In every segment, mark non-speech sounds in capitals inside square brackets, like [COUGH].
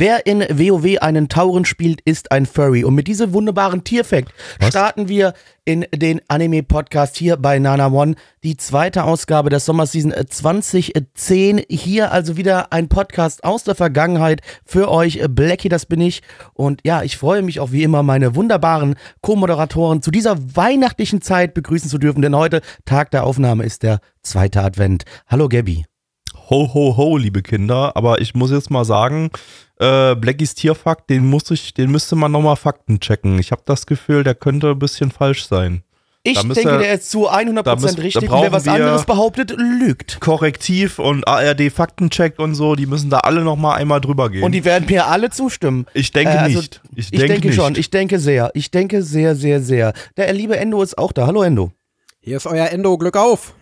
Wer in WoW einen Tauren spielt, ist ein Furry. Und mit diesem wunderbaren Tierfact starten wir in den Anime-Podcast hier bei Nana One. Die zweite Ausgabe der Sommerseason 2010. Hier also wieder ein Podcast aus der Vergangenheit für euch. Blackie, das bin ich. Und ja, ich freue mich auch wie immer, meine wunderbaren Co-Moderatoren zu dieser weihnachtlichen Zeit begrüßen zu dürfen. Denn heute, Tag der Aufnahme, ist der zweite Advent. Hallo Gabby. Ho, ho, ho, liebe Kinder. Aber ich muss jetzt mal sagen, äh, Blackies Tierfakt, den muss ich, den müsste man nochmal Fakten checken. Ich habe das Gefühl, der könnte ein bisschen falsch sein. Ich Da müsste- denke, der ist zu 100% da müssen- da richtig. Und wer was anderes behauptet, lügt. Korrektiv und ARD Faktencheck und so, die müssen da alle nochmal einmal drüber gehen. Und die werden mir alle zustimmen. ich denke Äh, also, nicht. Ich, Ich, denke, denke nicht. schon, ich denke sehr. Ich denke sehr, sehr, sehr. Der liebe Endo ist auch da. Hallo Endo. Hier ist euer Endo, Glück auf.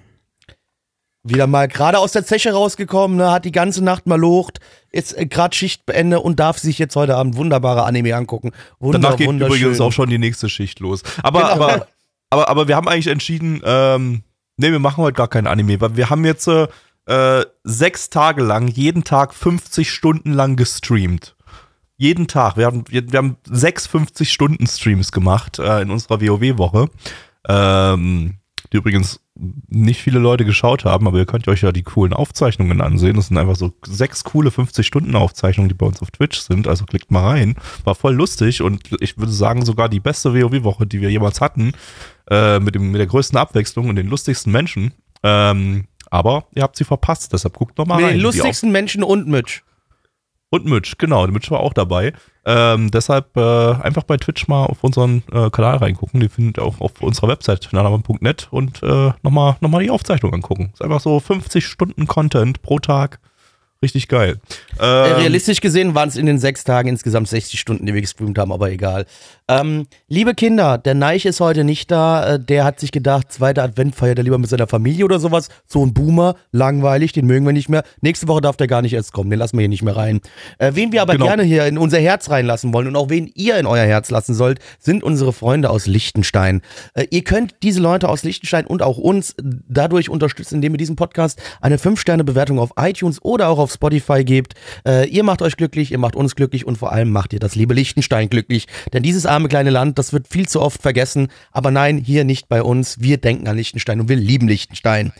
Wieder mal gerade aus der Zeche rausgekommen, ne, hat die ganze Nacht mal locht, ist äh, gerade Schichtbeendet und darf sich jetzt heute Abend wunderbare Anime angucken. Wunder, Danach geht übrigens auch schon die nächste Schicht los. Aber, Genau. aber, aber, aber wir haben eigentlich entschieden, ähm, nee, wir machen heute gar kein Anime, weil wir haben jetzt äh, äh, sechs Tage lang, jeden Tag 50 Stunden lang gestreamt. Jeden Tag. Wir haben, wir, wir haben sechs 50-Stunden-Streams gemacht äh, in unserer WoW-Woche. Ähm, die übrigens nicht viele Leute geschaut haben, aber ihr könnt euch ja die coolen Aufzeichnungen ansehen. Das sind einfach so sechs coole 50-Stunden-Aufzeichnungen, die bei uns auf Twitch sind. Also klickt mal rein. War voll lustig und ich würde sagen, sogar die beste WoW-Woche, die wir jemals hatten. Äh, mit, dem, mit der größten Abwechslung und den lustigsten Menschen. Ähm, aber ihr habt sie verpasst, deshalb guckt noch mal Mit rein. den Die lustigsten Menschen und Mitch. Und Mitch, genau, Mitch war auch dabei. Ähm, deshalb äh, einfach bei Twitch mal auf unseren äh, Kanal reingucken. Die findet ihr auch auf unserer Website nanaman.net und äh, nochmal noch mal die Aufzeichnung angucken. Ist einfach so 50 Stunden Content pro Tag. Richtig geil. Äh, Ähm, Realistisch gesehen waren es in den sechs Tagen insgesamt 60 Stunden, die wir gestreamt haben, aber egal. Ähm, liebe Kinder, der Neich ist heute nicht da. Äh, der hat sich gedacht, zweiter Advent feiert er lieber mit seiner Familie oder sowas. So ein Boomer, langweilig, den mögen wir nicht mehr. Nächste Woche darf der gar nicht erst kommen, den lassen wir hier nicht mehr rein. Äh, wen wir aber Genau. gerne hier in unser Herz reinlassen wollen und auch wen ihr in euer Herz lassen sollt, sind unsere Freunde aus Liechtenstein. Äh, ihr könnt diese Leute aus Liechtenstein und auch uns dadurch unterstützen, indem ihr diesem Podcast eine 5-Sterne-Bewertung auf iTunes oder auch auf Spotify gebt. Äh, ihr macht euch glücklich, ihr macht uns glücklich und vor allem macht ihr das liebe Liechtenstein glücklich. Denn dieses arme kleine Land, das wird viel zu oft vergessen. Aber nein, hier nicht bei uns. Wir denken an Liechtenstein und wir lieben Liechtenstein.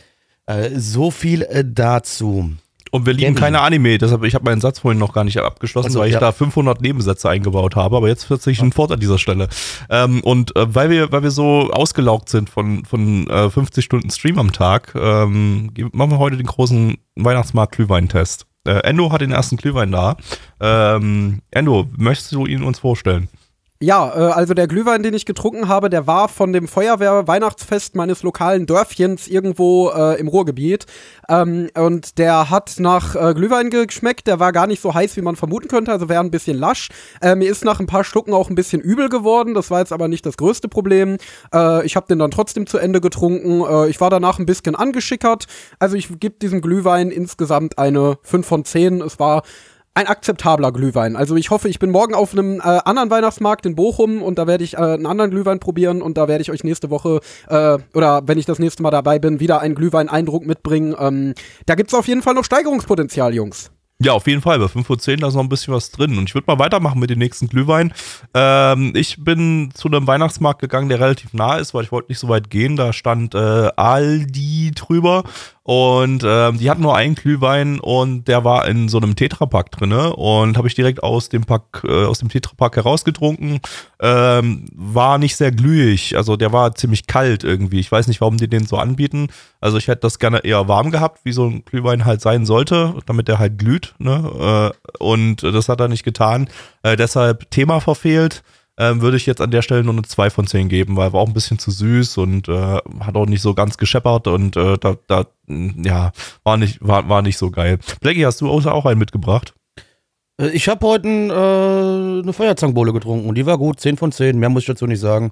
Äh, so viel äh, dazu. Und wir lieben keine Anime, deshalb, ich habe meinen Satz vorhin noch gar nicht abgeschlossen, Ach so, weil ich ja. da 500 Nebensätze eingebaut habe, aber jetzt wird sich ein Fort an dieser Stelle. Ähm, und äh, weil wir, weil wir so ausgelaugt sind von, von äh, 50 Stunden Stream am Tag, ähm, machen wir heute den großen Weihnachtsmarkt-Glühwein-Test. Äh, Endo hat den ersten Glühwein da. Ähm, Endo, möchtest du ihn uns vorstellen? Ja, äh, also der Glühwein, den ich getrunken habe, der war von dem Feuerwehr-Weihnachtsfest meines lokalen Dörfchens irgendwo äh, im Ruhrgebiet. Ähm, und der hat nach äh, Glühwein geschmeckt. Der war gar nicht so heiß, wie man vermuten könnte. Also wäre ein bisschen lasch. Äh, mir ist nach ein paar Schlucken auch ein bisschen übel geworden. Das war jetzt aber nicht das größte Problem. Äh, ich habe den dann trotzdem zu Ende getrunken. Äh, ich war danach ein bisschen angeschickert. Also ich gebe diesem Glühwein insgesamt eine 5 von 10. Es war ein akzeptabler Glühwein. Also ich hoffe, ich bin morgen auf einem äh, anderen Weihnachtsmarkt in Bochum und da werde ich äh, einen anderen Glühwein probieren und da werde ich euch nächste Woche äh, oder wenn ich das nächste Mal dabei bin, wieder einen Glühwein-Eindruck mitbringen. Ähm, da gibt's auf jeden Fall noch Steigerungspotenzial, Jungs. Ja, auf jeden Fall. Bei 5 Uhr 10, da ist noch ein bisschen was drin. Und ich würde mal weitermachen mit dem nächsten Glühwein. Ähm, ich bin zu einem Weihnachtsmarkt gegangen, der relativ nah ist, weil ich wollte nicht so weit gehen. Da stand äh, Aldi drüber. Und ähm, die hatten nur einen Glühwein und der war in so einem Tetrapack drinne und habe ich direkt aus dem Pack, äh, aus dem Tetrapack herausgetrunken. Ähm, war nicht sehr glühig, also der war ziemlich kalt irgendwie. Ich weiß nicht, warum die den so anbieten. Also ich hätte das gerne eher warm gehabt, wie so ein Glühwein halt sein sollte, damit der halt glüht. Ne? Äh, und das hat er nicht getan. Äh, deshalb Thema verfehlt. Ähm, würde ich jetzt an der Stelle nur eine 2 von 10 geben, weil war auch ein bisschen zu süß und äh, hat auch nicht so ganz gescheppert und äh, da, da, ja, war nicht, war, war nicht so geil. Blackie, hast du auch einen mitgebracht? Äh, Ich habe heute äh, eine Feuerzangenbowle getrunken und die war gut, 10 von 10, mehr muss ich dazu nicht sagen.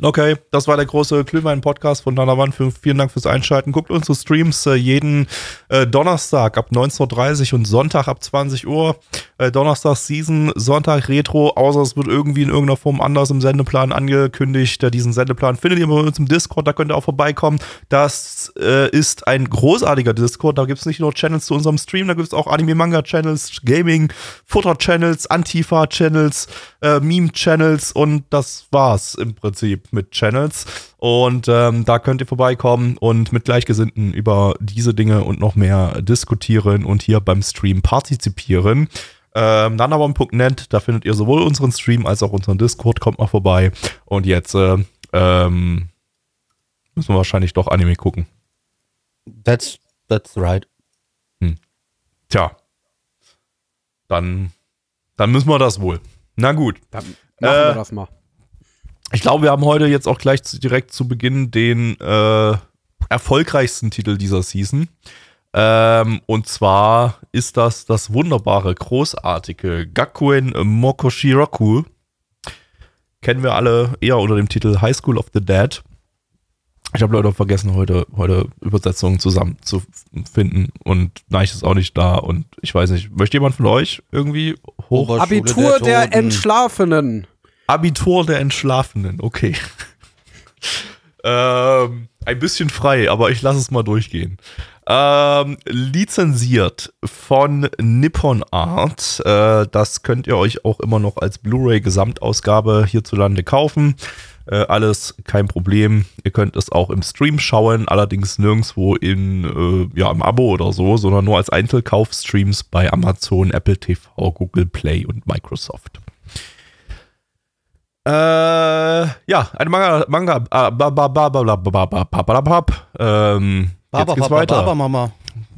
Okay, das war der große Glühwein-Podcast von Danawan. Vielen Dank fürs Einschalten. Guckt unsere Streams äh, jeden äh, Donnerstag ab 19.30 Uhr und Sonntag ab 20 Uhr. Äh, Donnerstag Season, Sonntag Retro, außer es wird irgendwie in irgendeiner Form anders im Sendeplan angekündigt. Äh, diesen Sendeplan findet ihr bei uns im Discord, da könnt ihr auch vorbeikommen. Das äh, ist ein großartiger Discord, da gibt es nicht nur Channels zu unserem Stream, da gibt es auch Anime-Manga-Channels, Gaming, Futter-Channels, Antifa-Channels, äh, Meme-Channels und das war's im Prinzip mit Channels. Und ähm, da könnt ihr vorbeikommen und mit Gleichgesinnten über diese Dinge und noch mehr diskutieren und hier beim Stream partizipieren. Ähm, nanabon.net, da findet ihr sowohl unseren Stream als auch unseren Discord. Kommt mal vorbei. Und jetzt äh, ähm, müssen wir wahrscheinlich doch Anime gucken. That's, that's right. Tja. Dann, dann müssen wir das wohl. Na gut. Dann machen wir Äh, das mal. Ich glaube, wir haben heute jetzt auch gleich zu, direkt zu Beginn den äh, erfolgreichsten Titel dieser Season. Ähm, und zwar ist das das wunderbare, großartige Gakuen Mokoshiroku. Kennen wir alle eher unter dem Titel High School of the Dead. Ich habe leider vergessen, heute, heute Übersetzungen zusammenzufinden und Neich ist auch nicht da und ich weiß nicht, möchte jemand von euch irgendwie hoch? Oberschule Abitur der, Toten. Entschlafenen. Abitur der Entschlafenen, okay. [LAUGHS] ähm, ein bisschen frei, aber ich lasse es mal durchgehen. Ähm, lizenziert von Nippon Art. Äh, das könnt ihr euch auch immer noch als Blu-ray Gesamtausgabe hierzulande kaufen. Äh, alles kein Problem. Ihr könnt es auch im Stream schauen, allerdings nirgendwo in, äh, ja, im Abo oder so, sondern nur als Einzelkauf-Streams bei Amazon, Apple TV, Google Play und Microsoft. Äh, ja, eine Manga, Manga, äh, ba, ba, ba, ba, ba, ba, ba, ba, ba, ba, ba, ähm, jetzt geht's weiter. Mama.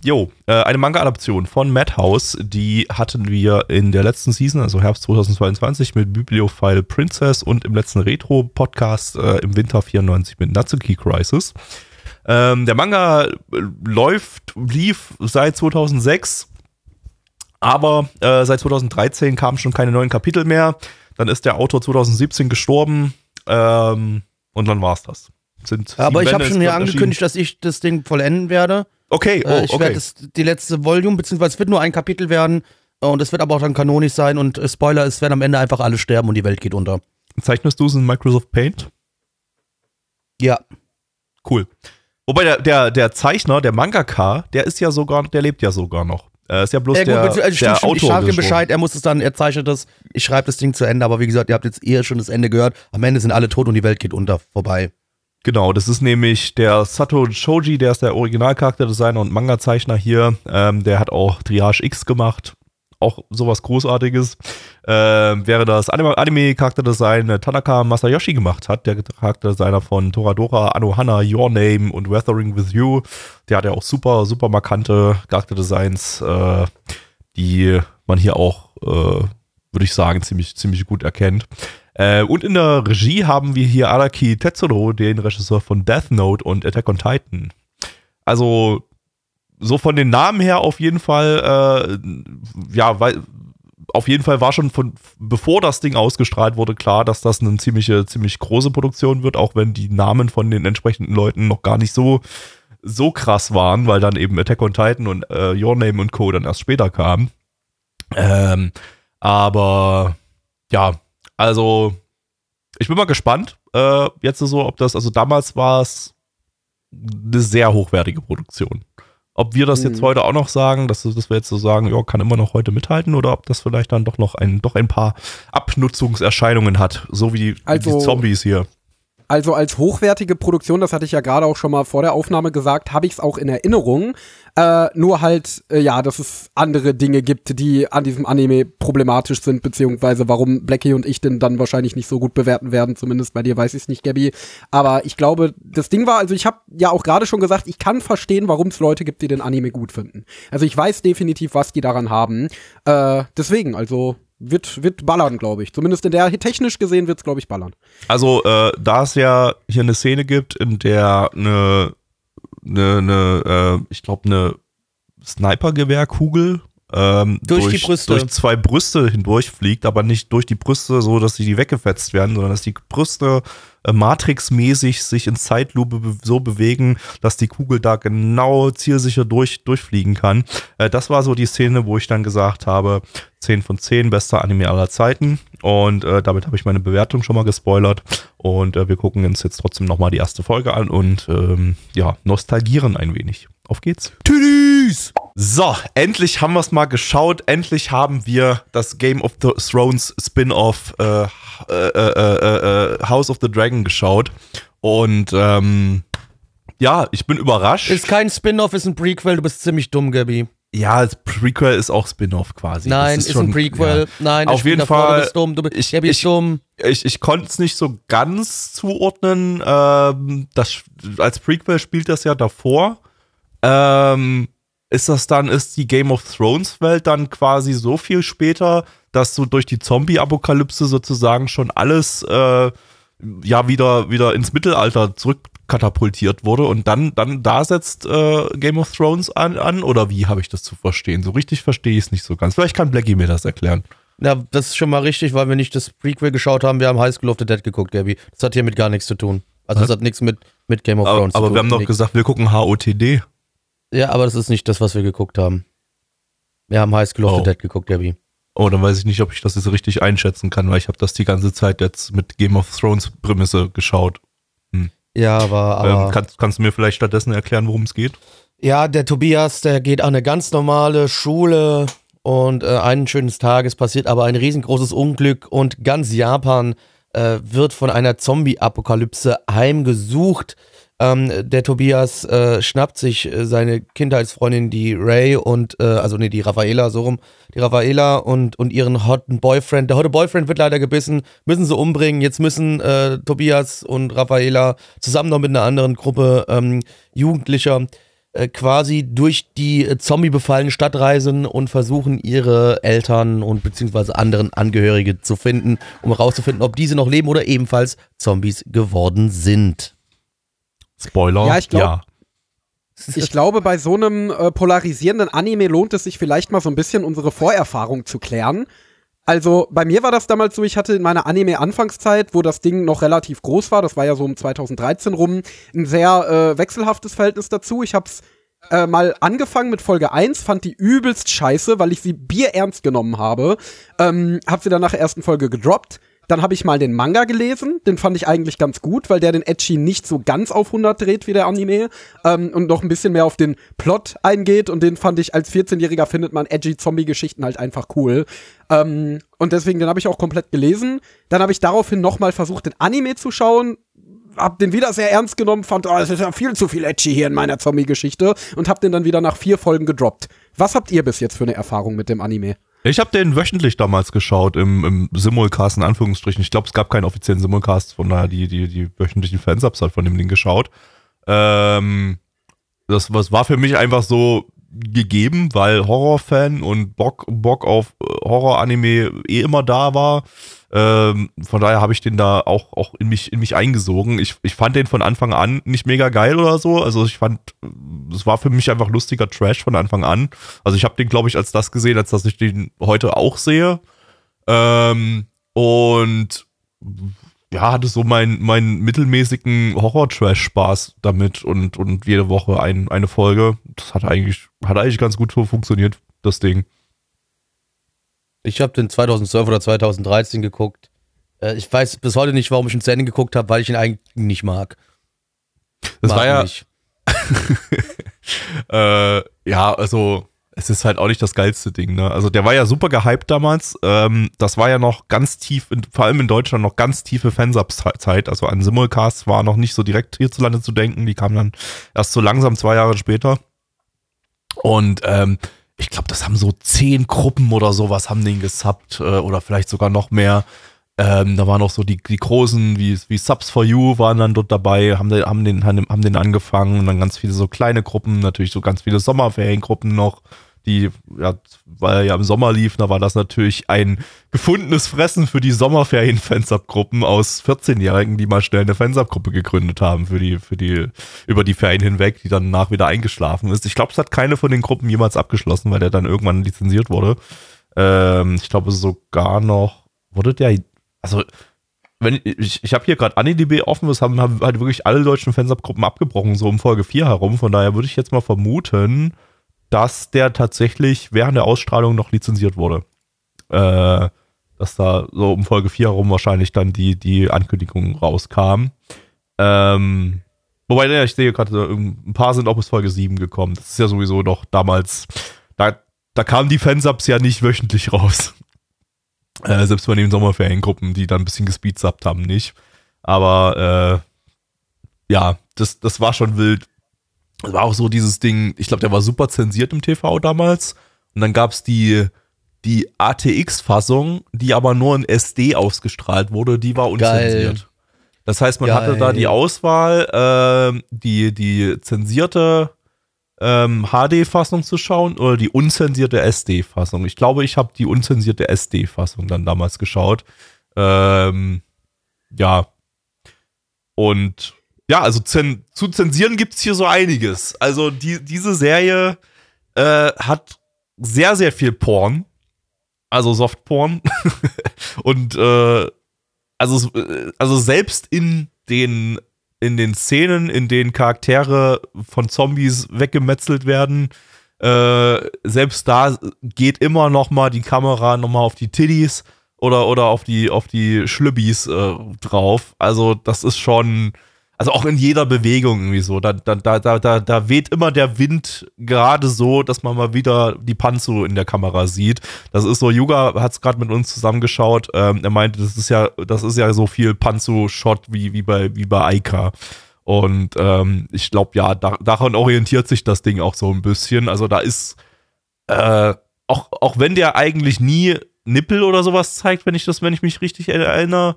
Jo, äh, eine Manga-Adaption von Madhouse, die hatten wir in der letzten Season, also Herbst 2022, mit Bibliophile Princess und im letzten Retro-Podcast äh, im Winter 94 mit Natsuki Crisis. Ähm, der Manga äh, läuft, lief seit 2006, aber äh, seit 2013 kamen schon keine neuen Kapitel mehr. Dann ist der Autor 2017 gestorben ähm, und dann war's das. Sind Aber ich habe schon hier angekündigt, dass ich das Ding vollenden werde. Okay, Äh, oh, ich okay. werde das- die letzte Volume, beziehungsweise es wird nur ein Kapitel werden. äh, Und es wird aber auch dann kanonisch sein. Und äh, Spoiler, es werden am Ende einfach alle sterben und die Welt geht unter. Zeichnest du es in Microsoft Paint? Ja. Cool. Wobei der, der, der Zeichner, der Mangaka, der ist ja sogar, der lebt ja sogar noch. Er ist ja bloß Ja, gut, der, also der stimmt, ich Autor. sage ihm gestorben. Bescheid, er muss es dann, er zeichnet es, ich schreibe das Ding zu Ende, aber wie gesagt, ihr habt jetzt eher schon das Ende gehört. Am Ende sind alle tot und die Welt geht unter, vorbei. Genau, das ist nämlich der Sato Shoji, der ist der Originalcharakterdesigner und Manga-Zeichner hier. Ähm, der hat auch Triage X gemacht. Auch sowas Großartiges. Ähm, wäre das Anime- Anime-Charakterdesign äh, Tanaka Masayoshi gemacht hat, der Charakterdesigner von Toradora, Anohana, Your Name und Weathering with You. Der hat ja auch super, super markante Charakterdesigns, äh, die man hier auch, äh, würde ich sagen, ziemlich, ziemlich gut erkennt. Äh, und in der Regie haben wir hier Araki Tetsuro, den Regisseur von Death Note und Attack on Titan. Also, so von den Namen her auf jeden Fall, äh, ja, weil, auf jeden Fall war schon von, bevor das Ding ausgestrahlt wurde, klar, dass das eine ziemliche, ziemlich große Produktion wird, auch wenn die Namen von den entsprechenden Leuten noch gar nicht so, so krass waren, weil dann eben Attack on Titan und äh, Your Name und Co. dann erst später kamen. Ähm, aber ja, also ich bin mal gespannt. Äh, jetzt so, ob das, also damals war es eine sehr hochwertige Produktion. Ob wir das jetzt Mhm. heute auch noch sagen, dass, dass wir jetzt so sagen, ja, kann immer noch heute mithalten oder ob das vielleicht dann doch noch ein, doch ein paar Abnutzungserscheinungen hat, so wie Also- die Zombies hier. Also als hochwertige Produktion, das hatte ich ja gerade auch schon mal vor der Aufnahme gesagt, habe ich es auch in Erinnerung. Äh, nur halt, äh, ja, dass es andere Dinge gibt, die an diesem Anime problematisch sind, beziehungsweise warum Blackie und ich den dann wahrscheinlich nicht so gut bewerten werden. Zumindest bei dir weiß ich es nicht, Gabby. Aber ich glaube, das Ding war, also ich habe ja auch gerade schon gesagt, ich kann verstehen, warum es Leute gibt, die den Anime gut finden. Also ich weiß definitiv, was die daran haben. Äh, deswegen, also wird, wird ballern, glaube ich. Zumindest in der, technisch gesehen wird es, glaube ich, ballern. Also, äh, da es ja hier eine Szene gibt, in der eine, eine, eine äh, ich glaube, eine Snipergewehrkugel ähm, Durch die Brüste. durch zwei Brüste hindurchfliegt, aber nicht durch die Brüste so, dass sie die weggefetzt werden, sondern dass die Brüste äh, matrixmäßig sich in Zeitlupe be so bewegen, dass die Kugel da genau zielsicher durch, durchfliegen kann. Äh, das war so die Szene, wo ich dann gesagt habe, 10 von 10, bester Anime aller Zeiten. Und äh, damit habe ich meine Bewertung schon mal gespoilert. Und äh, wir gucken uns jetzt trotzdem nochmal die erste Folge an und ähm, ja, nostalgieren ein wenig. Auf geht's. Tschüss! So, endlich haben wir es mal geschaut. Endlich haben wir das Game of the Thrones Spin-off äh, äh, äh, äh, House of the Dragon geschaut. Und ähm, ja, ich bin überrascht. Ist kein Spin-off, ist ein Prequel, du bist ziemlich dumm, Gabi. ja, das Prequel ist auch Spin-off quasi. Nein, Das ist, schon- ein Prequel. ja. Nein, Auf ich bin jeden davor, Fall, Du bist dumm, du bist, ich- ist ich- dumm. ich, ich konnte es nicht so ganz zuordnen. Ähm, das, als Prequel spielt das ja davor. Ähm, ist das dann, ist die Game of Thrones Welt dann quasi so viel später, dass so durch die Zombie-Apokalypse sozusagen schon alles äh, ja wieder, wieder ins Mittelalter zurückkatapultiert wurde und dann, dann da setzt äh, Game of Thrones an, an oder wie habe ich das zu verstehen? So richtig verstehe ich es nicht so ganz. Vielleicht kann Blackie mir das erklären. Ja, das ist schon mal richtig, weil wir nicht das Prequel geschaut haben. Wir haben High School of the Dead geguckt, Gabi. Das hat hiermit gar nichts zu tun. Also, das hat nichts mit, mit Game of Aber, Thrones aber zu tun. wir haben doch gesagt, wir gucken HOTD. Ja, aber das ist nicht das, was wir geguckt haben. Wir haben High School of Oh. the Dead geguckt, Gabi. Oh, dann weiß ich nicht, ob ich das jetzt richtig einschätzen kann, weil ich habe das die ganze Zeit jetzt mit Game of Thrones Prämisse geschaut. Ja, aber, aber Ähm, kannst, kannst du mir vielleicht stattdessen erklären, worum es geht? ja, der Tobias, der geht an eine ganz normale Schule und äh, eines schönen Tages passiert aber ein riesengroßes Unglück und ganz Japan äh, wird von einer Zombie-Apokalypse heimgesucht. Ähm, der Tobias äh, schnappt sich äh, seine Kindheitsfreundin, die Ray und, äh, also nee, die Raffaela, so rum, die Raffaela und, und ihren hotten Boyfriend. Der hotte Boyfriend wird leider gebissen, müssen sie umbringen. Jetzt müssen äh, Tobias und Raffaela zusammen noch mit einer anderen Gruppe ähm, Jugendlicher äh, quasi durch die äh, zombie-befallene Stadt reisen und versuchen, ihre Eltern und beziehungsweise anderen Angehörige zu finden, um herauszufinden, ob diese noch leben oder ebenfalls Zombies geworden sind. Spoiler. Ja, ich glaub- ja. Ich glaube, bei so einem äh, polarisierenden Anime lohnt es sich vielleicht mal so ein bisschen unsere Vorerfahrung zu klären. Also bei mir war das damals so, ich hatte in meiner Anime-Anfangszeit, wo das Ding noch relativ groß war, das war ja so um 2013 rum, ein sehr äh, wechselhaftes Verhältnis dazu. Ich hab's äh, mal angefangen mit Folge 1, fand die übelst scheiße, weil ich sie bierernst genommen habe. Ähm, hab sie dann nach der ersten Folge gedroppt. Dann habe ich mal den Manga gelesen, den fand ich eigentlich ganz gut, weil der den Edgy nicht so ganz auf 100 dreht wie der Anime ähm, und noch ein bisschen mehr auf den Plot eingeht und den fand ich als 14-Jähriger findet man edgy Zombie-Geschichten halt einfach cool. Ähm, und deswegen, den habe ich auch komplett gelesen. Dann habe ich daraufhin nochmal versucht, den Anime zu schauen, hab den wieder sehr ernst genommen, fand, oh, es ist ja viel zu viel Edgy hier in meiner Zombie-Geschichte und hab den dann wieder nach vier Folgen gedroppt. Was habt ihr bis jetzt für eine Erfahrung mit dem Anime? Ich habe den wöchentlich damals geschaut, im, im Simulcast in Anführungsstrichen. Ich glaube, es gab keinen offiziellen Simulcast, von daher die, die, die wöchentlichen Fansubs halt von dem Ding geschaut. Ähm, das was war für mich einfach so gegeben, weil Horrorfan und Bock, Bock auf äh, Horror-Anime eh immer da war. Ähm, von daher habe ich den da auch, auch in, mich, in mich eingesogen. Ich, ich fand den von Anfang an nicht mega geil oder so. Also ich fand, es war für mich einfach lustiger Trash von Anfang an. Also ich habe den, glaube ich, als das gesehen, als dass ich den heute auch sehe. Ähm, und ja, hatte so meinen meinen mittelmäßigen Horror-Trash-Spaß damit und, und jede Woche ein, eine Folge. Das hat eigentlich, hat eigentlich ganz gut so funktioniert, das Ding. Ich habe den 2012 oder 2013 geguckt. Äh, ich weiß bis heute nicht, warum ich ihn zu Ende geguckt habe, weil ich ihn eigentlich nicht mag. Das mag war ja, [LAUGHS] äh, ja, also es ist halt auch nicht das geilste Ding, ne? Also der war ja super gehypt damals. Ähm, das war ja noch ganz tief, in, vor allem in Deutschland noch ganz tiefe Fansubs-Zeit. Also an Simulcasts war noch nicht so direkt hierzulande zu denken. Die kamen dann erst so langsam zwei Jahre später. Und ähm, ich glaube, das haben so zehn Gruppen oder sowas haben den gesubbt äh, oder vielleicht sogar noch mehr. Ähm, da waren auch so die, die großen, wie, wie Subs for You waren dann dort dabei, haben den, haben, den, haben den angefangen und dann ganz viele so kleine Gruppen, natürlich so ganz viele Sommerferiengruppen noch, die, ja, weil er ja im Sommer lief, da war das natürlich ein gefundenes Fressen für die Sommerferien-Fansub-Gruppen aus 14-Jährigen, die mal schnell eine Fansub-Gruppe gegründet haben für die, für die, über die Ferien hinweg, die dann nach wieder eingeschlafen ist. Ich glaube, es hat keine von den Gruppen jemals abgeschlossen, weil der dann irgendwann lizenziert wurde. Ähm, ich glaube sogar noch, wurde der, also wenn ich, ich habe hier gerade AniDB offen, das haben, haben halt wirklich alle deutschen Fansub-Gruppen abgebrochen, so um Folge 4 herum. Von daher würde ich jetzt mal vermuten, dass der tatsächlich während der Ausstrahlung noch lizenziert wurde. Äh, dass da so um Folge 4 herum wahrscheinlich dann die, die Ankündigung rauskam. Ähm, wobei, ja, ich sehe gerade, ein paar sind auch bis Folge 7 gekommen. Das ist ja sowieso noch damals, da, da kamen die Fansubs ja nicht wöchentlich [LAUGHS] raus. Äh, selbst bei den Sommerferiengruppen, die dann ein bisschen gespeedsubbt haben, nicht. Aber äh, ja, das, das war schon wild. Das war auch so dieses Ding, ich glaube, der war super zensiert im TV damals. Und dann gab es die, die ATX-Fassung, die aber nur in SD ausgestrahlt wurde, die war unzensiert. Geil. Das heißt, man Geil. hatte da die Auswahl, äh, die, die zensierte ähm, HD-Fassung zu schauen oder die unzensierte SD-Fassung. Ich glaube, ich habe die unzensierte SD-Fassung dann damals geschaut. Ähm, ja. Und ja, also zen zu zensieren gibt es hier so einiges. Also die, diese Serie äh, hat sehr, sehr viel Porn. Also Softporn. [LAUGHS] Und äh, also, äh, also selbst in den in den Szenen, in denen Charaktere von Zombies weggemetzelt werden, äh, selbst da geht immer noch mal die Kamera noch mal auf die Tiddies oder, oder auf die, auf die Schlübbis äh, drauf. Also das ist schon, also auch in jeder Bewegung irgendwie so. Da, da, da, da, da weht immer der Wind gerade so, dass man mal wieder die Panzo in der Kamera sieht. Das ist so, Yuga hat es gerade mit uns zusammengeschaut. Ähm, er meinte, das ist ja, das ist ja so viel Panzo-Shot wie, wie bei, wie bei Aika. Und ähm, ich glaube, ja, da, daran orientiert sich das Ding auch so ein bisschen. Also da ist, äh, auch, auch wenn der eigentlich nie Nippel oder sowas zeigt, wenn ich das, wenn ich mich richtig erinnere,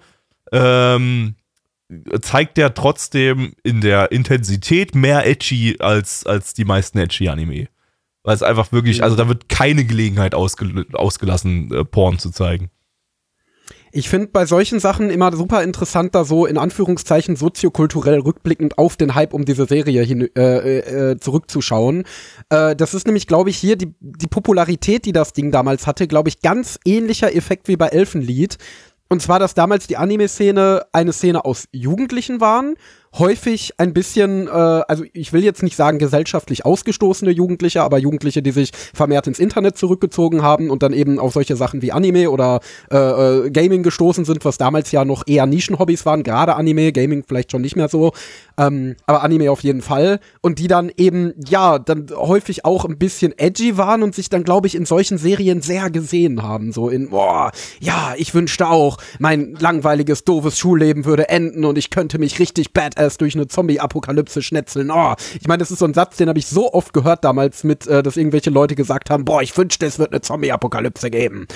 ähm, zeigt der trotzdem in der Intensität mehr edgy als, als die meisten edgy Anime. Weil es einfach wirklich, also da wird keine Gelegenheit ausgel ausgelassen, äh, Porn zu zeigen. Ich finde bei solchen Sachen immer super interessant, da so in Anführungszeichen soziokulturell rückblickend auf den Hype um diese Serie hin, äh, äh, äh zurückzuschauen. Äh, das ist nämlich, glaube ich, hier die, die Popularität, die das Ding damals hatte, glaube ich, ganz ähnlicher Effekt wie bei Elfenlied. Und zwar, dass damals die Anime-Szene eine Szene aus Jugendlichen waren häufig ein bisschen, äh, also ich will jetzt nicht sagen gesellschaftlich ausgestoßene Jugendliche, aber Jugendliche, die sich vermehrt ins Internet zurückgezogen haben und dann eben auf solche Sachen wie Anime oder äh, äh, Gaming gestoßen sind, was damals ja noch eher Nischenhobbys waren, gerade Anime, Gaming vielleicht schon nicht mehr so, ähm, aber Anime auf jeden Fall. Und die dann eben, ja, dann häufig auch ein bisschen edgy waren und sich dann, glaube ich, in solchen Serien sehr gesehen haben. So in, boah, ja, ich wünschte auch, mein langweiliges, doofes Schulleben würde enden und ich könnte mich richtig badass erst durch eine Zombie-Apokalypse schnetzeln. Oh, ich meine, das ist so ein Satz, den habe ich so oft gehört damals mit, äh, dass irgendwelche Leute gesagt haben, boah, ich wünschte, es wird eine Zombie-Apokalypse geben.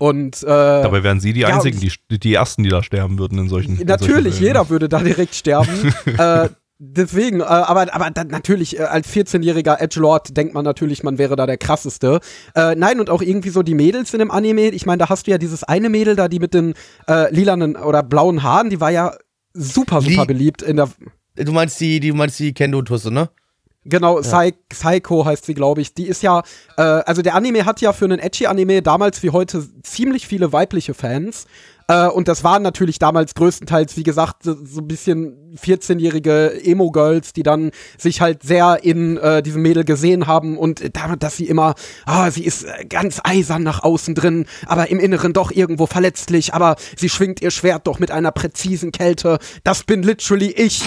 Und äh, dabei wären sie die ja, einzigen, die, die ersten, die da sterben würden in solchen. Natürlich, in solchen jeder würde da direkt sterben. [LAUGHS] äh, Deswegen, äh, aber, aber dann natürlich, äh, als 14-jähriger Edgelord denkt man natürlich, man wäre da der krasseste. Äh, nein, und auch irgendwie so die Mädels in dem Anime. Ich meine, da hast du ja dieses eine Mädel da, die mit den äh, lilanen oder blauen Haaren, die war ja super, super Lie beliebt in der. Du meinst die, die du meinst die Kendo-Tusse, ne? Genau, ja. Psycho heißt sie, glaube ich. Die ist ja, äh, also der Anime hat ja für einen Edgy-Anime damals wie heute ziemlich viele weibliche Fans. Äh, und das waren natürlich damals größtenteils, wie gesagt, so, ein bisschen 14-jährige Emo-Girls, die dann sich halt sehr in äh, diesem Mädel gesehen haben und damit, dass sie immer, ah, sie ist äh, ganz eisern nach außen drin, aber im Inneren doch irgendwo verletzlich, aber sie schwingt ihr Schwert doch mit einer präzisen Kälte. Das bin literally ich.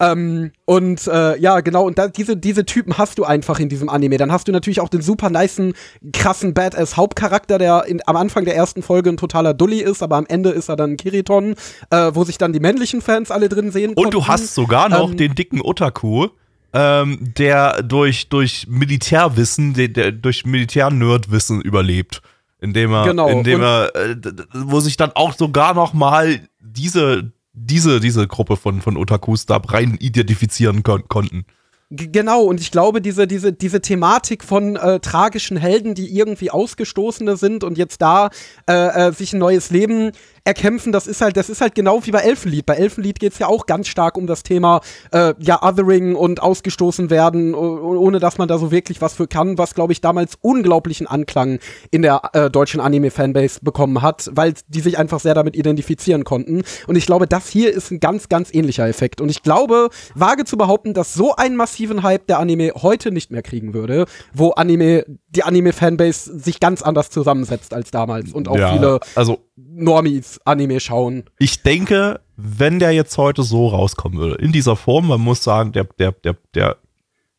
Ähm, und äh, ja, genau, und da, diese, diese Typen hast du einfach in diesem Anime. Dann hast du natürlich auch den super nicen, krassen Badass-Hauptcharakter, der in, am Anfang der ersten Folge ein totaler Dully ist, aber am Ende ist er dann Kiriton, äh, wo sich dann die männlichen Fans alle drin sehen. Und konnten. du hast sogar noch ähm, den dicken Otaku. Ähm, der durch, durch Militärwissen, der, der durch Militär-Nerdwissen überlebt. Indem er, genau. indem er, äh, wo sich dann auch sogar noch mal diese diese, diese Gruppe von, von Otakus da rein identifizieren kon konnten. Genau, und ich glaube, diese, diese, diese Thematik von äh, tragischen Helden, die irgendwie Ausgestoßene sind und jetzt da äh, äh, sich ein neues Leben erkämpfen, das ist halt, das ist halt genau wie bei Elfenlied. Bei Elfenlied geht es ja auch ganz stark um das Thema äh, ja, Othering und ausgestoßen werden, ohne dass man da so wirklich was für kann, was, glaube ich, damals unglaublichen Anklang in der äh, deutschen Anime-Fanbase bekommen hat, weil die sich einfach sehr damit identifizieren konnten. Und ich glaube, das hier ist ein ganz, ganz ähnlicher Effekt. Und ich glaube, wage zu behaupten, dass so einen massiven Hype der Anime heute nicht mehr kriegen würde, wo Anime, die Anime-Fanbase sich ganz anders zusammensetzt als damals und auch ja, viele also Normies Anime schauen. Ich denke, wenn der jetzt heute so rauskommen würde, in dieser Form, man muss sagen, der, der, der, der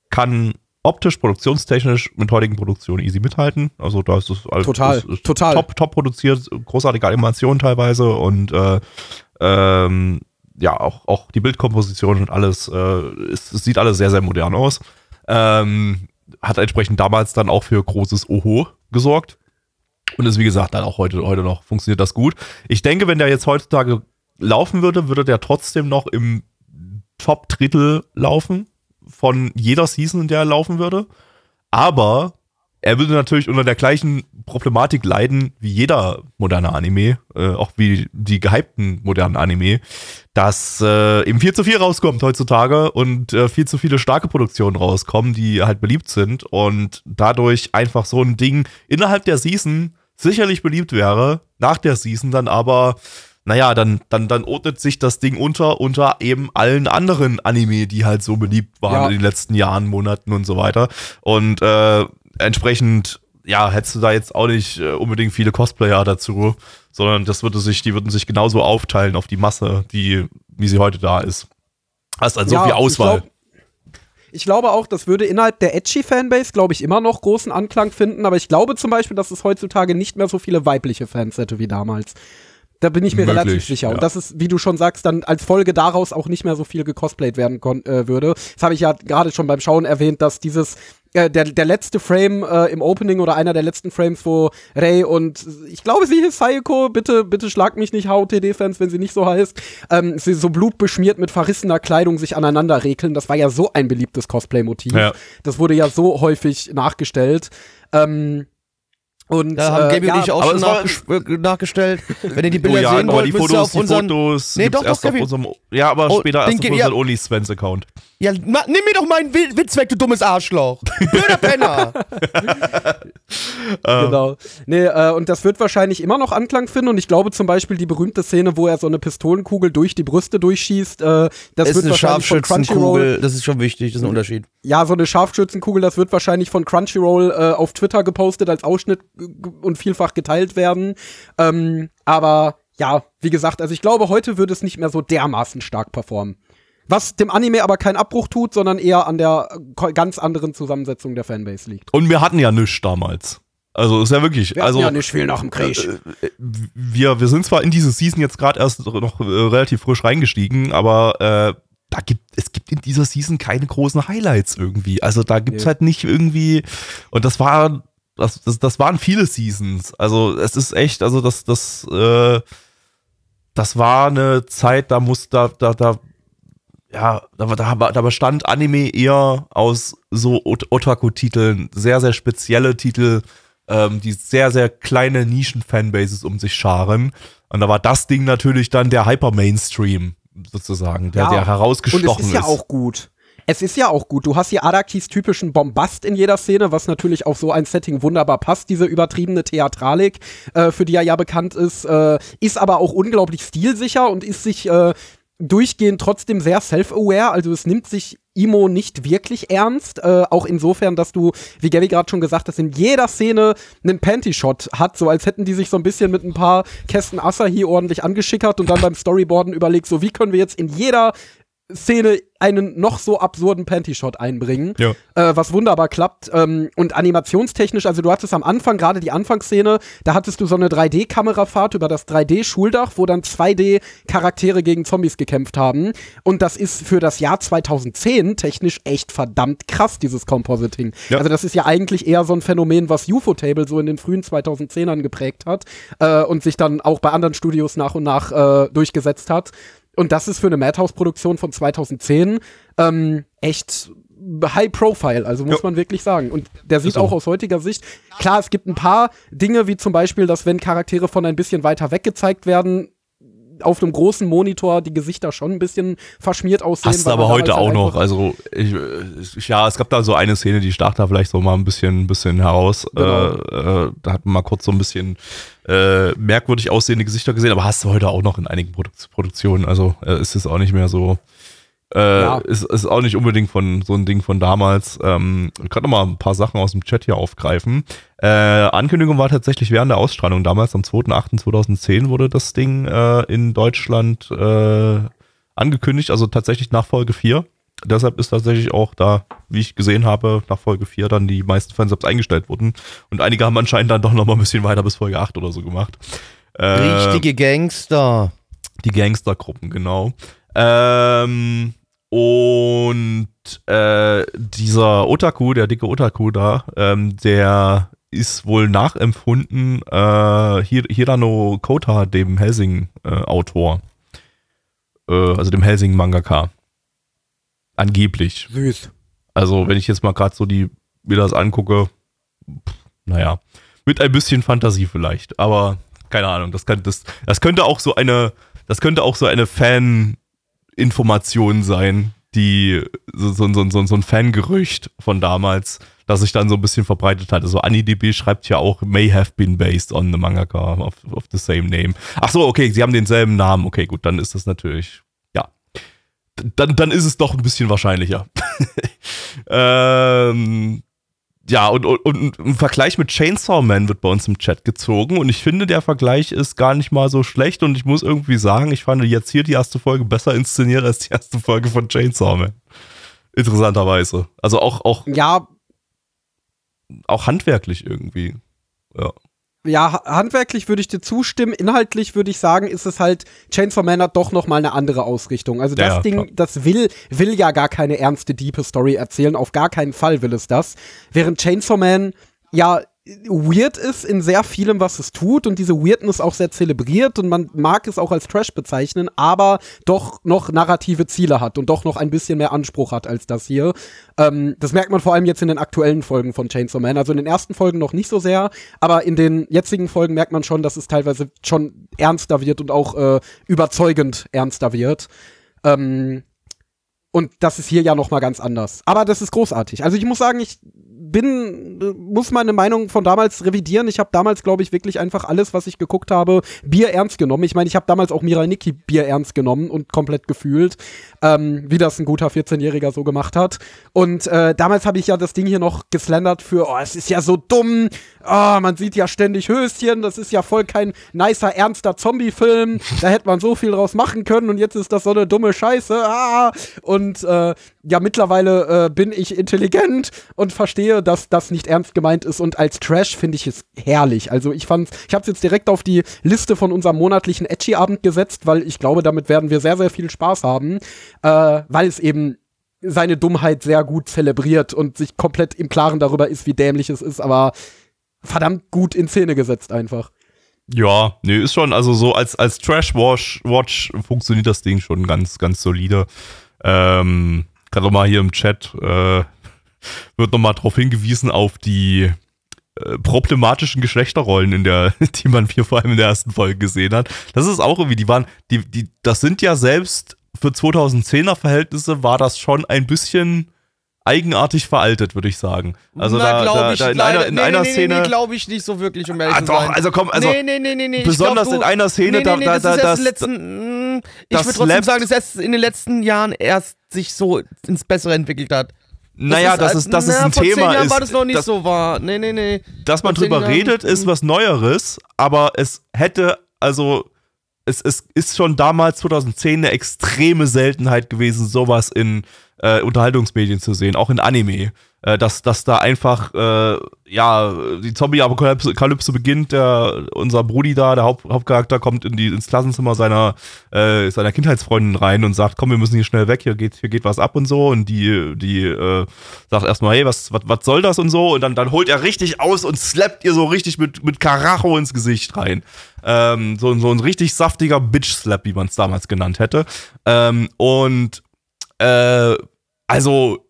kann optisch, produktionstechnisch mit heutigen Produktionen easy mithalten. Also da ist es alles total, ist, ist total. top, top produziert, großartige Animation teilweise und äh, ähm, ja, auch, auch die Bildkomposition und alles, äh, es, es, sieht alles sehr, sehr modern aus. Ähm, hat entsprechend damals dann auch für großes Oho gesorgt. Und ist, wie gesagt, dann auch heute, heute noch funktioniert das gut. Ich denke, wenn der jetzt heutzutage laufen würde, würde der trotzdem noch im Top-Drittel laufen von jeder Season, in der er laufen würde. Aber er würde natürlich unter der gleichen Problematik leiden wie jeder moderne Anime, äh, auch wie die gehypten modernen Anime, dass äh, eben viel zu viel rauskommt heutzutage und äh, viel zu viele starke Produktionen rauskommen, die halt beliebt sind und dadurch einfach so ein Ding innerhalb der Season sicherlich beliebt wäre, nach der Season dann aber naja, dann, dann, dann ordnet sich das Ding unter, unter eben allen anderen Anime, die halt so beliebt waren ja. in den letzten Jahren, Monaten und so weiter. Und äh, entsprechend, ja, hättest du da jetzt auch nicht äh, unbedingt viele Cosplayer dazu, sondern das würde sich, die würden sich genauso aufteilen auf die Masse, die, wie sie heute da ist. Hast also ja, so viel Auswahl. Ich, glaub, ich glaube auch, das würde innerhalb der Edgy-Fanbase, glaube ich, immer noch großen Anklang finden, aber ich glaube zum Beispiel, dass es heutzutage nicht mehr so viele weibliche Fans hätte wie damals. Da bin ich mir Möglich, relativ sicher. Ja. Und das ist, wie du schon sagst, dann als Folge daraus auch nicht mehr so viel gecosplayt werden äh, würde. Das habe ich ja gerade schon beim Schauen erwähnt, dass dieses äh, der, der letzte Frame äh, im Opening oder einer der letzten Frames, wo Ray und ich glaube, sie ist Sayoko, bitte, bitte schlag mich nicht HOTD-Fans, wenn sie nicht so heißt, ähm, sie so blutbeschmiert mit verrissener Kleidung sich aneinander rekeln. Das war ja so ein beliebtes Cosplay-Motiv. Ja. Das wurde ja so häufig nachgestellt. Ähm, und, da haben Gaby äh, und ich auch schon nachges äh, nachgestellt. [LAUGHS] Wenn ihr die Bilder oh ja, sehen wollt, die Fotos, auf unseren, die Fotos nee, doch, erst doch, auf unserem, ja, aber oh, später erst auf unserem ja. OnlySvens-Account. Ja, nimm mir doch meinen Witz weg, du dummes Arschloch. Blöder Penner. [LAUGHS] genau. Nee, äh, und das wird wahrscheinlich immer noch Anklang finden. Und ich glaube zum Beispiel die berühmte Szene, wo er so eine Pistolenkugel durch die Brüste durchschießt, äh, das ist wird eine Scharfschützenkugel. Das ist schon wichtig, das ist ein Unterschied. Ja, so eine Scharfschützenkugel, das wird wahrscheinlich von Crunchyroll äh, auf Twitter gepostet als Ausschnitt und vielfach geteilt werden. Ähm, aber ja, wie gesagt, also ich glaube, heute würde es nicht mehr so dermaßen stark performen. Was dem Anime aber keinen Abbruch tut, sondern eher an der ganz anderen Zusammensetzung der Fanbase liegt. Und wir hatten ja nichts damals. Also ist ja wirklich. Wir also, ja nicht viel nach dem Krieg. Äh, äh, wir, wir sind zwar in diese Season jetzt gerade erst noch äh, relativ frisch reingestiegen, aber äh, da gibt, es gibt in dieser Season keine großen Highlights irgendwie. Also da gibt es nee. halt nicht irgendwie. Und das war. Das, das, das waren viele Seasons. Also es ist echt, also das, das, äh, das war eine Zeit, da muss, da, da, da ja, da, da, da bestand Anime eher aus so Otaku-Titeln, sehr, sehr spezielle Titel, ähm, die sehr, sehr kleine Nischen-Fanbases um sich scharen. Und da war das Ding natürlich dann der Hyper-Mainstream, sozusagen, der, ja, der herausgestochen ist. Und es ist ja auch gut. Es ist ja auch gut. Du hast hier Arakis typischen Bombast in jeder Szene, was natürlich auf so ein Setting wunderbar passt, diese übertriebene Theatralik, äh, für die er ja bekannt ist, äh, ist aber auch unglaublich stilsicher und ist sich äh, durchgehend trotzdem sehr self-aware, also es nimmt sich Imo nicht wirklich ernst, äh, auch insofern, dass du, wie Gabby gerade schon gesagt hast, in jeder Szene einen Panty-Shot hat, so als hätten die sich so ein bisschen mit ein paar Kästen Asahi ordentlich angeschickert und dann beim Storyboarden überlegt, so wie können wir jetzt in jeder Szene einen noch so absurden Panty-Shot einbringen, ja. äh, was wunderbar klappt. Ähm, und animationstechnisch, also du hattest am Anfang, gerade die Anfangsszene, da hattest du so eine 3D-Kamerafahrt über das 3D-Schuldach, wo dann 2D-Charaktere gegen Zombies gekämpft haben. Und das ist für das Jahr 2010 technisch echt verdammt krass, dieses Compositing. Ja. Also das ist ja eigentlich eher so ein Phänomen, was UFO-Table so in den frühen 2010ern geprägt hat äh, und sich dann auch bei anderen Studios nach und nach äh, durchgesetzt hat. Und das ist für eine Madhouse-Produktion von 2010 ähm, echt High Profile, also muss Ja. man wirklich sagen. Und der sieht so. auch aus heutiger Sicht, klar, es gibt ein paar Dinge, wie zum Beispiel, dass wenn Charaktere von ein bisschen weiter weg gezeigt werden, auf einem großen Monitor die Gesichter schon ein bisschen verschmiert aussehen. Hast du aber heute auch halt noch. Also, ich, ich, ja, es gab da so eine Szene, die stach da vielleicht so mal ein bisschen, bisschen heraus. Genau. Äh, äh, da hat man mal kurz so ein bisschen äh, merkwürdig aussehende Gesichter gesehen, aber hast du heute auch noch in einigen Produk Produktionen. Also, äh, ist es auch nicht mehr so. Äh, Ja. ist, ist auch nicht unbedingt von so ein Ding von damals. Ähm, ich kann noch mal ein paar Sachen aus dem Chat hier aufgreifen. Äh, Ankündigung war tatsächlich während der Ausstrahlung damals, am 2.8.2010 wurde das Ding äh, in Deutschland äh, angekündigt, also tatsächlich nach Folge 4. Deshalb ist tatsächlich auch da, wie ich gesehen habe, nach Folge 4 dann die meisten Fansubs eingestellt wurden. Und einige haben anscheinend dann doch noch mal ein bisschen weiter bis Folge 8 oder so gemacht. Äh, Richtige Gangster. die Gangstergruppen, genau. Ähm, und äh, dieser Otaku, der dicke Otaku da, ähm, der ist wohl nachempfunden äh, Hir Hirano Kota, dem Helsing-Autor. Äh, also dem Helsing-Mangaka. Angeblich. Süß. Also, wenn ich jetzt mal gerade so die mir das angucke, pff, naja, mit ein bisschen Fantasie vielleicht, aber keine Ahnung, das, kann, das, das könnte auch so eine, das könnte auch so eine Fan-Information sein, die so, so, so, so, so ein Fangerücht von damals, das sich dann so ein bisschen verbreitet hat. Also AniDB schreibt ja auch, may have been based on the mangaka of, of the same name. Ach so, okay, sie haben denselben Namen. Okay, gut, dann ist das natürlich, ja. Dann, dann ist es doch ein bisschen wahrscheinlicher. [LAUGHS] ähm, ja, und, und, und ein Vergleich mit Chainsaw Man wird bei uns im Chat gezogen und ich finde, der Vergleich ist gar nicht mal so schlecht und ich muss irgendwie sagen, ich fand jetzt hier die erste Folge besser inszeniert als die erste Folge von Chainsaw Man. Interessanterweise. Also auch, auch, Ja, auch handwerklich irgendwie. Ja. Ja, ha- handwerklich würde ich dir zustimmen. Inhaltlich würde ich sagen, ist es halt, Chainsaw Man hat doch noch mal eine andere Ausrichtung. Also das Ja, Ding, klar. das will, will ja gar keine ernste, diepe Story erzählen. Auf gar keinen Fall will es das. Während Chainsaw Man ja weird ist in sehr vielem, was es tut und diese Weirdness auch sehr zelebriert und man mag es auch als Trash bezeichnen, aber doch noch narrative Ziele hat und doch noch ein bisschen mehr Anspruch hat als das hier. Ähm, das merkt man vor allem jetzt in den aktuellen Folgen von Chainsaw Man. Also in den ersten Folgen noch nicht so sehr, aber in den jetzigen Folgen merkt man schon, dass es teilweise schon ernster wird und auch äh, überzeugend ernster wird. Ähm, und das ist hier ja noch mal ganz anders. Aber das ist großartig. Also ich muss sagen, ich bin, muss meine Meinung von damals revidieren. Ich habe damals, glaube ich, wirklich einfach alles, was ich geguckt habe, Bier ernst genommen. Ich meine, ich habe damals auch Mirai Nikki Bier ernst genommen und komplett gefühlt, ähm, wie das ein guter 14-Jähriger so gemacht hat. Und äh, damals habe ich ja das Ding hier noch geslandert für, oh, es ist ja so dumm, oh, man sieht ja ständig Höschen, das ist ja voll kein nicer, ernster Zombie-Film, da hätte man so viel draus machen können und jetzt ist das so eine dumme Scheiße, ah, und äh, ja, mittlerweile äh, bin ich intelligent und verstehe, dass das nicht ernst gemeint ist und als Trash finde ich es herrlich. Also ich fand, ich habe es jetzt direkt auf die Liste von unserem monatlichen Edgy-Abend gesetzt, weil ich glaube, damit werden wir sehr, sehr viel Spaß haben, äh, weil es eben seine Dummheit sehr gut zelebriert und sich komplett im Klaren darüber ist, wie dämlich es ist, aber verdammt gut in Szene gesetzt einfach. Ja, nee, ist schon, also so als, als Trash-Watch Watch funktioniert das Ding schon ganz, ganz solide. Ähm, gerade mal hier im Chat äh, wird nochmal darauf hingewiesen auf die äh, problematischen Geschlechterrollen in der, [LAUGHS] die man hier vor allem in der ersten Folge gesehen hat. Das ist auch irgendwie, die waren, die, die, das sind ja selbst für 2010er Verhältnisse war das schon ein bisschen eigenartig veraltet, würde ich sagen. Also da, da, da in einer, in einer Szene. glaube ich nicht so wirklich, um ehrlich Ah, zu doch, sein. also komm, also nee, nee, nee, nee, nee. ich besonders glaub, in einer Szene, nee, da- nee, nee, da- das da- ist erst das- letzten, mm, ich das würde trotzdem sagen, dass erst in den letzten Jahren erst sich so ins Bessere entwickelt hat. Naja, das ist, das ist na, ein vor Thema. Zehn Jahren ist, war das noch nicht dass, so wahr. Nee, nee, nee. dass man vor drüber redet, ist was Neueres, aber es hätte, also, es, es ist schon damals 2010 eine extreme Seltenheit gewesen, sowas in äh, Unterhaltungsmedien zu sehen, auch in Anime. Äh, dass, dass da einfach, äh, ja, die Zombie-Apokalypse beginnt, der, unser Brudi da, der Haupt, Hauptcharakter, kommt in die, ins Klassenzimmer seiner, äh, seiner Kindheitsfreundin rein und sagt, komm, wir müssen hier schnell weg, hier geht, hier geht was ab und so. Und die, die äh, sagt erstmal, hey, was, was, was soll das und so? Und dann, dann holt er richtig aus und slappt ihr so richtig mit, mit Karacho ins Gesicht rein. Ähm, so, so ein richtig saftiger Bitch-Slap, wie man es damals genannt hätte. Ähm, und äh, also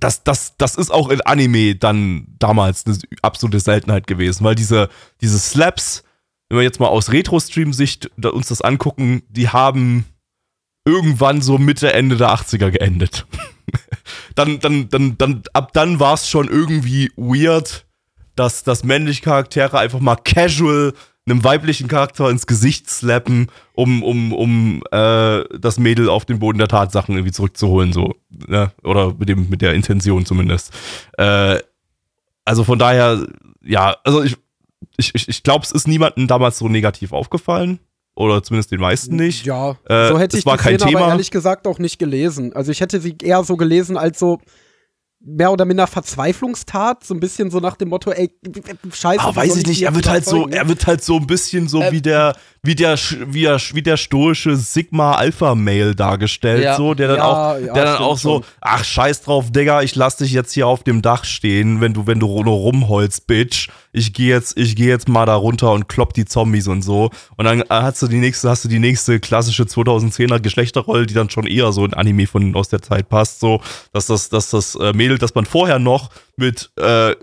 das, das, das ist auch in Anime dann damals eine absolute Seltenheit gewesen, weil diese, diese Slaps, wenn wir jetzt mal aus Retro-Stream-Sicht uns das angucken, die haben irgendwann so Mitte, Ende der 80er geendet. [LAUGHS] dann, dann, dann, dann, ab dann war es schon irgendwie weird, dass, dass männliche Charaktere einfach mal casual einem weiblichen Charakter ins Gesicht slappen, um, um, um äh, das Mädel auf den Boden der Tatsachen irgendwie zurückzuholen, so. Ne? Oder mit, dem, mit der Intention zumindest. Äh, also von daher, ja, also ich, ich, ich glaube, es ist niemandem damals so negativ aufgefallen. Oder zumindest den meisten nicht. Ja, Äh, so hätte ich war die kein Szene Thema. aber ehrlich gesagt auch nicht gelesen. Also ich hätte sie eher so gelesen als so mehr oder minder Verzweiflungstat, so ein bisschen so nach dem Motto, ey, scheiße. Ah, weiß ich nicht, er wird halt so, überzeugen, ne? er wird halt so ein bisschen so Äh, wie der, wie der, sch- wie der, wie der stoische Sigma Alpha Male dargestellt, Ja. so, der dann Ja, auch, ja, der dann stimmt auch so, schon. ach, scheiß drauf, Digga, ich lass dich jetzt hier auf dem Dach stehen, wenn du, wenn du nur rumholst, Bitch. Ich geh jetzt, ich geh jetzt mal da runter und klopp die Zombies und so. Und dann äh, hast du die nächste, hast du die nächste klassische 2010er Geschlechterrolle, die dann schon eher so in Anime von, aus der Zeit passt, so, dass das, dass das äh, Mädel, das man vorher noch mit, äh,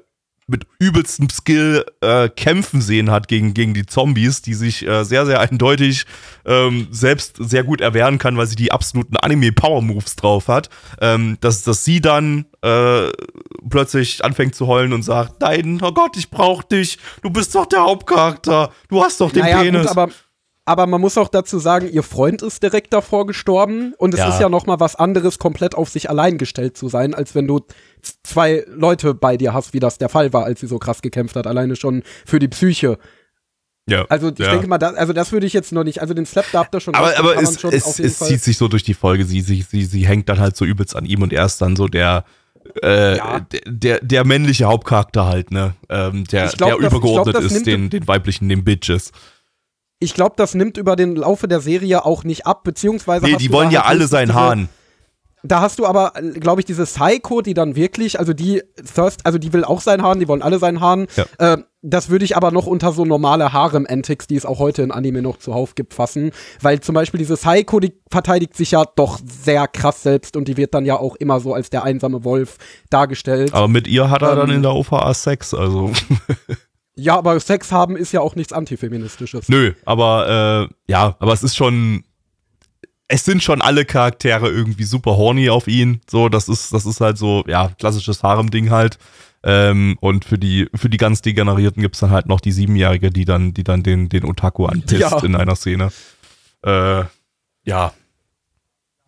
mit übelstem Skill äh, kämpfen sehen hat gegen, gegen die Zombies, die sich äh, sehr, sehr eindeutig ähm, selbst sehr gut erwehren kann, weil sie die absoluten Anime-Power-Moves drauf hat, ähm, dass, dass sie dann äh, plötzlich anfängt zu heulen und sagt, nein, oh Gott, ich brauch dich, du bist doch der Hauptcharakter, du hast doch den naja, Penis. Gut, aber, aber man muss auch dazu sagen, ihr Freund ist direkt davor gestorben und es Ja. ist ja noch mal was anderes, komplett auf sich allein gestellt zu sein, als wenn du zwei Leute bei dir hast, wie das der Fall war, als sie so krass gekämpft hat, alleine schon für die Psyche. ja, Also ich ja. denke mal, das, also das würde ich jetzt noch nicht, also den Slap da habt ihr schon aber, aber es, es, auf jeden es zieht sich so durch die Folge. Sie, sie, sie, sie hängt dann halt so übelst an ihm und er ist dann so der, äh, Ja. der, der, männliche Hauptcharakter halt, ne? Ähm, der, glaub, der das- übergeordnet glaub, ist den, den weiblichen, den Bitches. Ich glaube, das nimmt über den Laufe der Serie auch nicht ab, beziehungsweise Nee, die wollen ja halt alle diese- Hahn. Da hast du aber, glaube ich, diese Psycho, die dann wirklich, also die Thirst, also die will auch seinen Haaren, die wollen alle seinen Haaren. Ja. Äh, das würde ich aber noch unter so normale Harem-Antics, die es auch heute in Anime noch zuhauf gibt, fassen. Weil zum Beispiel diese Psycho, die verteidigt sich ja doch sehr krass selbst und die wird dann ja auch immer so als der einsame Wolf dargestellt. Aber mit ihr hat er dann Ähm, in der OVA Sex, also. [LAUGHS] Ja, aber Sex haben ist ja auch nichts Antifeministisches. Nö, aber äh, ja, aber es ist schon. Es sind schon alle Charaktere irgendwie super horny auf ihn. So, das ist, das ist halt so, ja, klassisches Harem-Ding halt. Ähm, und für die, für die ganz Degenerierten gibt's dann halt noch die Siebenjährige, die dann, die dann den, den Otaku anpisst Ja. in einer Szene. Äh, ja.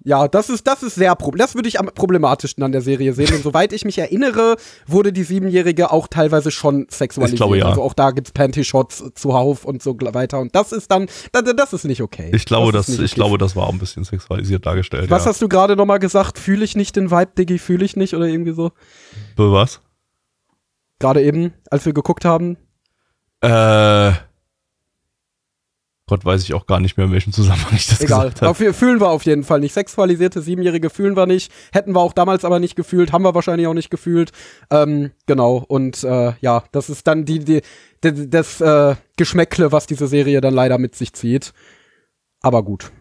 Ja, das ist, das ist sehr problem. Das würde ich am problematischsten an der Serie sehen. Und soweit ich mich erinnere, wurde die Siebenjährige auch teilweise schon sexualisiert. Ich glaube, ja. Also auch da gibt's Panty-Shots zuhauf und so weiter. Und das ist dann, das, ist nicht okay. Ich glaube, das das, ich okay. glaube, das war auch ein bisschen sexualisiert dargestellt. Was ja. hast du gerade noch mal gesagt? Fühle ich nicht den Vibe, Diggi? Fühle ich nicht? Oder irgendwie so? Be- Was? Gerade eben, als wir geguckt haben. Äh. Gott weiß ich auch gar nicht mehr, in welchem Zusammenhang ich das Egal. gesagt habe. Auf, fühlen wir auf jeden Fall nicht. Sexualisierte Siebenjährige fühlen wir nicht. Hätten wir auch damals aber nicht gefühlt. Haben wir wahrscheinlich auch nicht gefühlt. Ähm, genau. Und äh, ja, das ist dann die, die, die das äh, Geschmäckle, was diese Serie dann leider mit sich zieht. Aber gut.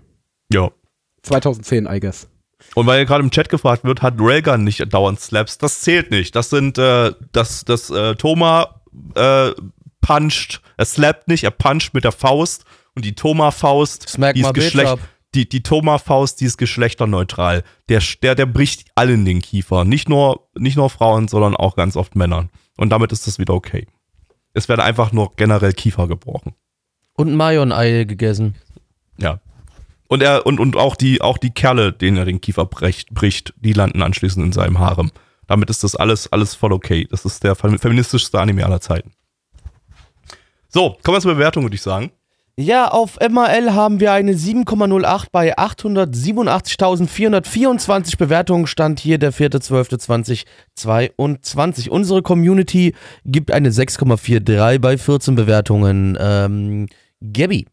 Ja. 2010, I guess. Und weil gerade im Chat gefragt wird, hat Railgun nicht dauernd Slaps? Das zählt nicht. Das sind, äh, das, das, äh, Thoma, äh, puncht, er slappt nicht, er puncht mit der Faust und die Thoma-Faust, die ist Geschlecht, die, die Thoma-Faust, die ist geschlechterneutral. Der, der, der bricht allen den Kiefer. Nicht nur, nicht nur Frauen, sondern auch ganz oft Männern. Und damit ist das wieder okay. Es werden einfach nur generell Kiefer gebrochen. Und ein Mayon-Ei gegessen. Ja. Und er, und, und auch die, auch die Kerle, denen er den Kiefer bricht, bricht, die landen anschließend in seinem Harem. Damit ist das alles, alles voll okay. Das ist der fem- feministischste Anime aller Zeiten. So, kommen wir zur Bewertung, würde ich sagen. Ja, auf MAL haben wir eine 7,08 bei 887.424 Bewertungen. Stand hier der 4.12.2022. Unsere Community gibt eine 6,43 bei 14 Bewertungen. Ähm, Gabby.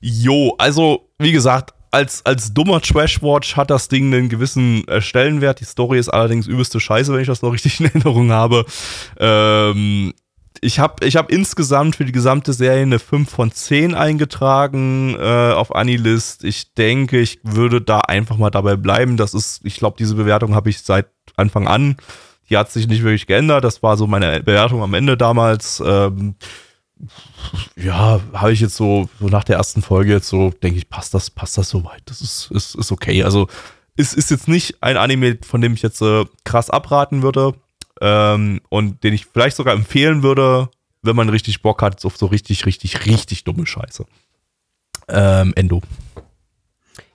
Jo, also, wie gesagt, als, als dummer Trash-Watch hat das Ding einen gewissen äh, Stellenwert. Die Story ist allerdings übelste Scheiße, wenn ich das noch richtig in Erinnerung habe. Ähm, ich habe ich hab insgesamt für die gesamte Serie eine 5 von 10 eingetragen äh, auf Anilist. Ich denke, ich würde da einfach mal dabei bleiben. Das ist, ich glaube, diese Bewertung habe ich seit Anfang an. Die hat sich nicht wirklich geändert. Das war so meine Bewertung am Ende damals. Ähm, ja, habe ich jetzt so, so nach der ersten Folge jetzt so, denke ich, passt das, passt das soweit. Das ist, ist, ist okay. Also, es ist jetzt nicht ein Anime, von dem ich jetzt äh, krass abraten würde ähm, und den ich vielleicht sogar empfehlen würde, wenn man richtig Bock hat auf so richtig, richtig, richtig dumme Scheiße. Ähm, Endo.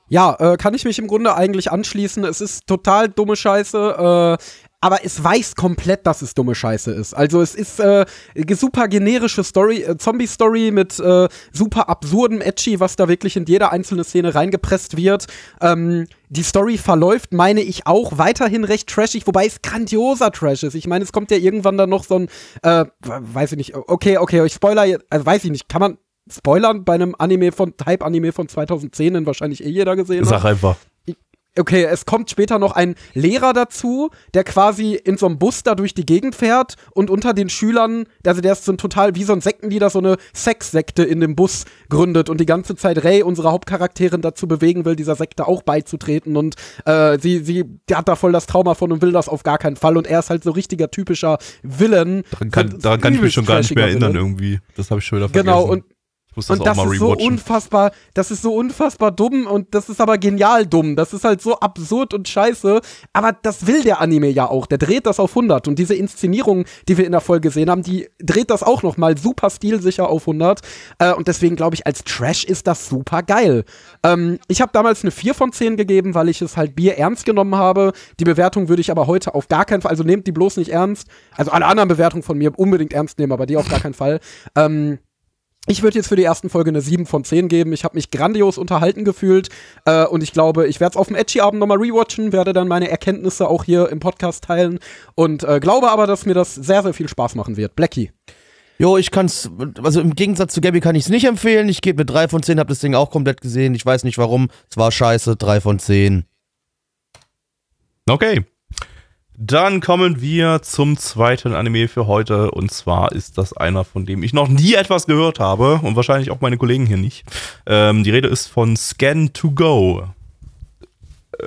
Ja, äh, kann ich mich im Grunde eigentlich anschließen. Es ist total dumme Scheiße. Äh, aber es weiß komplett, dass es dumme Scheiße ist. Also es ist äh, super generische Story, äh, Zombie-Story mit äh, super absurdem Edgy, was da wirklich in jede einzelne Szene reingepresst wird. Ähm, die Story verläuft, meine ich, auch weiterhin recht trashig, wobei es grandioser Trash ist. Ich meine, es kommt ja irgendwann dann noch so ein, äh, weiß ich nicht, okay, okay, ich spoiler jetzt, also weiß ich nicht, kann man spoilern bei einem Anime von, Type-Anime von 2010, den wahrscheinlich eh jeder gesehen hat? Sag einfach okay, es kommt später noch ein Lehrer dazu, der quasi in so einem Bus da durch die Gegend fährt und unter den Schülern, also der ist so ein total wie so ein Sektenlieder, so eine Sexsekte in dem Bus gründet und die ganze Zeit Ray, unsere Hauptcharakterin, dazu bewegen will, dieser Sekte auch beizutreten und äh, sie, sie, der hat da voll das Trauma von und will das auf gar keinen Fall und er ist halt so richtiger typischer Villain. Daran kann, daran kann ich mich schon gar nicht mehr erinnern Villain. irgendwie. Das habe ich schon wieder vergessen. Genau, und muss das und das ist so unfassbar, das ist so unfassbar dumm und das ist aber genial dumm. Das ist halt so absurd und scheiße. Aber das will der Anime ja auch. Der dreht das auf 100 und diese Inszenierung, die wir in der Folge gesehen haben, die dreht das auch noch mal super stilsicher auf 100. Äh, und deswegen glaube ich, als Trash ist das super geil. Ähm, ich habe damals eine 4 von 10 gegeben, weil ich es halt Bier ernst genommen habe. Die Bewertung würde ich aber heute auf gar keinen Fall, also nehmt die bloß nicht ernst. Also alle anderen Bewertungen von mir unbedingt ernst nehmen, aber die auf gar keinen Fall. Ähm, ich würde jetzt für die ersten Folge eine 7 von 10 geben. Ich habe mich grandios unterhalten gefühlt äh, und ich glaube, ich werde es auf dem Edgy-Abend nochmal rewatchen, werde dann meine Erkenntnisse auch hier im Podcast teilen und äh, glaube aber, dass mir das sehr, sehr viel Spaß machen wird. Blackie. Jo, ich kann's, also im Gegensatz zu Gabby kann ich es nicht empfehlen. Ich gebe mir 3 von 10, habe das Ding auch komplett gesehen. Ich weiß nicht warum. Es war scheiße, 3 von 10. Okay. Dann kommen wir zum zweiten Anime für heute. Und zwar ist das einer, von dem ich noch nie etwas gehört habe. Und wahrscheinlich auch meine Kollegen hier nicht. Ähm, die Rede ist von Scan to Go. Äh,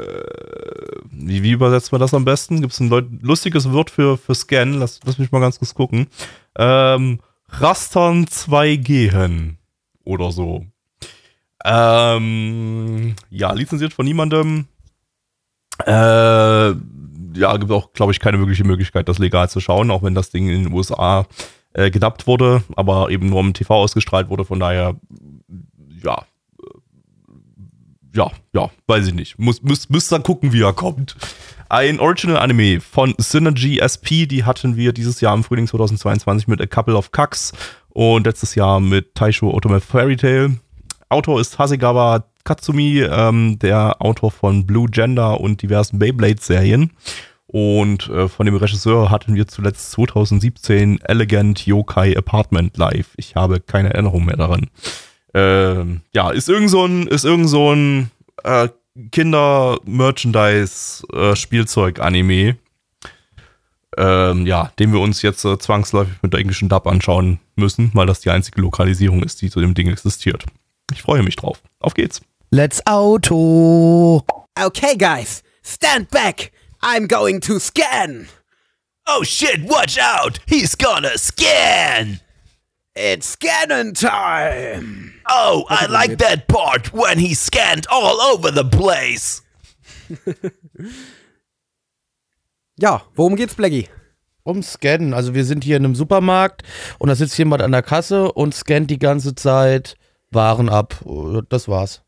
wie, wie, übersetzt man das am besten? Gibt es ein lustiges Wort für, für Scan? Lass, lass mich mal ganz kurz gucken. Ähm, Rastern 2 gehen. Oder so. Ähm, ja, lizenziert von niemandem. Äh, ja, gibt auch, glaube ich, keine wirkliche Möglichkeit, das legal zu schauen, auch wenn das Ding in den USA äh, gedubbt wurde, aber eben nur im TV ausgestrahlt wurde. Von daher, ja, äh, ja, ja, weiß ich nicht. Muss, müsst, müsst dann gucken, wie er kommt. Ein Original Anime von Synergy SP, die hatten wir dieses Jahr im Frühling 2022 mit A Couple of Cucks und letztes Jahr mit Taisho Otome Fairy Tale. Autor ist Hasegawa Katsumi, ähm, der Autor von Blue Gender und diversen Beyblade-Serien. Und äh, von dem Regisseur hatten wir zuletzt 2017 Elegant Yokai Apartment Live. Ich habe keine Erinnerung mehr daran. Ähm, ja, ist irgend so ein, ist irgend so ein äh, Kinder-Merchandise-Spielzeug-Anime. Ähm, ja, den wir uns jetzt äh, zwangsläufig mit der englischen Dub anschauen müssen, weil das die einzige Lokalisierung ist, die zu dem Ding existiert. Ich freue mich drauf. Auf geht's. Let's Auto. Okay, guys, stand back. I'm going to scan. Oh shit, watch out. He's gonna scan. It's scanning time. Oh, I like that part when he scanned all over the place. [LAUGHS] ja, worum geht's, Blackie? Um Scannen. Also wir sind hier in einem Supermarkt und da sitzt jemand an der Kasse und scannt die ganze Zeit Waren ab. Das war's.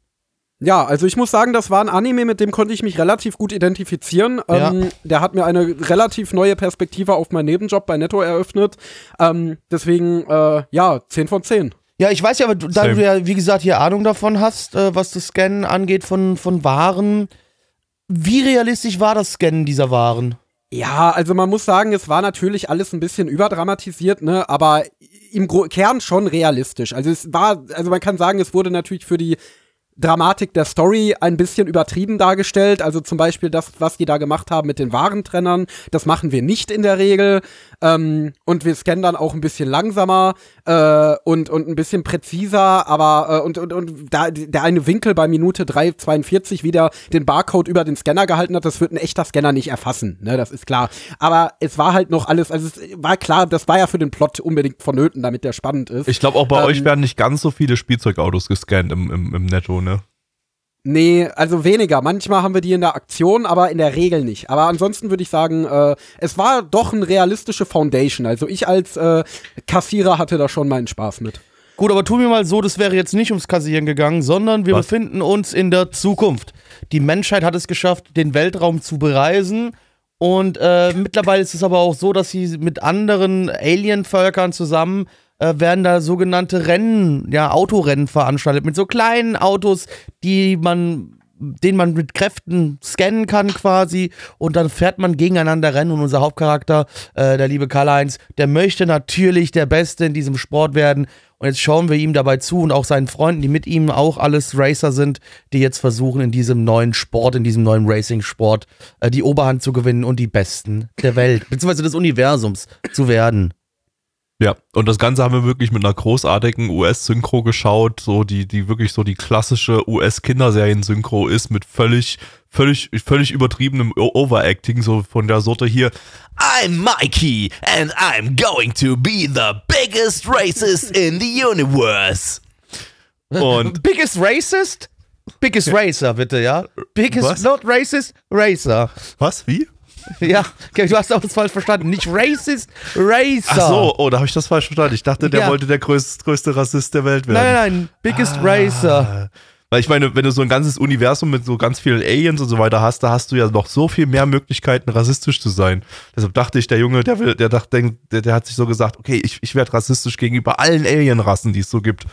Ja, also ich muss sagen, das war ein Anime, mit dem konnte ich mich relativ gut identifizieren. Ja. Ähm, der hat mir eine relativ neue Perspektive auf meinen Nebenjob bei Netto eröffnet. Ähm, deswegen, äh, ja, 10 von 10. Ja, ich weiß ja, aber du, da du ja, wie gesagt, hier Ahnung davon hast, äh, was das Scannen angeht von, von Waren, wie realistisch war das Scannen dieser Waren? Ja, also man muss sagen, es war natürlich alles ein bisschen überdramatisiert, ne, aber im Gro Kern schon realistisch. Also es war, also man kann sagen, es wurde natürlich für die Dramatik der Story ein bisschen übertrieben dargestellt. Also zum Beispiel das, was die da gemacht haben mit den Warentrennern, das machen wir nicht in der Regel. Ähm, und wir scannen dann auch ein bisschen langsamer äh, und, und ein bisschen präziser, aber äh, und, und, und da, der eine Winkel bei Minute 3,42 wieder den Barcode über den Scanner gehalten hat, das wird ein echter Scanner nicht erfassen, ne, das ist klar. Aber es war halt noch alles, also es war klar, das war ja für den Plot unbedingt vonnöten, damit der spannend ist. Ich glaube, auch bei Ähm, euch werden nicht ganz so viele Spielzeugautos gescannt im, im, im Netto, ne? Nee, also weniger. Manchmal haben wir die in der Aktion, aber in der Regel nicht. Aber ansonsten würde ich sagen, äh, es war doch eine realistische Foundation. Also ich als äh, Kassierer hatte da schon meinen Spaß mit. Gut, aber tun wir mal so, das wäre jetzt nicht ums Kassieren gegangen, sondern wir Was? befinden uns in der Zukunft. Die Menschheit hat es geschafft, den Weltraum zu bereisen. Und äh, mittlerweile ist es aber auch so, dass sie mit anderen Alien-Völkern zusammen äh, werden da sogenannte Rennen, ja, Autorennen veranstaltet. Mit so kleinen Autos, die man, den man mit Kräften scannen kann quasi. Und dann fährt man gegeneinander Rennen. Und unser Hauptcharakter, äh, der liebe Karl-Heinz, der möchte natürlich der Beste in diesem Sport werden. Und jetzt schauen wir ihm dabei zu und auch seinen Freunden, die mit ihm auch alles Racer sind, die jetzt versuchen, in diesem neuen Sport, in diesem neuen Racing-Sport, äh, die Oberhand zu gewinnen und die Besten der Welt, beziehungsweise des Universums zu werden. Ja, und das Ganze haben wir wirklich mit einer großartigen US-Synchro geschaut, so die, die wirklich so die klassische US-Kinderserien-Synchro ist mit völlig, völlig, völlig übertriebenem Overacting, so von der Sorte hier. I'm Mikey, and I'm going to be the biggest racist in the universe. Und [LAUGHS] Biggest Racist? Biggest Racer, bitte, ja? Biggest, Was? not Racist, Racer. was? Wie? [LAUGHS] Ja, okay, du hast auch das falsch verstanden. Nicht Racist, Racer. Ach so, oh, da habe ich das falsch verstanden. Ich dachte, der Ja. wollte der größte, größte Rassist der Welt werden. Nein, nein, nein, Biggest Racer. Weil ich meine, wenn du so ein ganzes Universum mit so ganz vielen Aliens und so weiter hast, da hast du ja noch so viel mehr Möglichkeiten, rassistisch zu sein. Deshalb dachte ich, der Junge, der will, der dachte, der, der hat sich so gesagt, okay, ich, ich werde rassistisch gegenüber allen Alienrassen, die es so gibt.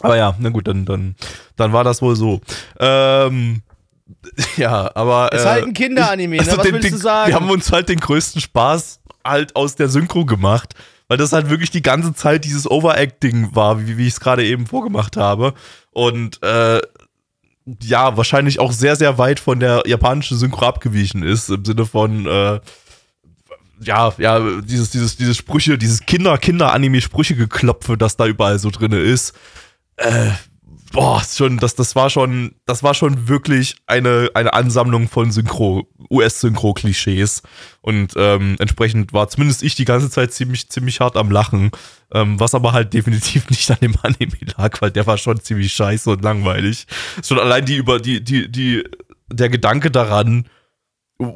Aber ja, na gut, dann, dann, dann war das wohl so. Ähm, [LAUGHS] ja, aber. Ist äh, halt ein Kinderanime, ne? also Was den- willst du sagen? Wir haben uns halt den größten Spaß halt aus der Synchro gemacht, weil das halt wirklich die ganze Zeit dieses Overacting war, wie, wie ich es gerade eben vorgemacht habe. Und äh, ja, wahrscheinlich auch sehr, sehr weit von der japanischen Synchro abgewichen ist, im Sinne von äh, ja, ja, dieses, dieses, dieses Sprüche, dieses Kinder-Kinder-Anime-Sprüche-Geklopfe, das da überall so drinne ist. Äh, boah, schon, das, das war schon, das war schon wirklich eine, eine Ansammlung von Synchro, US-Synchro-Klischees. Und ähm, entsprechend war zumindest ich die ganze Zeit ziemlich, ziemlich hart am Lachen. Ähm, was aber halt definitiv [LAUGHS] nicht an dem Anime lag, weil der war schon ziemlich scheiße und langweilig. Schon allein die über die, die, die, der Gedanke daran,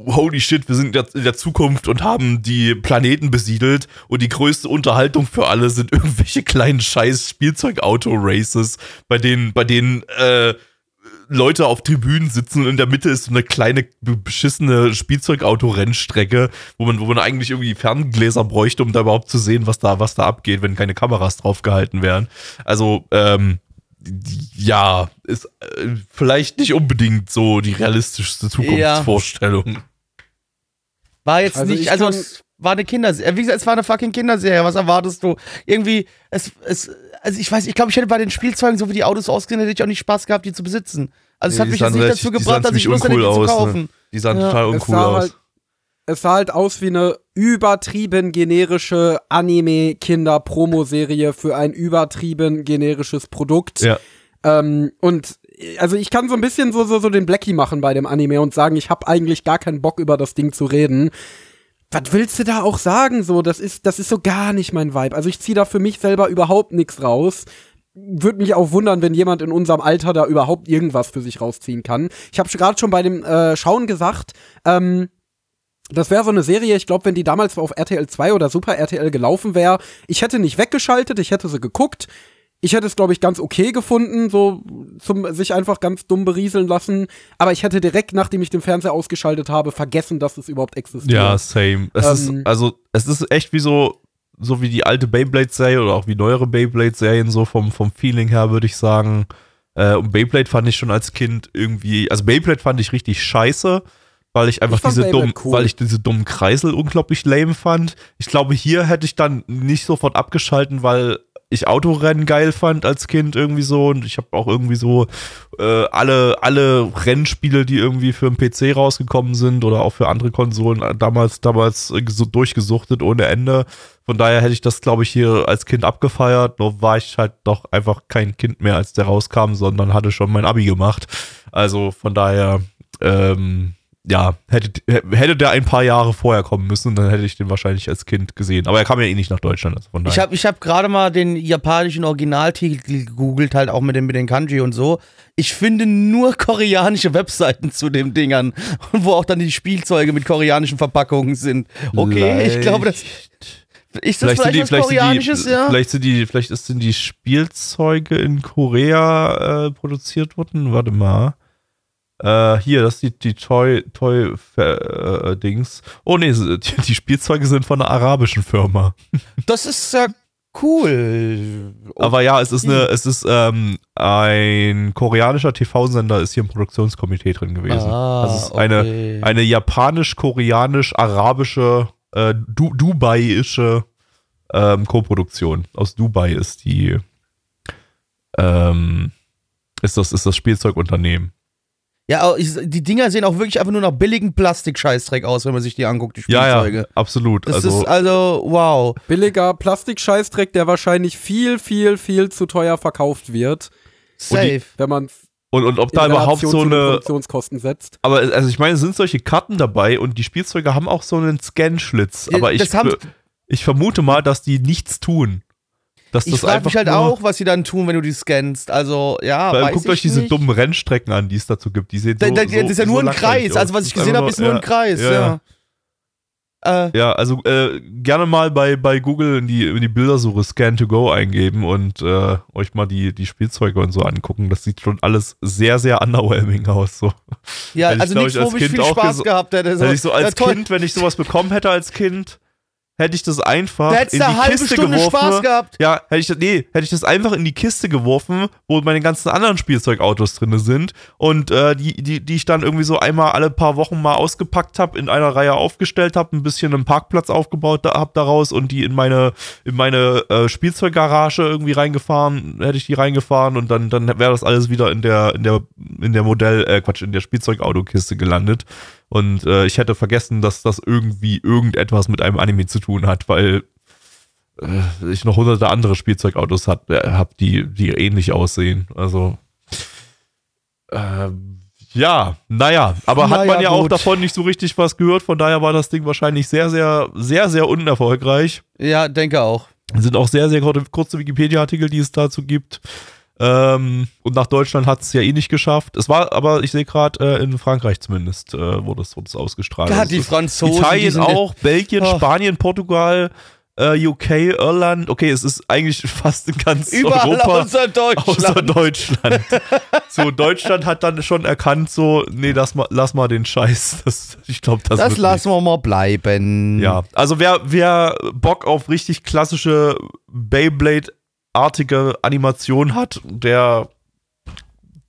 holy shit, wir sind in der Zukunft und haben die Planeten besiedelt und die größte Unterhaltung für alle sind [LAUGHS] irgendwelche kleinen scheiß Spielzeugauto-Races, bei denen, bei denen äh, Leute auf Tribünen sitzen und in der Mitte ist so eine kleine be- beschissene Spielzeugauto-Rennstrecke, wo man, wo man eigentlich irgendwie Ferngläser bräuchte, um da überhaupt zu sehen, was da, was da abgeht, wenn keine Kameras drauf gehalten werden. Also, ähm, ja, ist äh, vielleicht nicht unbedingt so die realistischste Zukunftsvorstellung. War jetzt Also nicht, ich also es war eine Kinderserie. Wie gesagt, es war eine fucking Kinderserie. Was erwartest du? Irgendwie, es, es, also ich weiß, ich glaube, ich hätte bei den Spielzeugen, so wie die Autos ausgesehen, hätte ich auch nicht Spaß gehabt, die zu besitzen. Also es hat mich jetzt nicht relativ- dazu gebracht, dass ich Lust hatte, die uncool zu aus, ne? kaufen. Die sahen Ja, total es uncool sah aus. halt- Es sah halt aus wie eine übertrieben generische Anime-Kinder-Promo-Serie für ein übertrieben generisches Produkt. ja. Ähm, und also ich kann so ein bisschen so, so, so den Blackie machen bei dem Anime und sagen, ich habe eigentlich gar keinen Bock über das Ding zu reden. Was willst du da auch sagen? So, das ist, das ist so gar nicht mein Vibe. Also ich ziehe da für mich selber überhaupt nichts raus. Würde mich auch wundern, wenn jemand in unserem Alter da überhaupt irgendwas für sich rausziehen kann. Ich habe gerade schon bei dem äh, Schauen gesagt, ähm, das wäre so eine Serie, ich glaube, wenn die damals auf RTL 2 oder Super RTL gelaufen wäre, ich hätte nicht weggeschaltet, ich hätte sie geguckt. Ich hätte es, glaube ich, ganz okay gefunden, so zum sich einfach ganz dumm berieseln lassen. Aber ich hätte direkt, nachdem ich den Fernseher ausgeschaltet habe, vergessen, dass es überhaupt existiert. Ja, same. Es Ähm, ist, also, es ist echt wie so, so wie die alte Beyblade-Serie oder auch wie neuere Beyblade-Serien, so vom, vom Feeling her, würde ich sagen. Äh, und Beyblade fand ich schon als Kind irgendwie, also Beyblade fand ich richtig scheiße, weil ich einfach Ich diese dummen, cool. weil ich diese dummen Kreisel unglaublich lame fand. Ich glaube, hier hätte ich dann nicht sofort abgeschalten, weil ich Autorennen geil fand als Kind irgendwie so und ich habe auch irgendwie so äh, alle alle Rennspiele, die irgendwie für den PC rausgekommen sind oder auch für andere Konsolen äh, damals damals äh, so durchgesuchtet ohne Ende. Von daher hätte ich das glaube ich hier als Kind abgefeiert, nur war ich halt doch einfach kein Kind mehr als der rauskam, sondern hatte schon mein Abi gemacht. Also von daher ähm, ja, hätte, hätte der ein paar Jahre vorher kommen müssen, dann hätte ich den wahrscheinlich als Kind gesehen. Aber er kam ja eh nicht nach Deutschland. Also von daher. Ich habe ich hab gerade mal den japanischen Originaltitel gegoogelt, halt auch mit den, mit den Kanji und so. Ich finde nur koreanische Webseiten zu den Dingern, [LAUGHS] wo auch dann die Spielzeuge mit koreanischen Verpackungen sind. Okay, ich glaube, das. Ist das vielleicht, vielleicht, die, was vielleicht Koreanisches, die, ja? Vielleicht sind die, vielleicht sind die Spielzeuge in Korea äh, produziert worden. Warte mal. Äh, hier, das ist die, die Toy, Toy äh, Dings. Oh nee, die, die, Spielzeuge sind von einer arabischen Firma. [LAUGHS] Das ist ja cool. Aber ja, es ist eine, es ist ähm, ein koreanischer TV-Sender ist hier im Produktionskomitee drin gewesen. Ah, das ist okay. eine, eine japanisch-koreanisch-arabische, äh, du Dubai-ische ähm, Co-Produktion. Aus Dubai ist die ähm, ist das, ist das Spielzeugunternehmen. Ja, die Dinger sehen auch wirklich einfach nur nach billigen Plastikscheißdreck aus, wenn man sich die anguckt, die Spielzeuge. Ja, ja, absolut. Das also, ist also, wow. Billiger Plastikscheißdreck, der wahrscheinlich viel, viel, viel zu teuer verkauft wird. Safe. wenn man und, und ob da überhaupt so eine Produktionskosten setzt. Aber also ich meine, es sind solche Karten dabei und die Spielzeuge haben auch so einen Scan-Schlitz. Aber ich, ich vermute mal, dass die nichts tun. Dass ich frage mich halt auch, was sie dann tun, wenn du die scannst. Also, ja, Weil, Guckt euch diese nicht. dummen Rennstrecken an, die es dazu gibt. Die sehen so, Da, so, das ist ja so nur ein Kreis. Also, was ich Das gesehen habe, ist nur ein ja, Kreis, ja. ja. Äh, Ja, also äh, gerne mal bei, bei Google in die, in die Bildersuche Scan to Go eingeben und äh, euch mal die, die Spielzeuge und so angucken. Das sieht schon alles sehr, sehr underwhelming aus. So. ja, also nichts, wo ich Kind viel Spaß gehabt hätte. So, Hätte ich so als. Kind, wenn ich sowas bekommen hätte als Kind, hätte ich das einfach Da in die halbe Kiste Stunde geworfen. Spaß gehabt. Ja, hätte ich das, nee, hätte ich das einfach in die Kiste geworfen, wo meine ganzen anderen Spielzeugautos drin sind und äh, die, die, die ich dann irgendwie so einmal alle paar Wochen mal ausgepackt habe, in einer Reihe aufgestellt habe, ein bisschen einen Parkplatz aufgebaut da, habe daraus und die in meine, in meine äh, Spielzeuggarage irgendwie reingefahren, hätte ich die reingefahren und dann, dann wäre das alles wieder in der, in der, in der Modell, äh, Quatsch, in der Spielzeugautokiste gelandet. Und äh, ich hätte vergessen, dass das irgendwie irgendetwas mit einem Anime zu tun hat, weil äh, ich noch hunderte andere Spielzeugautos hat, äh, habe, die, die ähnlich aussehen. Also ähm, ja, naja, aber hat Naja, man ja auch gut. davon nicht so richtig was gehört, von daher war das Ding wahrscheinlich sehr, sehr, sehr, sehr unerfolgreich. Ja, denke auch. Es sind auch sehr, sehr kurze Wikipedia-Artikel, die es dazu gibt. Ähm, und nach Deutschland hat es ja eh nicht geschafft. Es war aber, ich sehe gerade, äh, in Frankreich zumindest äh, wurde es ausgestrahlt. Ja, Also die Franzosen. die Italien sind- auch, Belgien, Oh. Spanien, Portugal, äh, UK, Irland. Okay, es ist eigentlich [LAUGHS] fast in ganz Überall Europa. [LAUGHS] außer Deutschland. Außer Deutschland. so, Deutschland hat dann schon erkannt, so, nee, lass mal, lass mal den Scheiß. [LAUGHS] Das, ich glaube, das, das lassen wir mal bleiben. ja, also wer, wer Bock auf richtig klassische Beyblade-artige Animation hat, der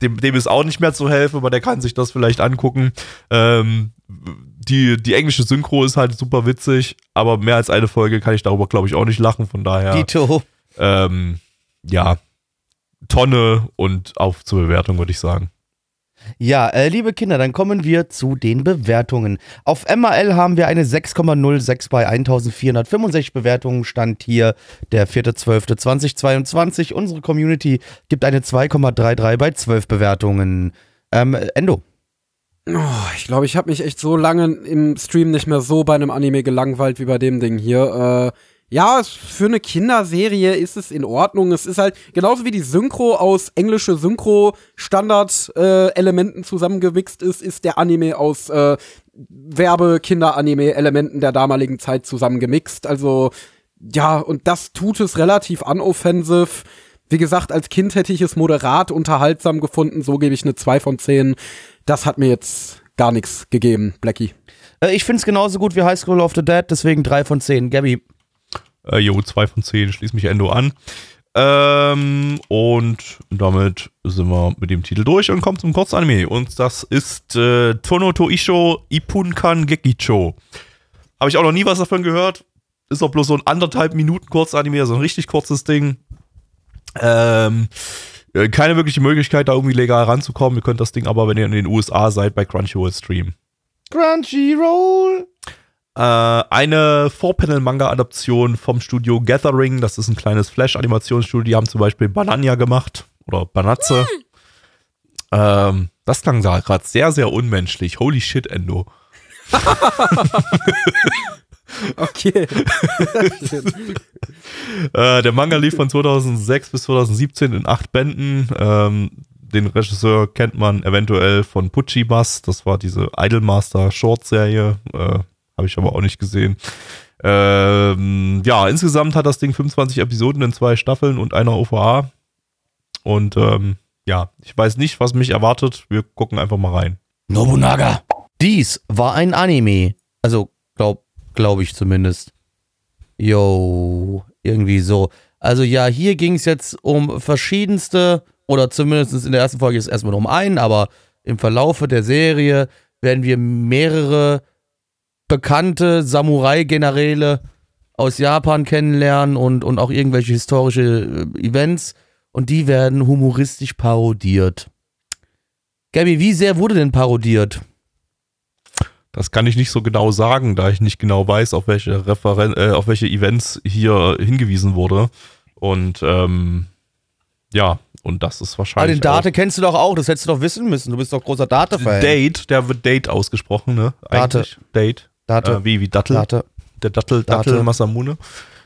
dem, dem ist auch nicht mehr zu helfen, aber der kann sich das vielleicht angucken. Ähm, die, die englische Synchro ist halt super witzig, aber mehr als eine Folge kann ich darüber, glaube ich, auch nicht lachen. Von daher, Dito. ähm, ja, Tonne und auf zur Bewertung, würde ich sagen. Ja, äh, liebe Kinder, dann kommen wir zu den Bewertungen. Auf MAL haben wir eine 6,06 bei 1465 Bewertungen. Stand hier der 4.12.2022. Unsere Community gibt eine 2,33 bei 12 Bewertungen. Ähm, Endo. Oh, ich glaube, ich habe mich echt so lange im Stream nicht mehr so bei einem Anime gelangweilt wie bei dem Ding hier. Äh, ja, für eine Kinderserie ist es in Ordnung. Es ist halt genauso wie die Synchro aus englische Synchro-Standard-Elementen zusammengewichst ist, ist der Anime aus äh, Werbe-Kinder-Anime-Elementen der damaligen Zeit zusammengemixt. Also ja, und das tut es relativ unoffensive. Wie gesagt, als Kind hätte ich es moderat unterhaltsam gefunden. So gebe ich eine 2 von 10. Das hat mir jetzt gar nichts gegeben, Blackie. Äh, ich finde es genauso gut wie High School of the Dead, deswegen 3 von 10. Gabby. Äh, jo, 2 von 10, schließ mich Endo an. Ähm, und damit sind wir mit dem Titel durch und kommen zum Kurzanime. Und das ist äh, Tono Toisho Ipunkan Gekicho. Habe ich auch noch nie was davon gehört. Ist auch bloß so ein anderthalb Minuten Kurzanime, so ein richtig kurzes Ding. Ähm, äh, keine wirkliche Möglichkeit, da irgendwie legal ranzukommen. Ihr könnt das Ding aber, wenn ihr in den USA seid, bei Crunchyroll streamen. Crunchyroll. Äh, eine Four-Panel-Manga-Adaption vom Studio Gathering. Das ist ein kleines Flash-Animationsstudio. Die haben zum Beispiel Banania gemacht oder Banatze. Ähm, das klang gerade sehr, sehr unmenschlich. Holy shit, Endo. [LAUGHS] Okay. [LAUGHS] Äh, der Manga lief von 2006 bis 2017 in acht Bänden. Ähm, den Regisseur kennt man eventuell von Pucci Bus. Das war diese Idolmaster Short-Serie. Äh, Habe ich aber auch nicht gesehen. Ähm, ja, insgesamt hat das Ding 25 Episoden in zwei Staffeln und einer OVA. Und ähm, ja, ich weiß nicht, was mich erwartet. Wir gucken einfach mal rein. Nobunaga. Dies war ein Anime. Also, glaub, glaub ich zumindest. Yo, irgendwie so. Also ja, hier ging es jetzt um verschiedenste, oder zumindest in der ersten Folge ist es erstmal nur um einen, aber im Verlaufe der Serie werden wir mehrere bekannte Samurai-Generäle aus Japan kennenlernen und, und auch irgendwelche historische äh, Events und die werden humoristisch parodiert. Gabi, wie sehr wurde denn parodiert? Das kann ich nicht so genau sagen, da ich nicht genau weiß, auf welche Referen äh, auf welche Events hier hingewiesen wurde. Und ähm, ja, und das ist Ah, wahrscheinlich. den Date kennst du doch auch, das hättest du doch wissen müssen. Du bist doch großer Date-Fan. Date, der wird Date ausgesprochen, ne? Eigentlich. Date. Date. Äh, wie, wie Dattel. Date. Der Dattel, Date. Dattel Masamune.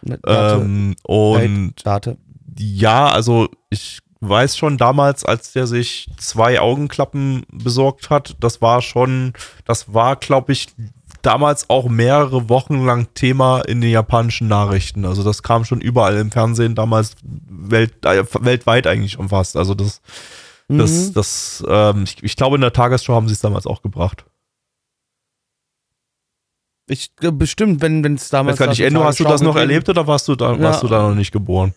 Ne, Date. Ähm, und Date. ja, also ich weiß schon damals, als der sich zwei Augenklappen besorgt hat, das war schon, das war, glaube ich, damals auch mehrere Wochen lang Thema in den japanischen Nachrichten. Also das kam schon überall im Fernsehen, damals welt, äh, weltweit eigentlich schon fast. Also das, das, Mhm. das, ähm, ich, ich glaube, in der Tagesschau haben sie es damals auch gebracht. Ich, äh, bestimmt, wenn es damals. Der Enno, hast du das noch erlebt oder warst du da, Ja. warst du da noch nicht geboren?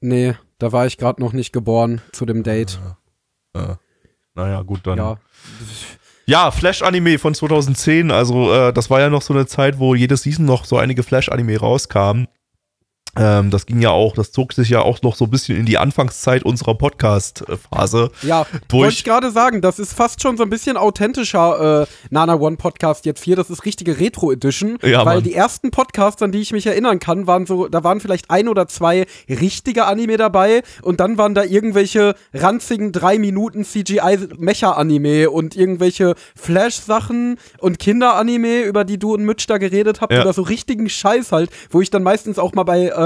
Nee, da war ich gerade noch nicht geboren zu dem Date. Äh, naja, gut, dann. Ja. Ja, Flash-Anime von 2010, also äh, das war ja noch so eine Zeit, wo jede Season noch so einige Flash-Anime rauskamen. Ähm, das ging ja auch, das zog sich ja auch noch so ein bisschen in die Anfangszeit unserer Podcast-Phase. Ja, Durch- wollte ich gerade sagen, das ist fast schon so ein bisschen authentischer äh, Nana One Podcast jetzt hier. Das ist richtige Retro Edition, Ja, weil Mann. die ersten Podcasts, an die ich mich erinnern kann, waren so, da waren vielleicht ein oder zwei richtige Anime dabei und dann waren da irgendwelche ranzigen drei Minuten CGI Mecha Anime und irgendwelche Flash Sachen und Kinder-Anime, über die du und Mitch da geredet habt Ja. oder so richtigen Scheiß halt, wo ich dann meistens auch mal bei äh,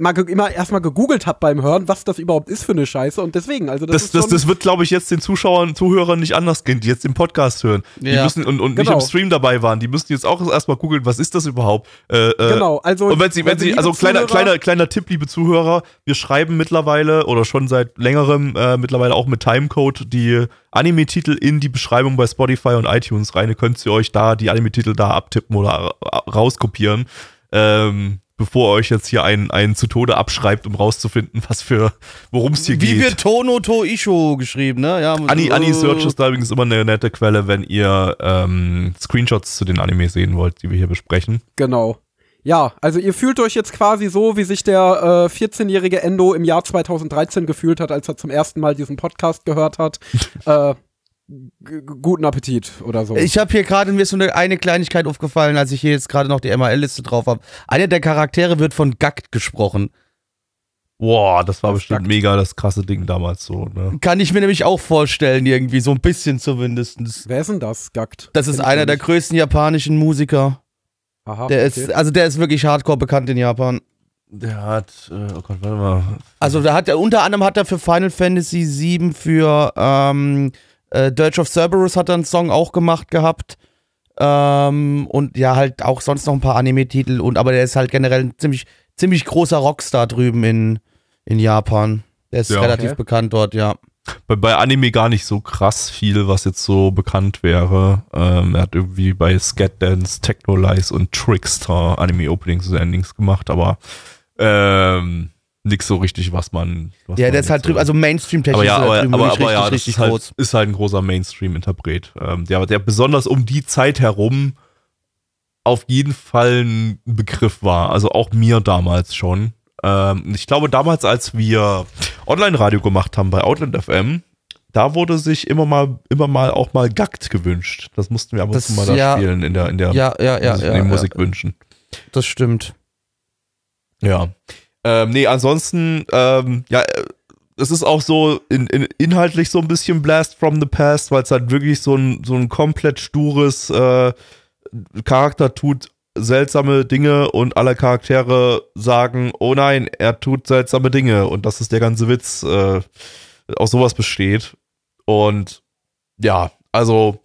mal ge- immer erstmal gegoogelt habe beim Hören, was das überhaupt ist für eine Scheiße und deswegen, also das, Das, das, das wird, glaube ich, jetzt den Zuschauern, Zuhörern nicht anders gehen, die jetzt den Podcast hören. Die Ja. müssen und, und nicht Genau. im Stream dabei waren. Die müssen jetzt auch erstmal googeln, was ist das überhaupt? Äh, äh, Genau, also Und wenn Sie, wenn also Sie, also kleiner, Zuhörer- kleiner, kleiner Tipp, liebe Zuhörer, wir schreiben mittlerweile oder schon seit längerem äh, mittlerweile auch mit Timecode die Anime-Titel in die Beschreibung bei Spotify und iTunes rein. Ihr könnt sie euch da, die Anime-Titel da abtippen oder ra- rauskopieren. Ähm, bevor ihr euch jetzt hier einen, einen zu Tode abschreibt, um rauszufinden, was für, worum es hier Wie geht. wird Tono To Isho geschrieben, ne? Ja, Ani, äh, Ani Search ist da übrigens immer eine nette Quelle, wenn ihr ähm, Screenshots zu den Anime sehen wollt, die wir hier besprechen. Genau. Ja, also ihr fühlt euch jetzt quasi so, wie sich der äh, 14-jährige Endo im Jahr 2013 gefühlt hat, als er zum ersten Mal diesen Podcast gehört hat. [LAUGHS] äh, guten Appetit oder so. Ich habe hier gerade mir so eine, eine Kleinigkeit aufgefallen, als ich hier jetzt gerade noch die MRL-Liste drauf habe. Einer der Charaktere wird von Gackt gesprochen. Boah, das war Das bestimmt sagt- mega das krasse Ding damals so, ne? Kann ich mir nämlich auch vorstellen, irgendwie, so ein bisschen zumindest. Wer ist denn das, Gackt? Das ist einer der größten japanischen Musiker. Aha, Der okay. ist, also der ist wirklich hardcore bekannt in Japan. Der hat, äh, oh Gott, warte mal. Also da hat er, unter anderem hat er für Final Fantasy VII für ähm, äh, Dirge of Cerberus hat er einen Song auch gemacht gehabt. Ähm, und ja, halt auch sonst noch ein paar Anime-Titel. Und aber der ist halt generell ein ziemlich, ziemlich großer Rockstar drüben in, in Japan. Der ist Ja. relativ Okay. bekannt dort, ja. Bei, bei Anime gar nicht so krass viel, was jetzt so bekannt wäre. Ähm, er hat irgendwie bei Scatdance, Technolize und Trickster Anime-Openings und Endings gemacht, aber ähm, nix so richtig, was man. Was Ja, man der ist halt drüben, so- also Mainstream-technisch aber ja, ist er aber, drüben aber, aber ja, richtig, das richtig ist halt, groß. ist halt ein großer Mainstream-Interpret. Ähm, der, der besonders um die Zeit herum auf jeden Fall ein Begriff war. Also auch mir damals schon. Ähm, ich glaube, damals, als wir Online-Radio gemacht haben bei Outland FM, da wurde sich immer mal, immer mal auch mal Gackt gewünscht. Das mussten wir ab und zu mal da ja. spielen in der, in der Ja, ja, in den. Musikwünschen. Das stimmt. Ja. Ähm, nee, ansonsten, ähm, ja, äh, es ist auch so in, in, inhaltlich so ein bisschen Blast from the Past, weil es halt wirklich so ein, so ein komplett stures äh, Charakter tut seltsame Dinge und alle Charaktere sagen, oh nein, er tut seltsame Dinge und das ist der ganze Witz, äh, aus sowas besteht. Und ja, also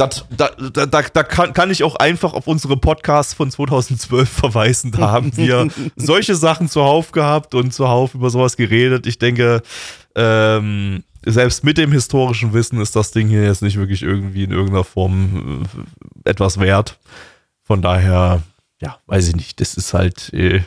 das, da, da, da, da kann, kann ich auch einfach auf unsere Podcasts von 2012 verweisen. Da haben wir [LAUGHS] solche Sachen zuhauf gehabt und zuhauf über sowas geredet. Ich denke, ähm, selbst mit dem historischen Wissen ist das Ding hier jetzt nicht wirklich irgendwie in irgendeiner Form äh, etwas wert. Von daher, ja, weiß ich nicht. Das ist halt äh,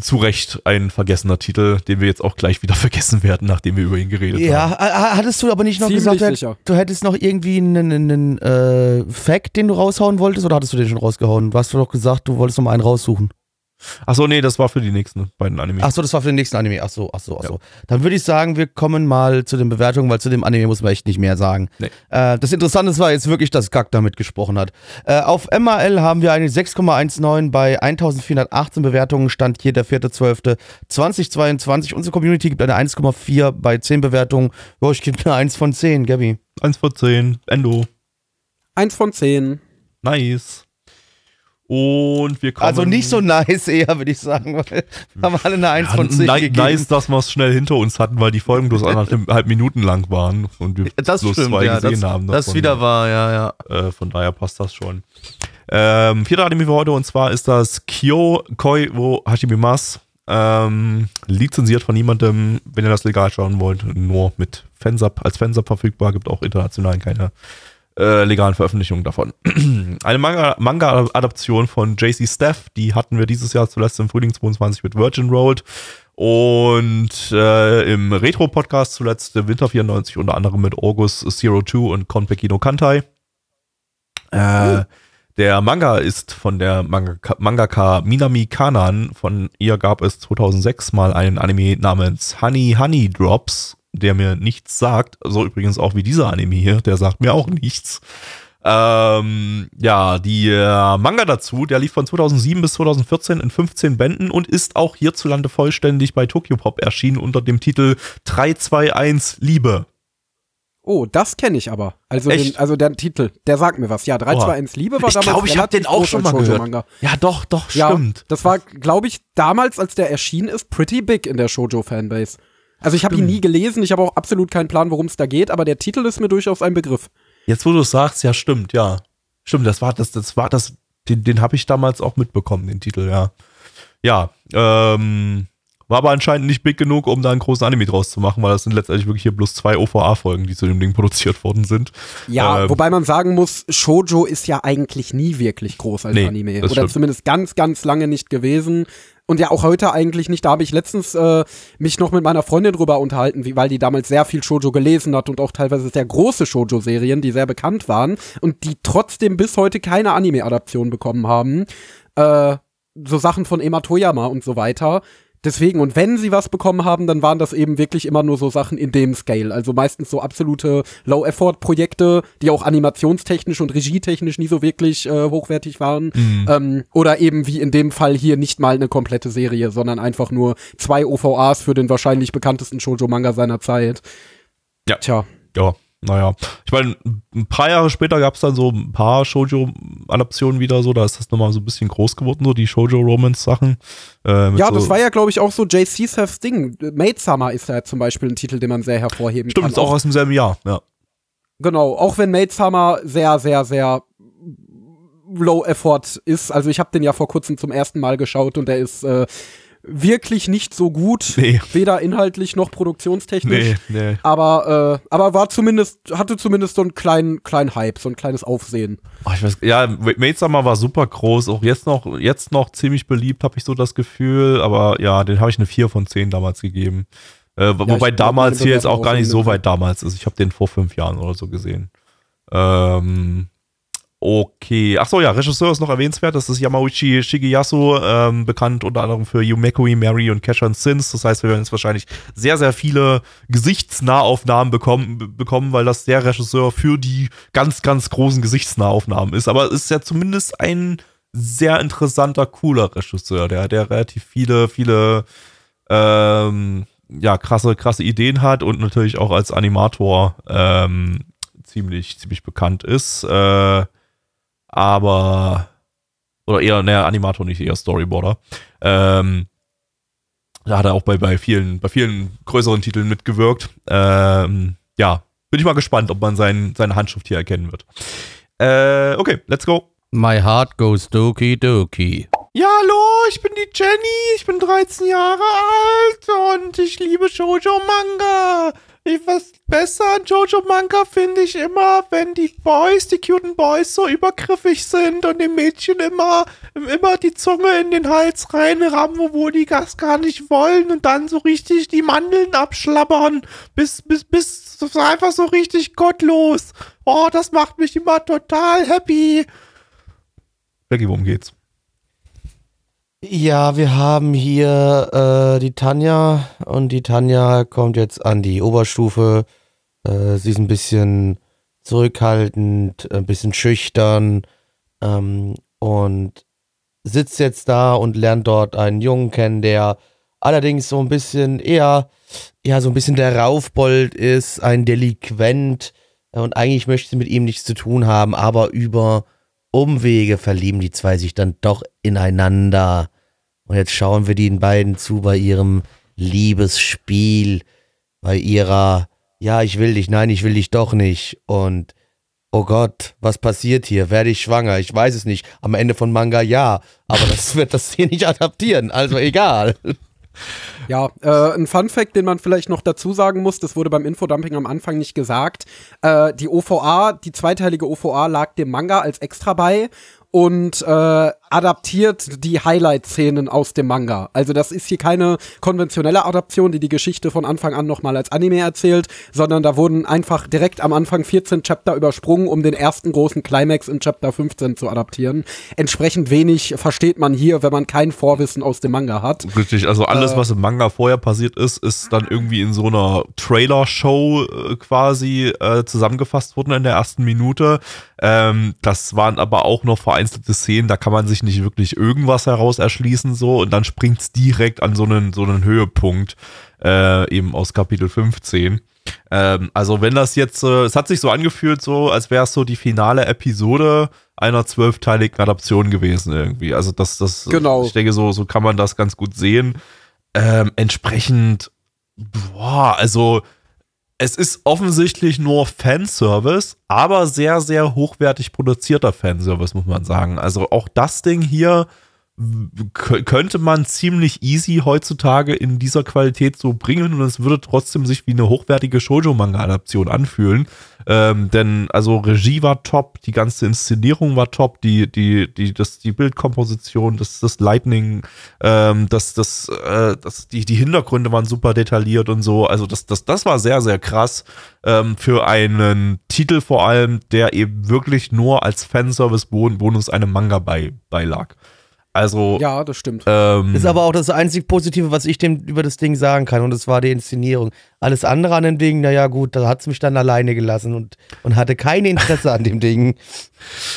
zu Recht ein vergessener Titel, den wir jetzt auch gleich wieder [LAUGHS] vergessen werden, nachdem wir über ihn geredet Ja, haben. ha- hattest du aber nicht noch Ziemlich gesagt, du, hätt- du hättest noch irgendwie einen, einen äh, Fact, den du raushauen wolltest, oder hattest du den schon rausgehauen? Du hast doch gesagt, du wolltest noch mal einen raussuchen. Achso, nee, das war für die nächsten beiden Anime. Ach so, das war für den nächsten Anime. Ach so, ach so, ach so. Dann würde ich sagen, wir kommen mal zu den Bewertungen, weil zu dem Anime muss man echt nicht mehr sagen. Nee. Äh, das Interessante war jetzt wirklich, dass Gak damit gesprochen hat. Äh, auf MAL haben wir eine 6,19 bei 1418 Bewertungen. Stand hier der 4.12.2022. Unsere Community gibt eine 1,4 bei 10 Bewertungen. Jo, ich gebe eine 1 von 10, Gabby. 1 von 10, Endo. Eins von zehn. Nice. Und wir kommen. Also nicht so nice eher, würde ich sagen, weil wir haben alle eine 1 ja, von 10 ni- gegeben. Nice, dass wir es schnell hinter uns hatten, weil die Folgen bloß anderthalb Minuten lang waren und wir Das bloß stimmt, zwei ja, gesehen das, haben. das davon. wieder war, ja, ja. Äh, von daher passt das schon. Ähm, vierter Anime für heute und zwar ist das Kyo Koi wo Hashimimas. Ähm, lizenziert von niemandem, wenn ihr das legal schauen wollt, nur mit Fansub als Fansub verfügbar, gibt auch international keine äh, legalen Veröffentlichungen davon. [CLEARS THROAT] Eine Manga- Manga-Adaption von JC Staff, die hatten wir dieses Jahr zuletzt im Frühling 22 mit Virgin Road und äh, im Retro-Podcast zuletzt im Winter 94 unter anderem mit August Zero Two und Konpeki no Kantai. Äh, Der Manga ist von der Mangaka, Mangaka Minami Kanan. Von ihr gab es 2006 mal einen Anime namens Honey Honey Drops, der mir nichts sagt. So übrigens auch wie dieser Anime hier, der sagt mir auch nichts. Ähm, ja, die äh, Manga dazu, der lief von 2007 bis 2014 in 15 Bänden und ist auch hierzulande vollständig bei Tokyo Pop erschienen unter dem Titel 321 Liebe. Oh, das kenne ich aber. Also, den, also der Titel, der sagt mir was. Ja, 321 Liebe war Ich damals glaube, ich habe den auch schon mal gehört. Shoujo-Manga. Ja, doch, doch, Ja, stimmt. das war, glaube ich, damals, als der erschienen ist, pretty big in der Shoujo-Fanbase. Also ich habe ihn nie gelesen, ich habe auch absolut keinen Plan, worum es da geht, aber der Titel ist mir durchaus ein Begriff. Jetzt, wo du es sagst, ja, stimmt, ja. Stimmt, das war das, das war das, den, den habe ich damals auch mitbekommen, den Titel, ja. Ja, ähm, war aber anscheinend nicht big genug, um da einen großen Anime draus zu machen, weil das sind letztendlich wirklich hier bloß zwei OVA-Folgen, die zu dem Ding produziert worden sind. Ja, Ähm, wobei man sagen muss, Shoujo ist ja eigentlich nie wirklich groß als Nee, Anime. Oder stimmt. zumindest ganz, ganz lange nicht gewesen. Und ja, auch heute eigentlich nicht. Da habe ich letztens äh, mich noch mit meiner Freundin drüber unterhalten, wie, weil die damals sehr viel Shoujo gelesen hat und auch teilweise sehr große Shoujo-Serien, die sehr bekannt waren und die trotzdem bis heute keine Anime-Adaption bekommen haben. Äh, so Sachen von Ema Toyama und so weiter. Deswegen, und wenn sie was bekommen haben, dann waren das eben wirklich immer nur so Sachen in dem Scale. Also meistens so absolute Low-Effort-Projekte, die auch animationstechnisch und regietechnisch nie so wirklich äh, hochwertig waren. Ähm, oder eben wie in dem Fall hier nicht mal eine komplette Serie, sondern einfach nur zwei OVAs für den wahrscheinlich bekanntesten Shoujo-Manga seiner Zeit. Ja. Tja. Ja, naja. Ich meine, ein paar Jahre später gab es dann so ein paar Shoujo-Adaptionen wieder so, da ist das nochmal so ein bisschen groß geworden, so die Shoujo-Romance-Sachen. Äh, Ja, so, das war ja, glaube ich, auch so JC Seths Ding. Maid Summer ist ja zum Beispiel ein Titel, den man sehr hervorheben Stimmt, kann. ist auch aus demselben Jahr, ja. Genau, auch wenn Maid Summer sehr, sehr, sehr low effort ist. Also ich habe den ja vor kurzem zum ersten Mal geschaut und der ist äh, wirklich nicht so gut. Nee. Weder inhaltlich noch produktionstechnisch. Nee, nee. Aber, äh, aber war zumindest, hatte zumindest so einen kleinen, kleinen Hype, so ein kleines Aufsehen. Oh, ich weiß, ja, Maid Summer war super groß, auch jetzt noch, jetzt noch ziemlich beliebt, habe ich so das Gefühl, aber ja, den habe ich eine 4 von 10 damals gegeben. Äh, Ja, wobei damals hier jetzt auch gar nicht so weit damals ist. Ich habe den vor fünf Jahren oder so gesehen. Ähm, Okay. Achso, ja, Regisseur ist noch erwähnenswert. Das ist Yamauchi Shigeyasu, ähm, bekannt unter anderem für Yumekoi, Mary und Cash and Sins. Das heißt, wir werden jetzt wahrscheinlich sehr, sehr viele Gesichtsnahaufnahmen bekommen, bekommen, weil das der Regisseur für die ganz, ganz großen Gesichtsnahaufnahmen ist. Aber es ist ja zumindest ein sehr interessanter, cooler Regisseur, der, der relativ viele, viele ähm, ja, krasse, krasse Ideen hat und natürlich auch als Animator ähm, ziemlich, ziemlich bekannt ist. Äh, aber oder eher, naja, Animator, nicht eher Storyboarder. Ähm, da hat er auch bei, bei vielen, bei vielen größeren Titeln mitgewirkt. Ähm, ja, bin ich mal gespannt, ob man sein, seine Handschrift hier erkennen wird. Äh, okay, let's go. My heart goes doki doki. Ja, hallo, ich bin die Jenny, ich bin 13 Jahre alt und ich liebe Shoujo Manga. Ich, was besser an Jojo Manga finde ich immer, wenn die Boys, die cuten Boys so übergriffig sind und den Mädchen immer, immer die Zunge in den Hals reinrammen, obwohl die das gar nicht wollen und dann so richtig die Mandeln abschlabbern, bis, bis, bis einfach so richtig gottlos. Oh, das macht mich immer total happy. Becky, worum geht's? Ja, wir haben hier äh, die Tanja und die Tanja kommt jetzt an die Oberstufe. Äh, sie ist ein bisschen zurückhaltend, ein bisschen schüchtern ähm, und sitzt jetzt da und lernt dort einen Jungen kennen, der allerdings so ein bisschen eher, ja, so ein bisschen der Raufbold ist, ein Delinquent und eigentlich möchte sie mit ihm nichts zu tun haben, aber über Umwege verlieben die zwei sich dann doch ineinander. Und jetzt schauen wir den beiden zu bei ihrem Liebesspiel, bei ihrer, ja, ich will dich, nein, ich will dich doch nicht. Und, oh Gott, was passiert hier? Werde ich schwanger? Ich weiß es nicht. Am Ende von Manga ja, aber das [LAUGHS] wird das hier nicht adaptieren, also egal. Ja, äh, ein Fun Fact, den man vielleicht noch dazu sagen muss, das wurde beim Infodumping am Anfang nicht gesagt. Äh, die OVA, die zweiteilige OVA lag dem Manga als extra bei und äh, adaptiert die Highlight-Szenen aus dem Manga. Also das ist hier keine konventionelle Adaption, die die Geschichte von Anfang an nochmal als Anime erzählt, sondern da wurden einfach direkt am Anfang 14 Chapter übersprungen, um den ersten großen Climax in Chapter 15 zu adaptieren. Entsprechend wenig versteht man hier, wenn man kein Vorwissen aus dem Manga hat. Richtig, also alles, äh, was im Manga vorher passiert ist, ist dann irgendwie in so einer Trailer-Show äh, quasi äh, zusammengefasst worden in der ersten Minute. Ähm, das waren aber auch noch vereinzelte Szenen, da kann man sich nicht wirklich irgendwas heraus erschließen so und dann springt es direkt an so einen, so einen Höhepunkt, äh, eben aus Kapitel 15. Ähm, also wenn das jetzt, äh, es hat sich so angefühlt, so als wäre es so die finale Episode einer zwölfteiligen Adaption gewesen irgendwie. Also das, das, genau. ich denke, so, so kann man das ganz gut sehen. Ähm, entsprechend, boah, also es ist offensichtlich nur Fanservice, aber sehr, sehr hochwertig produzierter Fanservice, muss man sagen. Also auch das Ding hier könnte man ziemlich easy heutzutage in dieser Qualität so bringen und es würde trotzdem sich wie eine hochwertige Shoujo-Manga-Adaption anfühlen. Ähm, denn also Regie war top, die ganze Inszenierung war top, die, die, die, das, die Bildkomposition, das, das Lightning, ähm, das, das, äh, das, die, die Hintergründe waren super detailliert und so. Also das, das, das war sehr, sehr krass ähm, für einen Titel vor allem, der eben wirklich nur als Fanservice-Bonus einem Manga bei, beilag. Also. Ja, das stimmt. Ähm, ist aber auch das einzig Positive, was ich dem über das Ding sagen kann. Und das war die Inszenierung. Alles andere an dem Ding, naja, gut, da hat es mich dann alleine gelassen und, und hatte kein Interesse an dem Ding. [LAUGHS]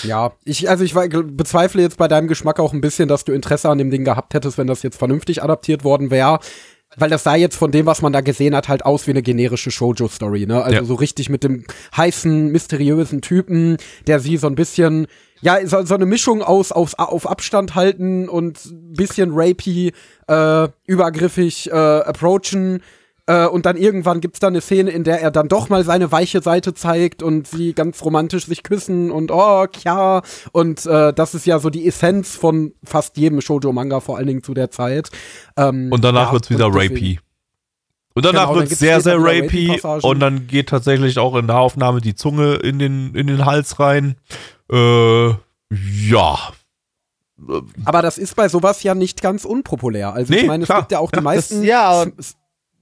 Ja, ich, also ich bezweifle jetzt bei deinem Geschmack auch ein bisschen, dass du Interesse an dem Ding gehabt hättest, wenn das jetzt vernünftig adaptiert worden wäre. Weil das sah jetzt von dem, was man da gesehen hat, halt aus wie eine generische Shoujo-Story, ne? Also ja. so richtig mit dem heißen, mysteriösen Typen, der sie so ein bisschen ja, so, so eine Mischung aus auf, auf Abstand halten und bisschen rapey, äh, übergriffig äh, approachen. Äh, und dann irgendwann gibt's da eine Szene, in der er dann doch mal seine weiche Seite zeigt und sie ganz romantisch sich küssen und oh, kja. Und äh, das ist ja so die Essenz von fast jedem Shoujo-Manga, vor allen Dingen zu der Zeit. Ähm, und danach ja, wird's wieder rapey. Und danach genau, wird es sehr, sehr rapey und dann geht tatsächlich auch in der Aufnahme die Zunge in den, in den Hals rein. Äh, ja. Aber das ist bei sowas ja nicht ganz unpopulär. Also nee, ich meine, es klar. gibt ja auch die meisten. Das, ja,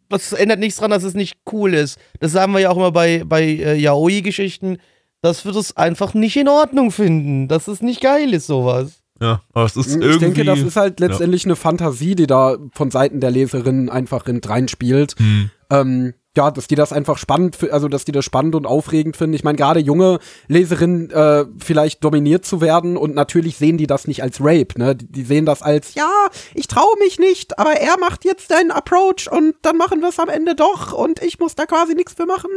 das ändert nichts dran, dass es nicht cool ist. Das sagen wir ja auch immer bei, bei äh, Yaoi-Geschichten. dass wir das einfach nicht in Ordnung finden, dass es nicht geil ist, sowas. Ja, aber es ist Ich irgendwie. denke, das ist halt letztendlich eine Fantasie, die da von Seiten der Leserinnen einfach in, reinspielt. Hm. Ähm, ja, dass die das einfach spannend, also dass die das spannend und aufregend finden. Ich meine, gerade junge Leserinnen äh, vielleicht dominiert zu werden und natürlich sehen die das nicht als Rape, ne? Die, die sehen das als, ja, ich traue mich nicht, aber er macht jetzt seinen Approach und dann machen wir es am Ende doch und ich muss da quasi nichts für machen.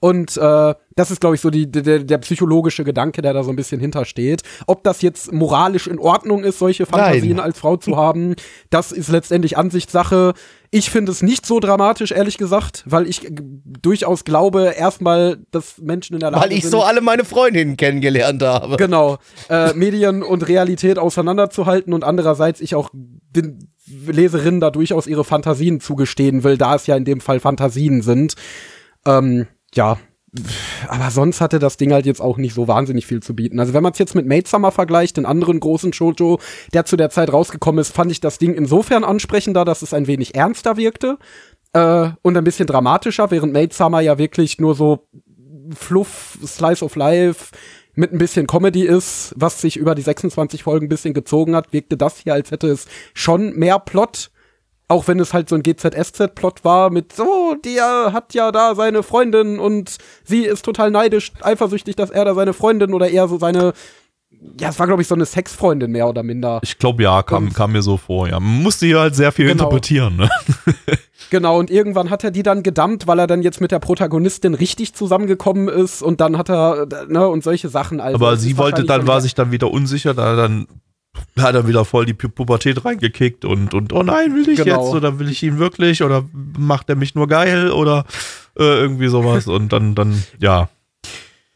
Und äh, das ist, glaube ich, so die, der, der psychologische Gedanke, der da so ein bisschen hintersteht. Ob das jetzt moralisch in Ordnung ist, solche Fantasien als Frau zu haben, das ist letztendlich Ansichtssache. Ich finde es nicht so dramatisch, ehrlich gesagt, weil ich äh, durchaus glaube, erstmal, dass Menschen in der Lage Weil ich sind, so alle meine Freundinnen kennengelernt habe. genau, äh, [LAUGHS] Medien und Realität auseinanderzuhalten und andererseits ich auch den Leserinnen da durchaus ihre Fantasien zugestehen will, da es ja in dem Fall Fantasien sind. Ähm, ja, aber sonst hatte das Ding halt jetzt auch nicht so wahnsinnig viel zu bieten. Also wenn man es jetzt mit Maid Summer vergleicht, den anderen großen Shoujo, der zu der Zeit rausgekommen ist, fand ich das Ding insofern ansprechender, dass es ein wenig ernster wirkte äh, und ein bisschen dramatischer, während Maid Summer ja wirklich nur so Fluff, Slice of Life mit ein bisschen Comedy ist, was sich über die 26 Folgen ein bisschen gezogen hat, wirkte das hier, als hätte es schon mehr Plot. Auch wenn es halt so ein GZSZ-Plot war mit so, der hat ja da seine Freundin und sie ist total neidisch, eifersüchtig, dass er da seine Freundin oder eher so seine, ja, es war glaube ich so eine Sexfreundin mehr oder minder. Ich glaube, ja, kam, Und- kam mir so vor. Ja, man musste hier halt sehr viel Genau. interpretieren. Ne? [LAUGHS] Genau, und irgendwann hat er die dann gedammt, weil er dann jetzt mit der Protagonistin richtig zusammengekommen ist und dann hat er, ne, und solche Sachen. Also Aber sie wollte dann, war sich dann wieder unsicher, da dann hat er wieder voll die Pu Pubertät reingekickt und, und oh nein, will ich Genau. jetzt oder will ich ihn wirklich oder macht er mich nur geil oder äh, irgendwie sowas und dann, dann, ja.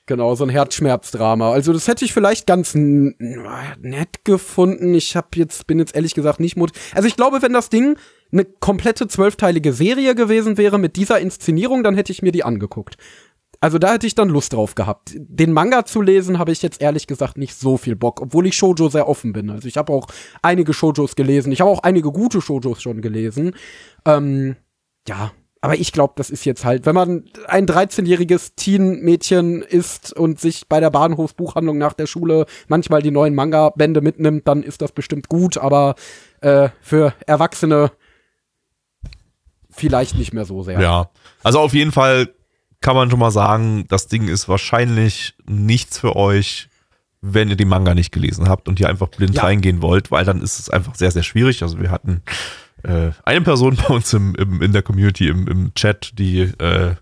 Genau, so ein Herzschmerzdrama. Also das hätte ich vielleicht ganz nett gefunden. Ich hab jetzt, bin jetzt ehrlich gesagt nicht mut. Also ich glaube, wenn das Ding eine komplette zwölfteilige Serie gewesen wäre mit dieser Inszenierung, dann hätte ich mir die angeguckt. Also da hätte ich dann Lust drauf gehabt. Den Manga zu lesen habe ich jetzt ehrlich gesagt nicht so viel Bock, obwohl ich Shoujo sehr offen bin. Also ich habe auch einige Shoujos gelesen. Ich habe auch einige gute Shoujos schon gelesen. Ähm, ja, aber ich glaube, das ist jetzt halt, wenn man ein 13-jähriges Teen-Mädchen ist und sich bei der Bahnhofsbuchhandlung nach der Schule manchmal die neuen Manga-Bände mitnimmt, dann ist das bestimmt gut, aber äh, für Erwachsene vielleicht nicht mehr so sehr. Ja. Also auf jeden Fall kann man schon mal sagen, das Ding ist wahrscheinlich nichts für euch, wenn ihr die Manga nicht gelesen habt und hier einfach blind Ja. reingehen wollt, weil dann ist es einfach sehr, sehr schwierig. Also wir hatten äh, eine Person bei uns im, im, in der Community, im, im Chat, die äh,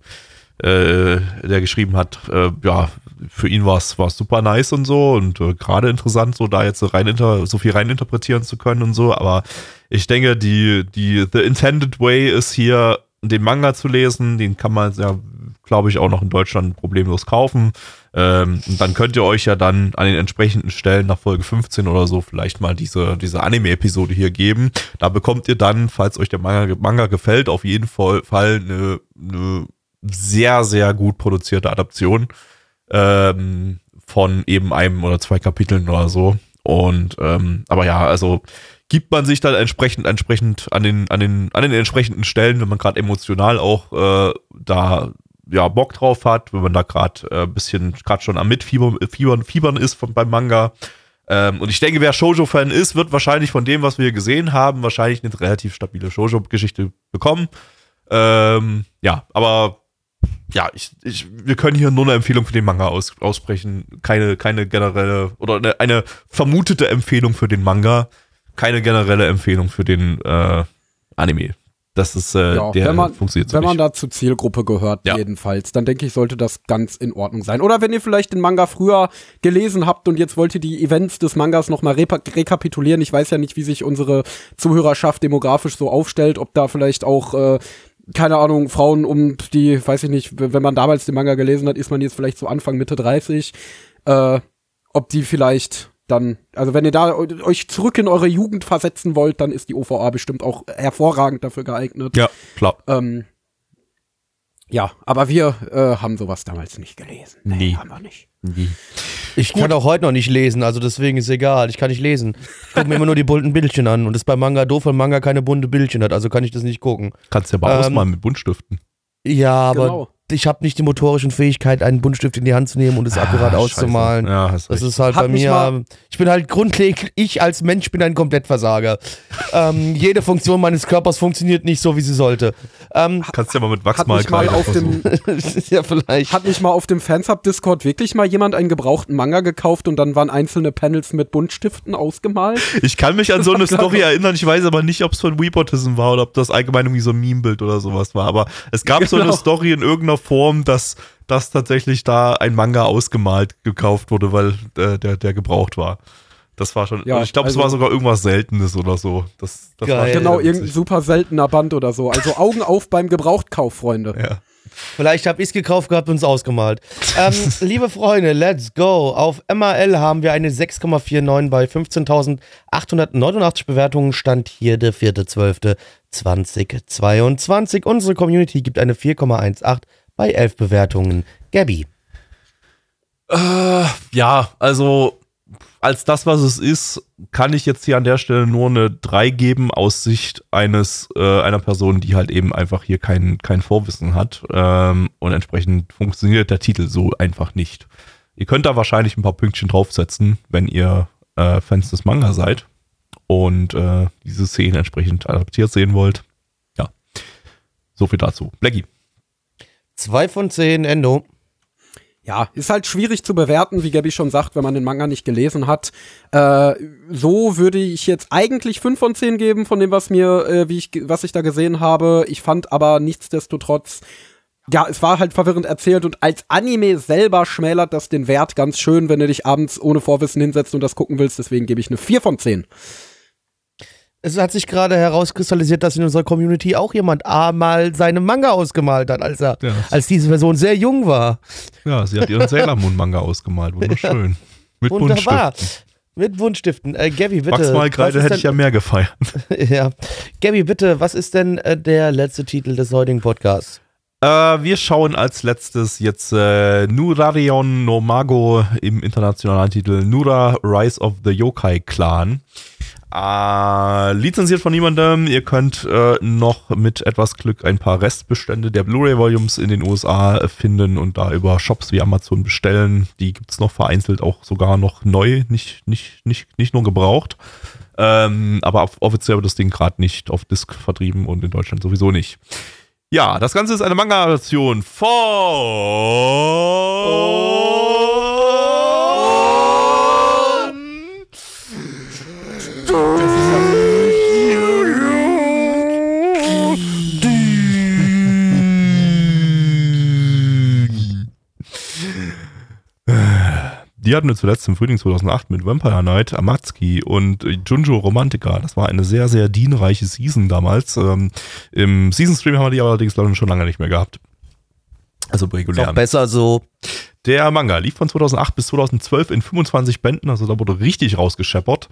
äh, der geschrieben hat, äh, ja, für ihn war es super nice und so und äh, gerade interessant, so da jetzt so rein inter, so viel rein interpretieren zu können und so, aber ich denke, die, die, the intended way ist hier, den Manga zu lesen, den kann man ja, glaube ich, auch noch in Deutschland problemlos kaufen. Ähm, und dann könnt ihr euch ja dann an den entsprechenden Stellen nach Folge 15 oder so vielleicht mal diese, diese Anime-Episode hier geben. Da bekommt ihr dann, falls euch der Manga, Manga gefällt, auf jeden Fall, eine, eine sehr, sehr gut produzierte Adaption ähm, von eben einem oder zwei Kapiteln oder so. Und ähm, aber ja, also gibt man sich dann entsprechend entsprechend an den an den an den entsprechenden Stellen, wenn man gerade emotional auch äh, da ja Bock drauf hat, wenn man da gerade äh, bisschen gerade schon am Mitfiebern Fiebern, Fiebern ist von, beim Manga. Ähm, und ich denke, wer Shoujo-Fan ist, wird wahrscheinlich von dem, was wir gesehen haben, wahrscheinlich eine relativ stabile Shoujo-Geschichte bekommen. Ähm, ja, aber ja, ich, ich, wir können hier nur eine Empfehlung für den Manga aus, aussprechen. Keine, keine generelle oder eine, eine vermutete Empfehlung für den Manga. Keine generelle Empfehlung für den äh, Anime. Das ist, äh, Ja, der wenn man, funktioniert so wenn man nicht. da zur Zielgruppe gehört, Ja. jedenfalls, dann denke ich, sollte das ganz in Ordnung sein. Oder wenn ihr vielleicht den Manga früher gelesen habt und jetzt wollt ihr die Events des Mangas nochmal repa- rekapitulieren. Ich weiß ja nicht, wie sich unsere Zuhörerschaft demografisch so aufstellt, ob da vielleicht auch, äh, keine Ahnung, Frauen um die, weiß ich nicht, wenn man damals den Manga gelesen hat, ist man jetzt vielleicht so Anfang, Mitte 30, äh, ob die vielleicht dann, also wenn ihr da eu- euch zurück in eure Jugend versetzen wollt, dann ist die OVA bestimmt auch hervorragend dafür geeignet. ja, klar. Ähm, ja, aber wir äh, haben sowas damals nicht gelesen. Nee. haben wir nicht. Ich kann auch heute noch nicht lesen, also deswegen ist egal. Ich kann nicht lesen. Ich gucke mir immer nur die bunten Bildchen an. Und das ist bei Manga doof, weil Manga keine bunte Bildchen hat, also kann ich das nicht gucken. Kannst ja aber Ähm, ausmalen mit Buntstiften. Ja, aber genau. Ich habe nicht die motorischen Fähigkeit, einen Buntstift in die Hand zu nehmen und es akkurat Ah, auszumalen. scheiße. Ja, hast Das recht. ist halt Hat bei mir. mal- Ich bin halt grundlegend, ich als Mensch bin ein Komplettversager. ähm, jede Funktion meines Körpers funktioniert nicht so, wie sie sollte. Ähm, Kannst ja mal mit mich mal Wachsmalkreide auf dem, versuchen. [LAUGHS] ja, vielleicht. hat nicht mal auf dem Fansub-Discord wirklich mal jemand einen gebrauchten Manga gekauft und dann waren einzelne Panels mit Buntstiften ausgemalt? Ich kann mich an so eine. [LAUGHS] Story erinnern, ich weiß aber nicht, ob es von Weepotism war oder ob das allgemein irgendwie so ein Meme-Bild oder sowas war. Aber es gab so eine Genau. Story in irgendeiner Form, dass, dass tatsächlich da ein Manga ausgemalt gekauft wurde, weil äh, der, der gebraucht war. Das war schon, Ja, ich glaube, also- es war sogar irgendwas Seltenes oder so. Das, das war Geil. Genau, irgendein super seltener Band oder so. Also Augen auf beim Gebrauchtkauf, Freunde. Ja. Vielleicht habe ich es gekauft gehabt und es ausgemalt. Ähm, [LAUGHS] liebe Freunde, let's go. Auf MAL haben wir eine 6,49 bei 15.889 Bewertungen. Stand hier der 4.12.2022. Unsere Community gibt eine 4,18 bei 11 Bewertungen. Gabby. Äh, ja, also als das, was es ist, kann ich jetzt hier an der Stelle nur eine 3 geben aus Sicht eines äh, einer Person, die halt eben einfach hier kein, kein Vorwissen hat. Ähm, und entsprechend funktioniert der Titel so einfach nicht. Ihr könnt da wahrscheinlich ein paar Pünktchen draufsetzen, wenn ihr äh, Fans des Manga seid und äh, diese Szene entsprechend adaptiert sehen wollt. Ja. So viel dazu. Blackie. 2 von 10, Endo. Ja, ist halt schwierig zu bewerten, wie Gabby schon sagt, wenn man den Manga nicht gelesen hat. Äh, so würde ich jetzt eigentlich 5 von 10 geben von dem, was mir, äh, wie ich, was ich da gesehen habe. Ich fand aber nichtsdestotrotz, ja, es war halt verwirrend erzählt und als Anime selber schmälert das den Wert ganz schön, wenn du dich abends ohne Vorwissen hinsetzt und das gucken willst. Deswegen gebe ich eine 4 von 10. Es hat sich gerade herauskristallisiert, dass in unserer Community auch jemand A mal seine Manga ausgemalt hat, als, er, Ja. als diese Person sehr jung war. Ja, sie hat ihren Sailor Moon Manga ausgemalt. Wunderschön. [LAUGHS] Mit Wunderbar. Buntstiften. Mit Buntstiften. Äh, Gabby, bitte. Wachsmalkreide was ist hätte ich ja mehr gefeiert. [LAUGHS] Ja. Gabby, bitte, was ist denn äh, der letzte Titel des heutigen Podcasts? Äh, wir schauen als letztes jetzt äh, Nurarion no Mago im internationalen Titel Nura Rise of the Yokai Clan. Äh, lizenziert von niemandem. Ihr könnt äh, noch mit etwas Glück ein paar Restbestände der Blu-ray-Volumes in den USA finden und da über Shops wie Amazon bestellen. Die gibt's noch vereinzelt, auch sogar noch neu, nicht, nicht, nicht, nicht nur gebraucht. Ähm, aber off- offiziell wird das Ding gerade nicht auf Disc vertrieben und in Deutschland sowieso nicht. Ja, das Ganze ist eine Manga-Adaption von. Die hatten wir zuletzt im Frühling 2008 mit Vampire Knight, Amatsuki und Junjo Romantica. Das war eine sehr, sehr dienreiche Season damals. Ähm, Im Season Stream haben wir die allerdings ich, schon lange nicht mehr gehabt. Also regulär. auch besser so. Der Manga lief von 2008 bis 2012 in 25 Bänden, also da wurde richtig rausgescheppert.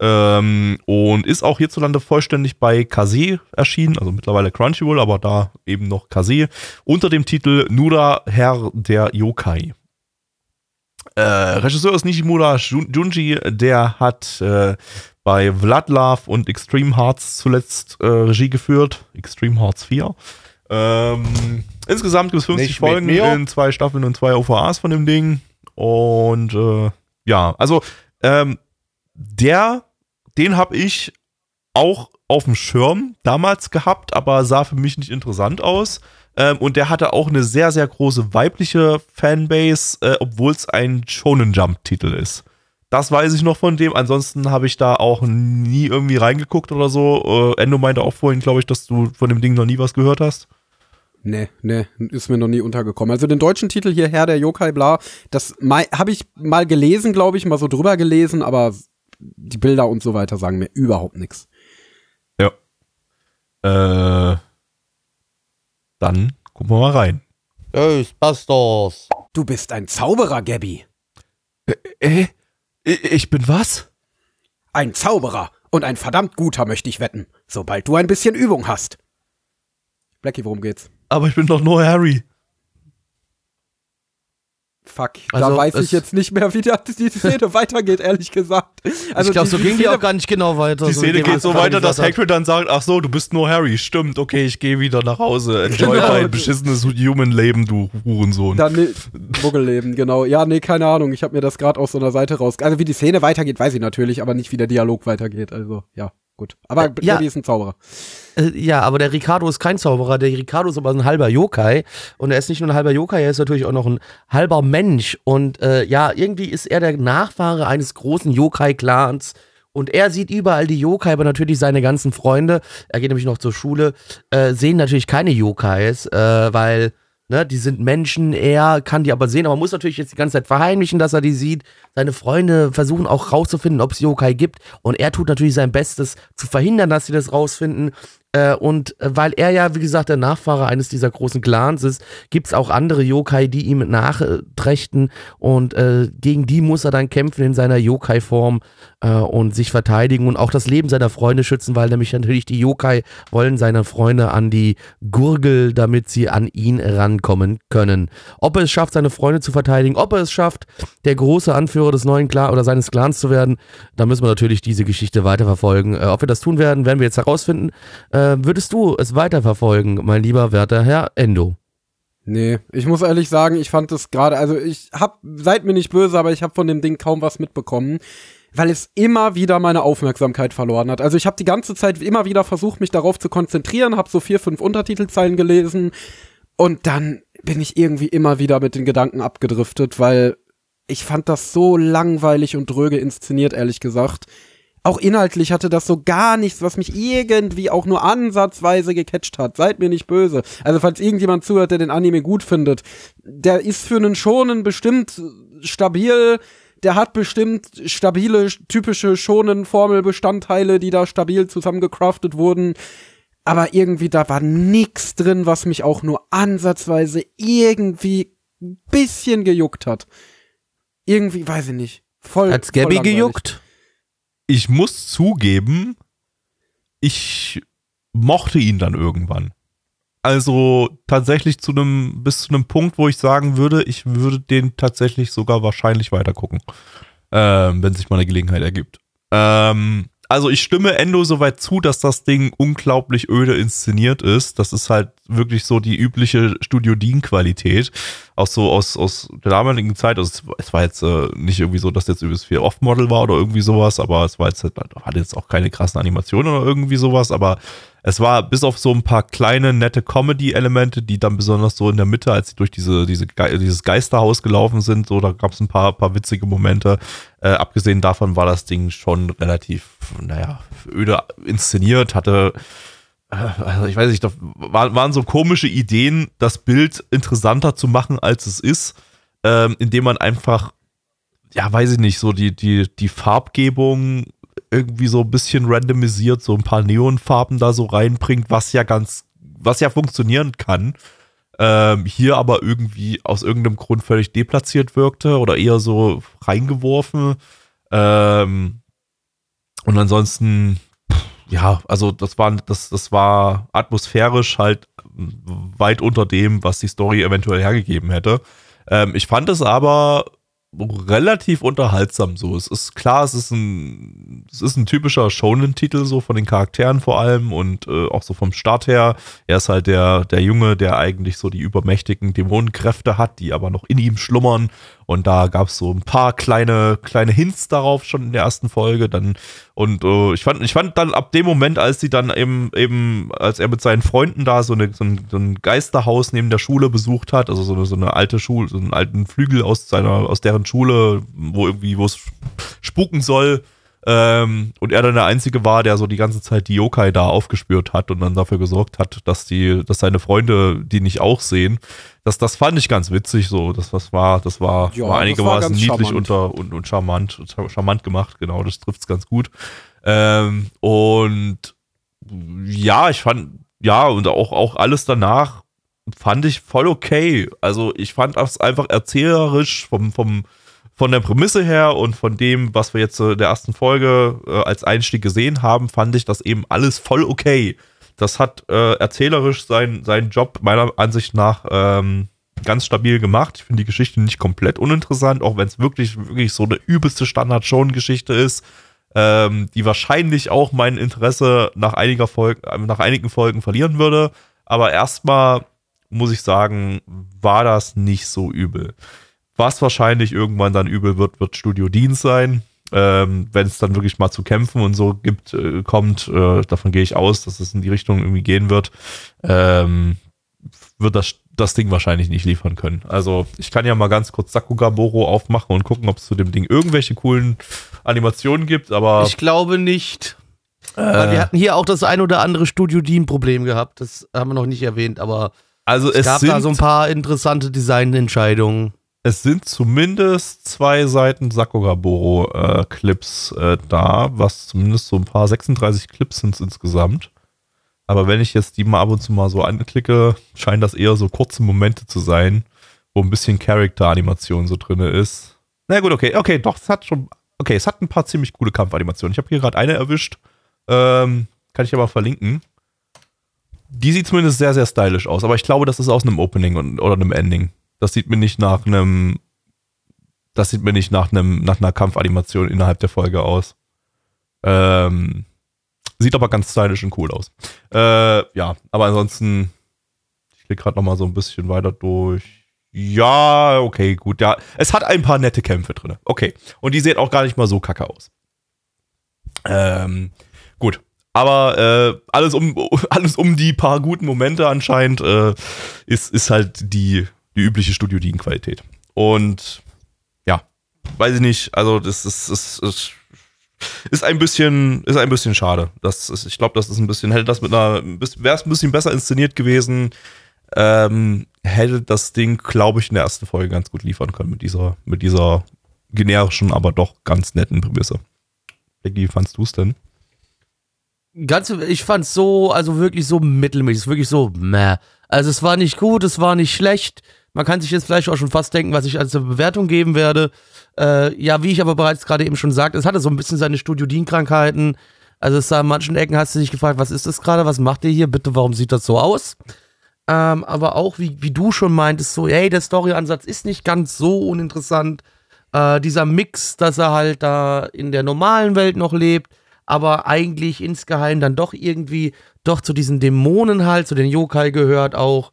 Ähm, und ist auch hierzulande vollständig bei Kase erschienen, also mittlerweile Crunchyroll, aber da eben noch Kase, unter dem Titel Nura Herr der Yokai. Äh, Regisseur ist Nishimura Jun- Junji, der hat äh, bei Vladlav und Extreme Hearts zuletzt äh, Regie geführt. Extreme Hearts 4. Ähm, insgesamt gibt es 50 Nicht Folgen in zwei Staffeln und zwei OVAs von dem Ding. Und äh, ja, also ähm, der, den habe ich auch auf dem Schirm damals gehabt, aber sah für mich nicht interessant aus. Ähm, und der hatte auch eine sehr, sehr große weibliche Fanbase, äh, obwohl es ein Shonen Jump-Titel ist. Das weiß ich noch von dem. Ansonsten habe ich da auch nie irgendwie reingeguckt oder so. Äh, Endo meinte auch vorhin, glaube ich, dass du von dem Ding noch nie was gehört hast. Nee, nee, ist mir noch nie untergekommen. Also den deutschen Titel hier, Herr der Yokai, bla, das habe ich mal gelesen, glaube ich, mal so drüber gelesen, aber die Bilder und so weiter sagen mir überhaupt nichts. Ja. Äh, dann gucken wir mal rein. Ghostbusters. Du bist ein Zauberer, Gabby. Äh, ich bin was? Ein Zauberer und ein verdammt guter, möchte ich wetten, sobald du ein bisschen Übung hast. Blackie, worum geht's? Aber ich bin doch nur Harry. Fuck, Also, da weiß ich jetzt nicht mehr, wie die Szene [LAUGHS] weitergeht, ehrlich gesagt. Also ich glaube, so die ging die auch gar nicht genau weiter. Die so Szene wie geht so weiter, dass. Hagrid dann sagt, ach so, du bist nur Harry. Stimmt, okay, ich gehe wieder nach Hause. Enjoy Genau. dein beschissenes Human-Leben, du Hurensohn. Dann ne, Muggelleben, genau. Ja, nee, keine Ahnung. Ich habe mir das gerade aus so einer Seite raus. Also wie die Szene weitergeht, weiß ich natürlich, aber nicht wie der Dialog weitergeht. Also ja, gut. Aber ja. Dobby ist ein Zauberer. Äh, Ja, aber der Ricardo ist kein Zauberer. Der Ricardo ist aber ein halber Yokai. Und er ist nicht nur ein halber Yokai, er ist natürlich auch noch ein halber Mensch. Und äh, ja, irgendwie ist er der Nachfahre eines großen Yokai-Clans. Und er sieht überall die Yokai, aber natürlich seine ganzen Freunde, er geht nämlich noch zur Schule, äh, sehen natürlich keine Yokais, äh, weil, ne, die sind Menschen, er kann die aber sehen, aber muss natürlich jetzt die ganze Zeit verheimlichen, dass er die sieht. Seine Freunde versuchen auch rauszufinden, ob es Yokai gibt. Und er tut natürlich sein Bestes zu verhindern, dass sie das rausfinden. Äh, und äh, weil er ja, wie gesagt, der Nachfahre eines dieser großen Clans ist, gibt es auch andere Yokai, die ihm nachträchten. Und äh, gegen die muss er dann kämpfen in seiner Yokai-Form äh, und sich verteidigen und auch das Leben seiner Freunde schützen, weil nämlich natürlich die Yokai wollen seine Freunde an die Gurgel, damit sie an ihn rankommen können. Ob er es schafft, seine Freunde zu verteidigen, ob er es schafft, der große Anführer des neuen Clan oder seines Clans zu werden, da müssen wir natürlich diese Geschichte weiterverfolgen. Äh, ob wir das tun werden, werden wir jetzt herausfinden. Äh, würdest du es weiterverfolgen, mein lieber werter Herr Endo? Nee, ich muss ehrlich sagen, ich fand es gerade, also ich hab, seid mir nicht böse, aber ich habe von dem Ding kaum was mitbekommen, weil es immer wieder meine Aufmerksamkeit verloren hat. Also ich habe die ganze Zeit immer wieder versucht, mich darauf zu konzentrieren, habe so vier, fünf Untertitelzeilen gelesen und dann bin ich irgendwie immer wieder mit den Gedanken abgedriftet, weil ich fand das so langweilig und dröge inszeniert, ehrlich gesagt. Auch inhaltlich hatte das so gar nichts, was mich irgendwie auch nur ansatzweise gecatcht hat. Seid mir nicht böse. Also falls irgendjemand zuhört, der den Anime gut findet, der ist für einen Schonen bestimmt stabil. Der hat bestimmt stabile, typische Schonen-Formelbestandteile, die da stabil zusammengecraftet wurden. Aber irgendwie, da war nix drin, was mich auch nur ansatzweise irgendwie ein bisschen gejuckt hat. Irgendwie, weiß ich nicht. Voll. Hat's voll Gabby langweilig. gejuckt? Ich muss zugeben, ich mochte ihn dann irgendwann. Also tatsächlich zu einem, bis zu einem Punkt, wo ich sagen würde, ich würde den tatsächlich sogar wahrscheinlich weitergucken. Ähm, wenn sich mal eine Gelegenheit ergibt. Ähm, also ich stimme Endo soweit zu, dass das Ding unglaublich öde inszeniert ist. Das ist halt wirklich so die übliche Studio Dean-Qualität. Auch so aus, aus der damaligen Zeit. Also es, war jetzt äh, nicht irgendwie so, dass jetzt übelst viel Off-Model war oder irgendwie sowas, aber es war jetzt, halt- hatte jetzt auch keine krassen Animationen oder irgendwie sowas, aber es war bis auf so ein paar kleine, nette Comedy-Elemente, die dann besonders so in der Mitte, als sie durch diese, diese, Ge- dieses Geisterhaus gelaufen sind, so, da gab es ein paar, paar witzige Momente. Äh, abgesehen davon war das Ding schon relativ, naja, öde inszeniert, hatte, also ich weiß nicht, da war, waren so komische Ideen, das Bild interessanter zu machen, als es ist, ähm, indem man einfach, ja, weiß ich nicht, so die, die, die Farbgebung irgendwie so ein bisschen randomisiert, so ein paar Neonfarben da so reinbringt, was ja ganz, was ja funktionieren kann. Ähm, hier aber irgendwie aus irgendeinem Grund völlig deplatziert wirkte oder eher so reingeworfen. Ähm, und ansonsten, pff, ja, also das war, das, das war atmosphärisch halt weit unter dem, was die Story eventuell hergegeben hätte. Ähm, ich fand es aber relativ unterhaltsam so. Es ist klar, es ist ein, es ist ein typischer Shonen-Titel, so von den Charakteren vor allem und äh, auch so vom Start her. Er ist halt der, der Junge, der eigentlich so die übermächtigen Dämonenkräfte hat, die aber noch in ihm schlummern. Und da gab es so ein paar kleine, kleine Hints darauf schon in der ersten Folge. Dann, und äh, ich fand, ich fand dann ab dem Moment, als sie dann eben, eben, als er mit seinen Freunden da so, eine, so, ein, so ein Geisterhaus neben der Schule besucht hat, also so eine, so eine alte Schule, so einen alten Flügel aus seiner, aus deren Schule, wo irgendwie, wo es spuken soll, ähm, und er dann der Einzige war, der so die ganze Zeit die Yokai da aufgespürt hat und dann dafür gesorgt hat, dass die, dass seine Freunde die nicht auch sehen. Das, das fand ich ganz witzig so. Das, das war, das war, Ja, war einigermaßen niedlich charmant. unter und, und charmant, charmant gemacht, genau, das trifft's ganz gut. Ähm, und ja, ich fand, ja, und auch, auch alles danach fand ich voll okay. Also ich fand das einfach erzählerisch vom, vom, von der Prämisse her und von dem, was wir jetzt äh, in der ersten Folge äh, als Einstieg gesehen haben, fand ich das eben alles voll okay. Das hat äh, erzählerisch sein, seinen Job meiner Ansicht nach ähm, ganz stabil gemacht. Ich finde die Geschichte nicht komplett uninteressant, auch wenn es wirklich, wirklich so eine übelste Standard-Schon-Geschichte ist, ähm, die wahrscheinlich auch mein Interesse nach, einiger Folgen, nach einigen Folgen verlieren würde. Aber erstmal muss ich sagen, war das nicht so übel. Was wahrscheinlich irgendwann dann übel wird, wird Studio Dienst sein. Ähm, wenn es dann wirklich mal zu kämpfen und so gibt, äh, kommt, äh, davon gehe ich aus, dass es in die Richtung irgendwie gehen wird, ähm, wird das, das Ding wahrscheinlich nicht liefern können. Also ich kann ja mal ganz kurz Sakugaboro aufmachen und gucken, ob es zu dem Ding irgendwelche coolen Animationen gibt, aber Ich glaube nicht. Weil wir hatten hier auch das ein oder andere Studio Dean-Problem gehabt. Das haben wir noch nicht erwähnt, aber also es es gab sind, da so ein paar interessante Designentscheidungen. Es sind zumindest zwei Seiten Sakugaboro-Clips äh, da, was zumindest so ein paar 36 Clips sind insgesamt. Aber wenn ich jetzt die mal ab und zu mal so anklicke, scheinen das eher so kurze Momente zu sein, wo ein bisschen Charakter-Animation so drin ist. Na gut, okay, okay, doch, es hat schon, okay, es hat ein paar ziemlich coole Kampfanimationen. Ich habe hier gerade eine erwischt, ähm, kann ich aber verlinken. Die sieht zumindest sehr, sehr stylisch aus, aber ich glaube, das ist aus einem Opening und, oder einem Ending. Das sieht mir nicht nach einem, das sieht mir nicht nach einem, nach einer Kampfanimation innerhalb der Folge aus. Ähm, sieht aber ganz stylisch und cool aus. Äh, ja, aber ansonsten, ich klicke gerade noch mal so ein bisschen weiter durch. Ja, okay, gut. Ja, es hat ein paar nette Kämpfe drin. Okay. Und die sehen auch gar nicht mal so kacke aus. Ähm, gut. Aber äh, alles, um, [LAUGHS] alles um die paar guten Momente anscheinend äh, ist, ist halt die, die übliche Studio Qualität. Und ja, weiß ich nicht. Also das ist, ist, ist, ist ein bisschen, ist ein bisschen schade. Das ist, ich glaube, das ist ein bisschen, hätte das mit einer, wäre es ein bisschen besser inszeniert gewesen, ähm, hätte das Ding, glaube ich, in der ersten Folge ganz gut liefern können mit dieser, mit dieser generischen, aber doch ganz netten Prämisse. Becky, wie fandst du es denn? Ganz, ich fand's so, also wirklich so mittelmäßig, wirklich so, meh. Also es war nicht gut, es war nicht schlecht. Man kann sich jetzt vielleicht auch schon fast denken, was ich als Bewertung geben werde. Äh, ja, wie ich aber bereits gerade eben schon sagte, es hatte so ein bisschen seine Studio Dean-Krankheiten. Also es sah an manchen Ecken hast du dich gefragt, was ist das gerade, was macht ihr hier, bitte, warum sieht das so aus? Ähm, aber auch, wie, wie du schon meintest, so, hey, der Storyansatz ist nicht ganz so uninteressant. Äh, dieser Mix, dass er halt da in der normalen Welt noch lebt, aber eigentlich insgeheim dann doch irgendwie doch zu diesen Dämonen halt, zu den Yokai gehört auch.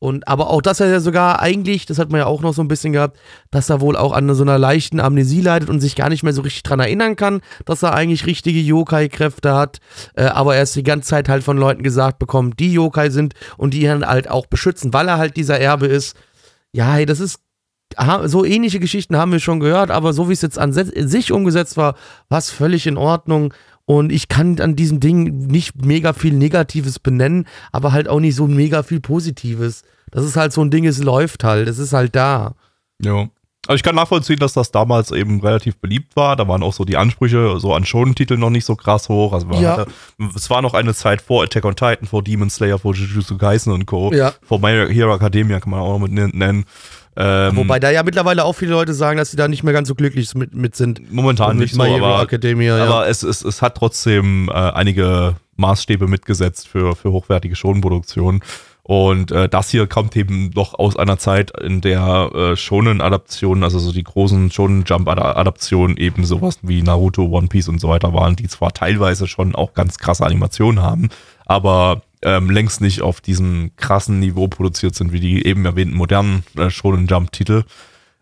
Und aber auch, dass er ja sogar eigentlich, das hat man ja auch noch so ein bisschen gehabt, dass er wohl auch an so einer leichten Amnesie leidet und sich gar nicht mehr so richtig dran erinnern kann, dass er eigentlich richtige Yokai-Kräfte hat, äh, aber er ist die ganze Zeit halt von Leuten gesagt bekommt, die Yokai sind und die ihn halt auch beschützen, weil er halt dieser Erbe ist. Ja, hey, das ist so ähnliche Geschichten haben wir schon gehört, aber so wie es jetzt an sich umgesetzt war, war es völlig in Ordnung. Und ich kann an diesem Ding nicht mega viel Negatives benennen, aber halt auch nicht so mega viel Positives. Das ist halt so ein Ding, es läuft halt, es ist halt da. Ja. Also ich kann nachvollziehen, dass das damals eben relativ beliebt war. Da waren auch so die Ansprüche so an Shonen-Titel noch nicht so krass hoch. Also man Ja. hatte, es war noch eine Zeit vor Attack on Titan, vor Demon Slayer, vor Jujutsu Kaisen und Co. Ja. Vor My Hero Academia kann man auch noch mit nennen. Ähm, Wobei da ja mittlerweile auch viele Leute sagen, dass sie da nicht mehr ganz so glücklich mit, mit sind. momentan mit nicht so, aber, Academia, ja. aber es, es, es hat trotzdem äh, einige Maßstäbe mitgesetzt für, für hochwertige Shonenproduktionen. Und äh, das hier kommt eben noch aus einer Zeit, in der äh, Shonen-Adaptionen, also so die großen Shonen-Jump-Adaptionen eben sowas wie Naruto, One Piece und so weiter waren, die zwar teilweise schon auch ganz krasse Animationen haben, aber ähm, längst nicht auf diesem krassen Niveau produziert sind, wie die eben erwähnten modernen äh, Shonen-Jump-Titel.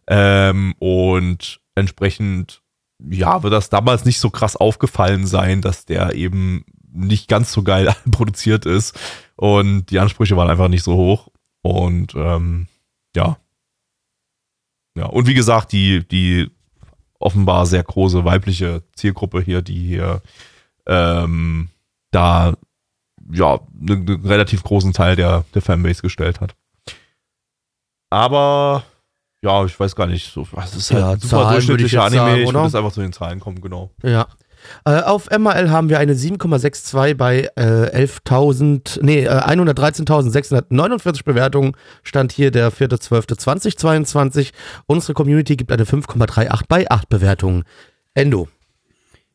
Ähm, und entsprechend, ja, wird das damals nicht so krass aufgefallen sein, dass der eben nicht ganz so geil [LAUGHS] produziert ist. Und die Ansprüche waren einfach nicht so hoch. Und ähm, ja. Ja, und wie gesagt, die, die offenbar sehr große weibliche Zielgruppe hier, die hier ähm, da ja einen, einen relativ großen Teil der, der Fanbase gestellt hat. Aber ja, ich weiß gar nicht, so, es ist halt Ja, ein super Zahlen durchschnittlicher Anime. sagen, ich würde jetzt einfach zu den Zahlen kommen, genau. Ja. Äh, auf MRL haben wir eine 7,62 bei äh, 11.000, nee, äh, 113.649 Bewertungen. Stand hier der 4.12.2022. Unsere Community gibt eine 5,38 bei 8 Bewertungen. Endo.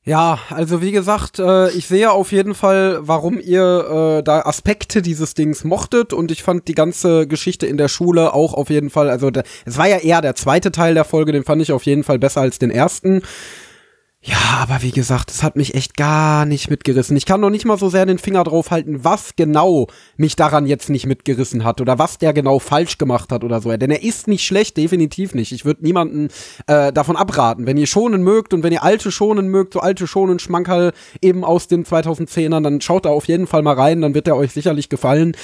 Ja, also wie gesagt, äh, ich sehe auf jeden Fall, warum ihr äh, da Aspekte dieses Dings mochtet und ich fand die ganze Geschichte in der Schule auch auf jeden Fall, also da, es war ja eher der zweite Teil der Folge, den fand ich auf jeden Fall besser als den ersten. Ja, aber wie gesagt, es hat mich echt gar nicht mitgerissen. Ich kann noch nicht mal so sehr den Finger drauf halten, was genau mich daran jetzt nicht mitgerissen hat oder was der genau falsch gemacht hat oder so. Denn er ist nicht schlecht, definitiv nicht. Ich würde niemanden äh, davon abraten. Wenn ihr schonen mögt und wenn ihr alte schonen mögt, so alte schonen Schmankerl eben aus den 2010ern, dann schaut da auf jeden Fall mal rein, dann wird er euch sicherlich gefallen.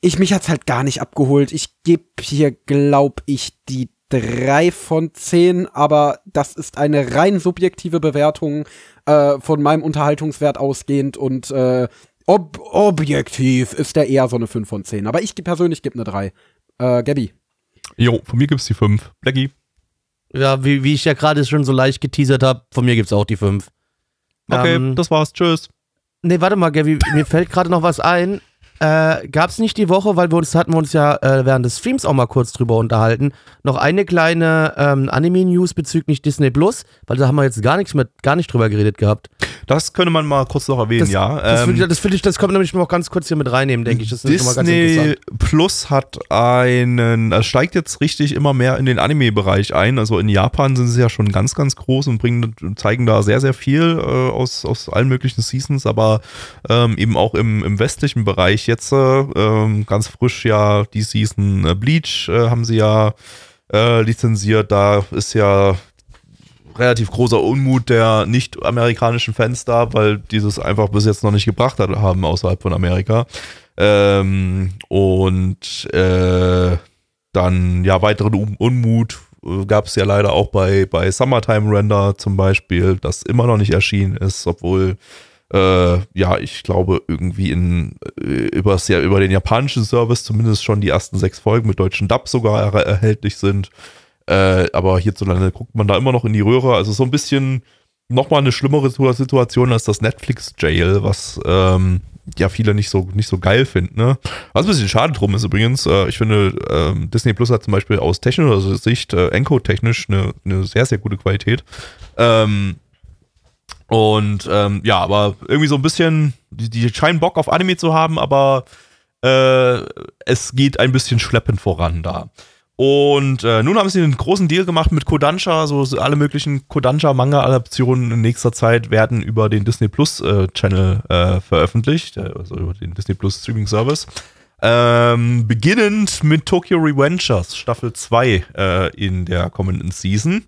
Ich mich hat's halt gar nicht abgeholt. Ich gebe hier, glaub ich, die drei von zehn, aber das ist eine rein subjektive Bewertung äh, von meinem Unterhaltungswert ausgehend und äh, ob objektiv ist der eher so eine 5 von 10. Aber ich persönlich gebe eine 3. Äh, Gabby. Jo, von mir gibt's die 5. Blackie. Ja, wie, wie ich ja gerade schon so leicht geteasert habe, von mir gibt's auch die 5. Okay, Ähm, das war's. Tschüss. Nee, warte mal, Gabby, mir fällt gerade noch was ein. Äh, gab's nicht die Woche, weil wir uns hatten wir uns ja äh, während des Streams auch mal kurz drüber unterhalten, noch eine kleine ähm, Anime-News bezüglich Disney Plus, weil da haben wir jetzt gar nichts mit, gar nicht drüber geredet gehabt. Das könnte man mal kurz noch erwähnen, Das, ja. das, Ähm, finde ich, das, ich, das kommt nämlich noch ganz kurz hier mit reinnehmen, denke ich. Das ist Disney. Plus hat einen, es steigt jetzt richtig immer mehr in den Anime-Bereich ein. Also in Japan sind sie ja schon ganz, ganz groß und bringen, zeigen da sehr, sehr viel äh, aus, aus allen möglichen Seasons, aber ähm, eben auch im, im westlichen Bereich jetzt äh, ähm, ganz frisch ja die Season äh, Bleach äh, haben sie ja äh, lizenziert. Da ist ja relativ großer Unmut der nicht-amerikanischen Fans da, weil dieses einfach bis jetzt noch nicht gebracht hat, haben außerhalb von Amerika. Ähm, und äh, dann ja weiteren Un Unmut gab es ja leider auch bei, bei Summertime Render zum Beispiel, das immer noch nicht erschienen ist, obwohl äh, ja, ich glaube, irgendwie in äh, übers, ja, über den japanischen Service zumindest schon die ersten sechs Folgen mit deutschen Dub sogar er erhältlich sind. Äh, aber hierzulande guckt man da immer noch in die Röhre. Also so ein bisschen nochmal eine schlimmere Situation als das Netflix Jail, was ähm, ja viele nicht so, nicht so geil finden. Ne? Was ein bisschen schade drum ist übrigens, äh, ich finde, ähm, Disney Plus hat zum Beispiel aus technischer Sicht, äh, Encode-technisch, eine, eine sehr, sehr gute Qualität. Ähm, und ähm, ja, aber irgendwie so ein bisschen, die, die scheinen Bock auf Anime zu haben, aber äh, es geht ein bisschen schleppend voran da. Und äh, nun haben sie einen großen Deal gemacht mit Kodansha, so alle möglichen Kodansha-Manga-Adaptionen in nächster Zeit werden über den Disney Plus äh, äh, veröffentlicht, äh, also über den Disney Plus Streaming Service. Ähm, beginnend mit Tokyo Revengers Staffel 2 äh, in der kommenden Season.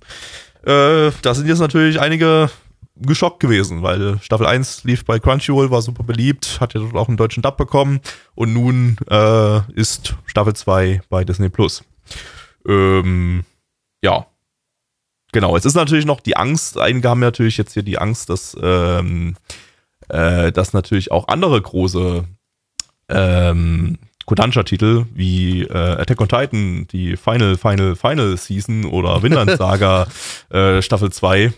Da sind jetzt natürlich einige geschockt gewesen, weil Staffel 1 lief bei Crunchyroll, war super beliebt, hat ja dort auch einen deutschen Dub bekommen und nun ist Staffel 2 bei Disney Plus. Ähm, ja. Genau, es ist natürlich noch die Angst, einige haben natürlich jetzt hier die Angst, dass, ähm, äh, dass natürlich auch andere große ähm, Kodansha-Titel wie äh, Attack on Titan, die Final, Final, Final Season oder Vinland [LAUGHS] Saga äh, Staffel 2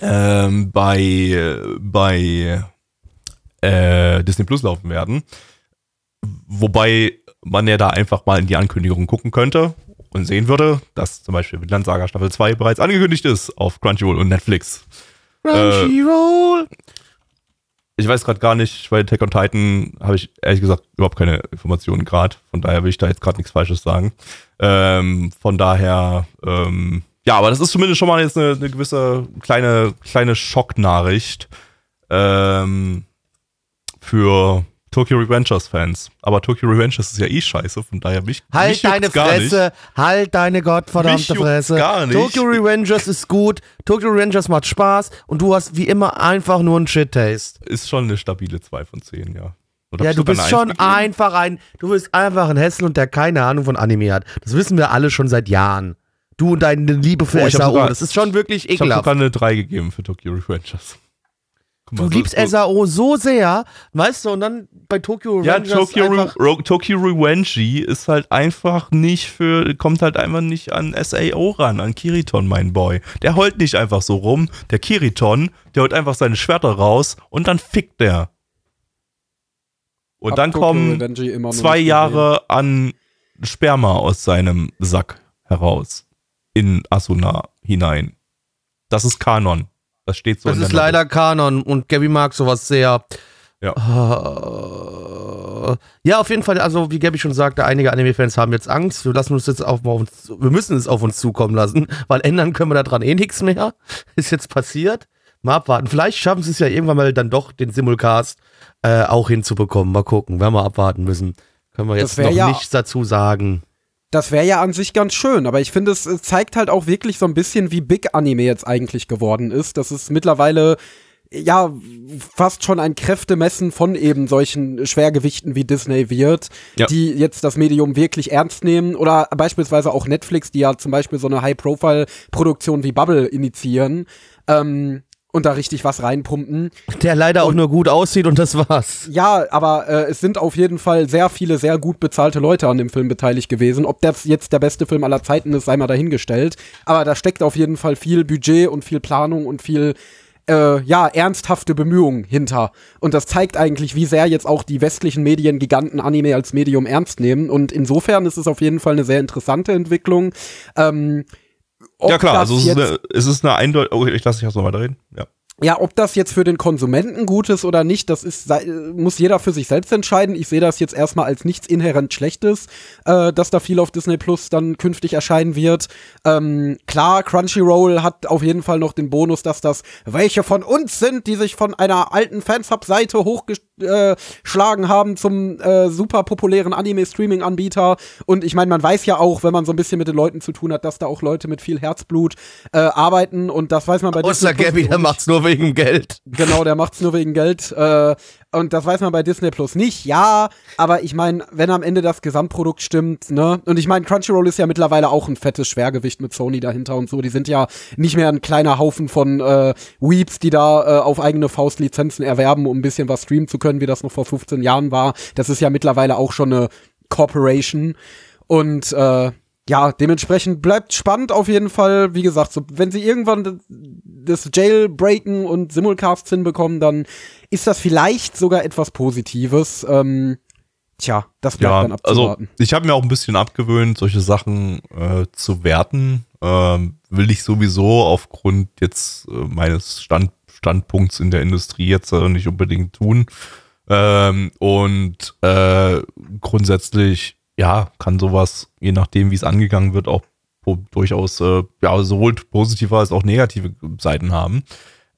ähm, bei, bei äh, Disney Plus laufen werden. Wobei man ja da einfach mal in die Ankündigung gucken könnte und sehen würde, dass zum Beispiel Vinland Saga Staffel 2 bereits angekündigt ist auf Crunchyroll und Netflix. Crunchyroll. Ich weiß gerade gar nicht, bei Attack on Titan habe ich ehrlich gesagt überhaupt keine Informationen gerade. Von daher will ich da jetzt gerade nichts Falsches sagen. Ähm, von daher, ähm, ja, aber das ist zumindest schon mal jetzt eine, eine gewisse kleine, kleine Schocknachricht ähm, für Tokyo Revengers Fans. Aber Tokyo Revengers ist ja eh scheiße, von daher mich Halt mich deine gar nicht. Fresse, halt deine Mich gottverdammte juckt's Fresse. gar nicht. Tokyo Revengers ist gut, Tokyo Revengers macht Spaß und du hast wie immer einfach nur einen Shit-Taste. Ist schon eine stabile 2 von 10, ja. Oder Ja, du bist schon gegeben? einfach ein, du bist einfach ein Hesselhund, der keine Ahnung von Anime hat. Das wissen wir alle schon seit Jahren. Du und deine Liebe für Oh, SAO, sogar- das ist schon wirklich Ich habe ekelhaft. sogar eine 3 gegeben für Tokyo Revengers. Mal, Du so- liebst so- SAO so sehr, weißt du, und dann bei Tokyo Ja, Revengers Tokyo, einfach, Re Tokyo Revenge ist halt einfach nicht für, kommt halt einfach nicht an SAO ran, an Kiriton, mein Boy. Der heult nicht einfach so rum. Der Kiriton, der holt einfach seine Schwerter raus und dann fickt der. Und Hab dann Tokyo kommen zwei Jahre an Sperma aus seinem Sack heraus in Asuna hinein. Das ist Kanon. Das steht so Das in ist leider Kanon und Gabby mag sowas sehr. Ja. Äh, ja, auf jeden Fall, also wie Gabby schon sagte, einige Anime-Fans haben jetzt Angst. Wir lassen uns jetzt auf, auf uns, wir müssen es auf uns zukommen lassen, weil ändern können wir daran eh nichts mehr. [LAUGHS] Ist jetzt passiert. Mal abwarten. Vielleicht schaffen sie es ja irgendwann mal dann doch, den Simulcast äh, auch hinzubekommen. Mal gucken, werden wir abwarten müssen. Können wir jetzt noch ja- nichts dazu sagen. Das wäre ja an sich ganz schön, aber ich finde, es äh, zeigt halt auch wirklich so ein bisschen, wie big Anime jetzt eigentlich geworden ist. Das ist mittlerweile ja fast schon ein Kräftemessen von eben solchen Schwergewichten wie Disney wird, Ja. die jetzt das Medium wirklich ernst nehmen oder beispielsweise auch Netflix, die ja zum Beispiel so eine High-Profile-Produktion wie Bubble initiieren ähm, und da richtig was reinpumpen. Der leider auch nur gut aussieht und das war's. Ja, aber äh, es sind auf jeden Fall sehr viele sehr gut bezahlte Leute an dem Film beteiligt gewesen. Ob das jetzt der beste Film aller Zeiten ist, sei mal dahingestellt. Aber da steckt auf jeden Fall viel Budget und viel Planung und viel äh, ja, ernsthafte Bemühungen hinter. Und das zeigt eigentlich, wie sehr jetzt auch die westlichen Mediengiganten Anime als Medium ernst nehmen. Und insofern ist es auf jeden Fall eine sehr interessante Entwicklung. Ähm, Ja klar, also es ist, eine, es ist eine eindeutige. Oh, ich lasse dich erst noch weiterreden. Ja. Ja, ob das jetzt für den Konsumenten gut ist oder nicht, das ist, sei- muss jeder für sich selbst entscheiden. Ich sehe das jetzt erstmal als nichts inhärent Schlechtes, äh, dass da viel auf Disney Plus dann künftig erscheinen wird. Ähm, klar, Crunchyroll hat auf jeden Fall noch den Bonus, dass das welche von uns sind, die sich von einer alten Fansub-Seite hochgeschlagen haben zum äh, super populären Anime-Streaming-Anbieter. Und ich meine, man weiß ja auch, wenn man so ein bisschen mit den Leuten zu tun hat, dass da auch Leute mit viel Herzblut äh, arbeiten. Und das weiß man bei Außer Plus Gabby, der macht's nur wegen Geld. Genau, der macht's nur wegen Geld. Äh, und das weiß man bei Disney Plus nicht, ja. Aber ich meine, wenn am Ende das Gesamtprodukt stimmt, ne? Und ich meine, Crunchyroll ist ja mittlerweile auch ein fettes Schwergewicht mit Sony dahinter und so. Die sind ja nicht mehr ein kleiner Haufen von äh, Weeps, die da äh, auf eigene Faust Lizenzen erwerben, um ein bisschen was streamen zu können, wie das noch vor 15 Jahren war. Das ist ja mittlerweile auch schon eine Corporation. Und äh, ja, dementsprechend bleibt spannend auf jeden Fall. Wie gesagt, so, wenn sie irgendwann das Jailbreaken und Simulcasts hinbekommen, dann ist das vielleicht sogar etwas Positives. Ähm, tja, das bleibt Ja, dann also abzuwarten. ich habe mir auch ein bisschen abgewöhnt, solche Sachen äh, zu werten. Ähm, will ich sowieso aufgrund jetzt äh, meines Stand, Standpunkts in der Industrie jetzt äh, nicht unbedingt tun. Ähm, und äh, grundsätzlich, ja, kann sowas, je nachdem, wie es angegangen wird, auch durchaus äh, ja, sowohl positive als auch negative Seiten haben.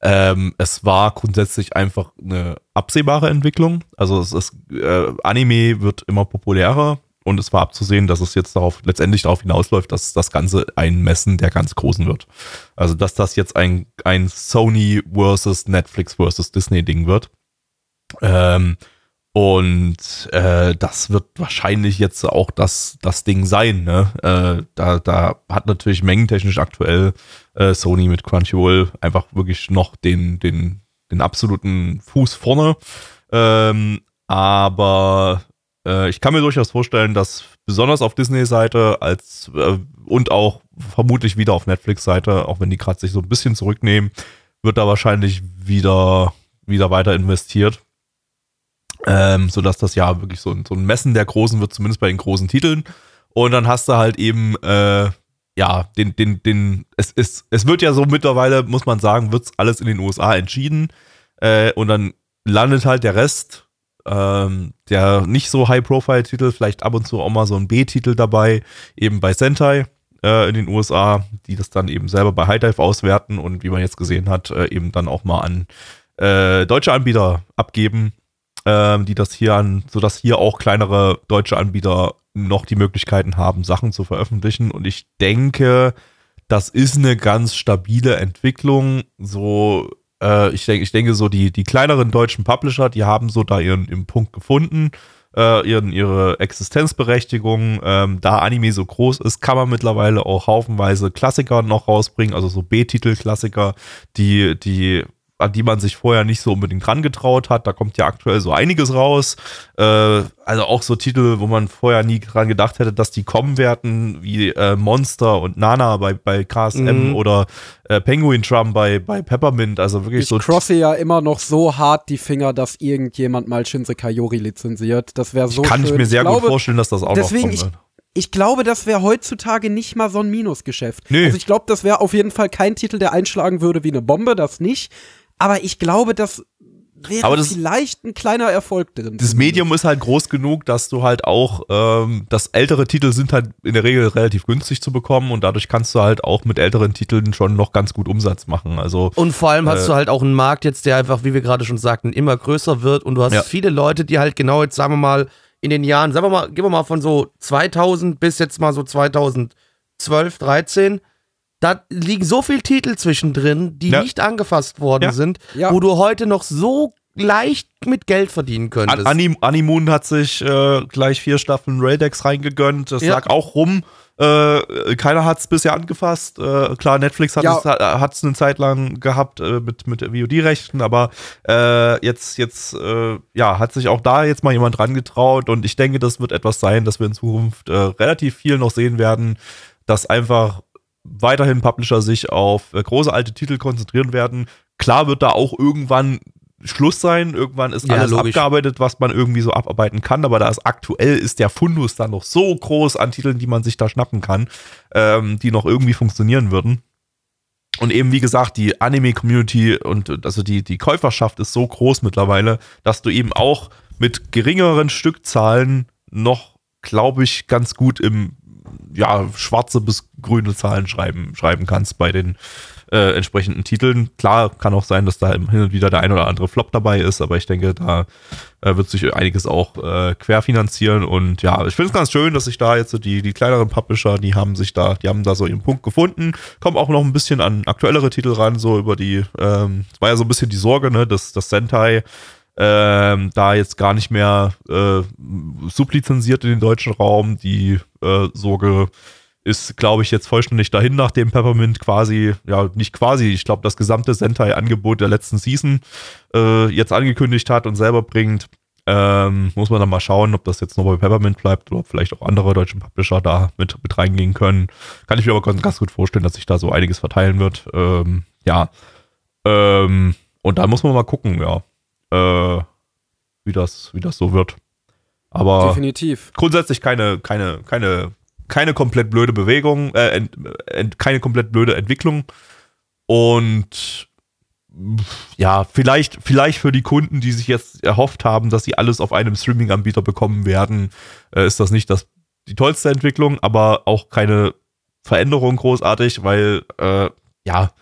Ähm, es war grundsätzlich einfach eine absehbare Entwicklung. Also es ist, äh, Anime wird immer populärer und es war abzusehen, dass es jetzt darauf letztendlich darauf hinausläuft, dass das Ganze ein Messen der ganz Großen wird. Also dass das jetzt ein, ein Sony versus Netflix versus Disney Ding wird. Ähm, und äh, das wird wahrscheinlich jetzt auch das, das Ding sein. Ne? Äh, da, da hat natürlich mengentechnisch aktuell äh, Sony mit Crunchyroll einfach wirklich noch den, den, den absoluten Fuß vorne. Ähm, aber äh, ich kann mir durchaus vorstellen, dass besonders auf Disney-Seite als äh, und auch vermutlich wieder auf Netflix-Seite, auch wenn die gerade sich so ein bisschen zurücknehmen, wird da wahrscheinlich wieder, wieder weiter investiert. Ähm, sodass das ja wirklich so ein, so ein Messen der Großen wird, zumindest bei den großen Titeln. Und dann hast du halt eben, äh, ja, den, den, den, es ist, es wird ja so mittlerweile, muss man sagen, wird's alles in den USA entschieden. Äh, und dann landet halt der Rest, ähm, der nicht so High-Profile-Titel, vielleicht ab und zu auch mal so ein B-Titel dabei, eben bei Sentai äh, in den USA, die das dann eben selber bei High Dive auswerten und wie man jetzt gesehen hat, äh, eben dann auch mal an äh, deutsche Anbieter abgeben, ähm, die das hier an, sodass hier auch kleinere deutsche Anbieter noch die Möglichkeiten haben, Sachen zu veröffentlichen. Und ich denke, das ist eine ganz stabile Entwicklung. So, äh, ich denke, ich denke, so die, die kleineren deutschen Publisher, die haben so da ihren, ihren Punkt gefunden, äh, ihren, ihre Existenzberechtigung. Ähm, da Anime so groß ist, kann man mittlerweile auch haufenweise Klassiker noch rausbringen, also so B-Titel-Klassiker, die, die an die man sich vorher nicht so unbedingt rangetraut hat. Da kommt ja aktuell so einiges raus. Äh, also auch so Titel, wo man vorher nie dran gedacht hätte, dass die kommen werden, wie äh, Monster und Nana bei, bei KSM Mhm. oder äh, Penguin Drum bei, bei Peppermint. Also wirklich Ich so. crosse ja immer noch so hart die Finger, dass irgendjemand mal Shinse Kayori lizenziert. Das wäre so kann schön. ich mir sehr glaube, gut vorstellen, dass das auch deswegen, noch ich, kommen wird. ich glaube, das wäre heutzutage nicht mal so ein Minusgeschäft. Nee. Also ich glaube, das wäre auf jeden Fall kein Titel, der einschlagen würde wie eine Bombe, das nicht. Aber ich glaube, das wäre Aber das- vielleicht ein kleiner Erfolg drin. Das Medium ist halt groß genug, dass du halt auch, ähm, dass ältere Titel sind halt in der Regel relativ günstig zu bekommen und dadurch kannst du halt auch mit älteren Titeln schon noch ganz gut Umsatz machen. Also Und vor allem hast Äh, du halt auch einen Markt jetzt, der einfach, wie wir gerade schon sagten, immer größer wird und du hast Ja. viele Leute, die halt genau jetzt, sagen wir mal, in den Jahren, sagen wir mal, gehen wir mal von so 2000 bis jetzt mal so 2012, 13, da liegen so viele Titel zwischendrin, die Ja. nicht angefasst worden Ja. sind, Ja. wo du heute noch so leicht mit Geld verdienen An könntest. Anim Animoon hat sich äh, gleich vier Staffeln Raildex reingegönnt. Das Ja. lag auch rum. Äh, keiner hat es bisher angefasst. Äh, klar, Netflix hat Ja. es hat's eine Zeit lang gehabt äh, mit, mit VOD-Rechten, aber äh, jetzt, jetzt äh, ja, hat sich auch da jetzt mal jemand dran getraut und ich denke, das wird etwas sein, dass wir in Zukunft äh, relativ viel noch sehen werden, dass einfach weiterhin Publisher sich auf äh, große alte Titel konzentrieren werden. Klar wird da auch irgendwann Schluss sein, irgendwann ist Ja, alles logisch. abgearbeitet, was man irgendwie so abarbeiten kann, aber da ist aktuell ist der Fundus dann noch so groß an Titeln, die man sich da schnappen kann, ähm, die noch irgendwie funktionieren würden. Und eben, wie gesagt, die Anime-Community und äh, also die, die Käuferschaft ist so groß mittlerweile, dass du eben auch mit geringeren Stückzahlen noch, glaube ich, ganz gut im ja, schwarze bis grüne Zahlen schreiben, schreiben kannst bei den äh, entsprechenden Titeln. Klar, kann auch sein, dass da hin und wieder der ein oder andere Flop dabei ist, aber ich denke, da äh, wird sich einiges auch äh, querfinanzieren und ja, ich finde es ganz schön, dass sich da jetzt so die, die kleineren Publisher, die haben sich da, die haben da so ihren Punkt gefunden, kommen auch noch ein bisschen an aktuellere Titel ran, so über die, ähm, war ja so ein bisschen die Sorge, ne, dass das Sentai ähm, da jetzt gar nicht mehr äh, sublizenziert in den deutschen Raum. Die äh, Sorge ist, glaube ich, jetzt vollständig dahin, nachdem Peppermint quasi, ja, nicht quasi, ich glaube, das gesamte Sentai-Angebot der letzten Season äh, jetzt angekündigt hat und selber bringt. Ähm, muss man dann mal schauen, ob das jetzt nur bei Peppermint bleibt oder ob vielleicht auch andere deutsche Publisher da mit, mit reingehen können. Kann ich mir aber ganz, ganz gut vorstellen, dass sich da so einiges verteilen wird. Ähm, ja. Ähm, und da muss man mal gucken, ja, äh, wie das, wie das so wird. Aber Definitiv. grundsätzlich keine, keine, keine, keine komplett blöde Bewegung, äh, ent, ent, keine komplett blöde Entwicklung. Und ja, vielleicht, vielleicht für die Kunden, die sich jetzt erhofft haben, dass sie alles auf einem Streaming-Anbieter bekommen werden, äh, ist das nicht das, die tollste Entwicklung, aber auch keine Veränderung großartig, weil äh, ja,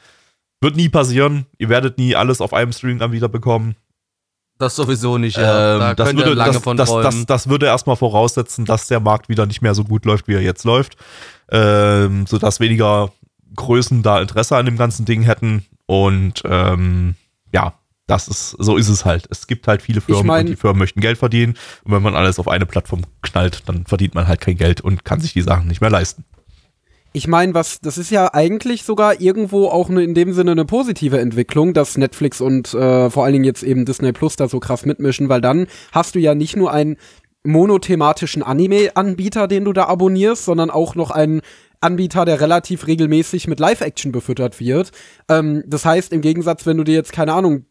wird nie passieren. Ihr werdet nie alles auf einem Streaming-Anbieter bekommen. Das sowieso nicht. Ja. Ähm, da das, würde, lange das, von das, träumen. das, das würde erstmal voraussetzen, dass der Markt wieder nicht mehr so gut läuft, wie er jetzt läuft. Ähm, sodass weniger Größen da Interesse an dem ganzen Ding hätten. Und ähm, ja, das ist, so ist es halt. Es gibt halt viele Firmen mein- und die Firmen möchten Geld verdienen. Und wenn man alles auf eine Plattform knallt, dann verdient man halt kein Geld und kann sich die Sachen nicht mehr leisten. Ich meine, was, das ist ja eigentlich sogar irgendwo auch ne, in dem Sinne eine positive Entwicklung, dass Netflix und äh, vor allen Dingen jetzt eben Disney Plus da so krass mitmischen, weil dann hast du ja nicht nur einen monothematischen Anime-Anbieter, den du da abonnierst, sondern auch noch einen Anbieter, der relativ regelmäßig mit Live-Action befüttert wird. Ähm, das heißt, im Gegensatz, wenn du dir jetzt, keine Ahnung,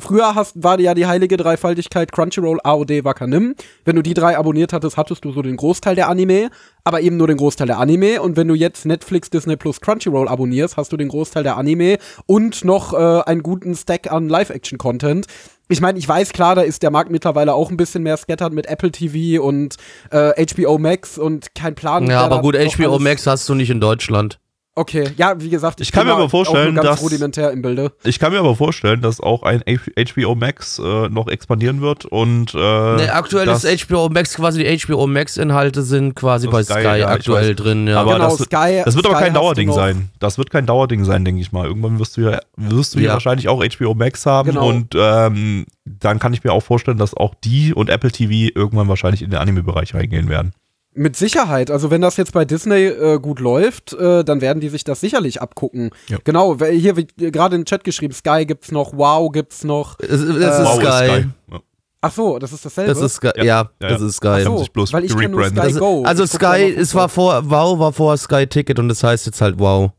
früher hast, war ja die heilige Dreifaltigkeit Crunchyroll, AOD, Wakanim. Wenn du die drei abonniert hattest, hattest du so den Großteil der Anime, aber eben nur den Großteil der Anime. Und wenn du jetzt Netflix, Disney Plus, Crunchyroll abonnierst, hast du den Großteil der Anime und noch äh, einen guten Stack an Live-Action-Content. Ich meine, ich weiß klar, da ist der Markt mittlerweile auch ein bisschen mehr scattert mit Apple TV und äh, HBO Max und kein Plan. ja, aber gut, HBO Max hast du nicht in Deutschland. Okay, ja, wie gesagt, ich, Ich kann bin mir aber vorstellen, dass- rudimentär im Bilde. Ich kann mir aber vorstellen, dass auch ein HBO Max äh, noch expandieren wird und äh, Nee, aktuell ist HBO Max quasi die HBO Max Inhalte sind quasi bei Sky, Sky, ja, aktuell weiß. drin, ja. Aber genau, das- Sky, Das wird aber Sky kein hast du Dauerding sein. Das wird kein Dauerding sein, denke ich mal. Irgendwann wirst du ja, wirst du ja Ja. wahrscheinlich auch HBO Max haben Genau. und ähm, dann kann ich mir auch vorstellen, dass auch die und Apple TV irgendwann wahrscheinlich in den Anime-Bereich reingehen werden. Mit Sicherheit. Also wenn das jetzt bei Disney äh, gut läuft, äh, dann werden die sich das sicherlich abgucken. Ja. Genau, weil hier wird gerade in den Chat geschrieben, Sky gibt's noch, Wow gibt's noch. Es, es ist Äh, Wow, Sky. Ja. Ach so, das ist dasselbe. Das ist Sky. Ja. Ja, Ja, das ja. ist Sky. Ach so, bloß weil ich kenn nur. Sky Das, Go. also da Sky, es war vor, Wow war vor Sky Ticket und das heißt jetzt halt Wow.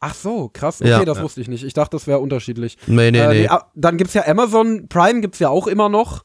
Ach so, krass. Okay, Ja. das wusste ich nicht. Ich dachte, das wäre unterschiedlich. Nee, nee, äh, nee. ah, dann gibt's ja Amazon Prime gibt's ja auch immer noch.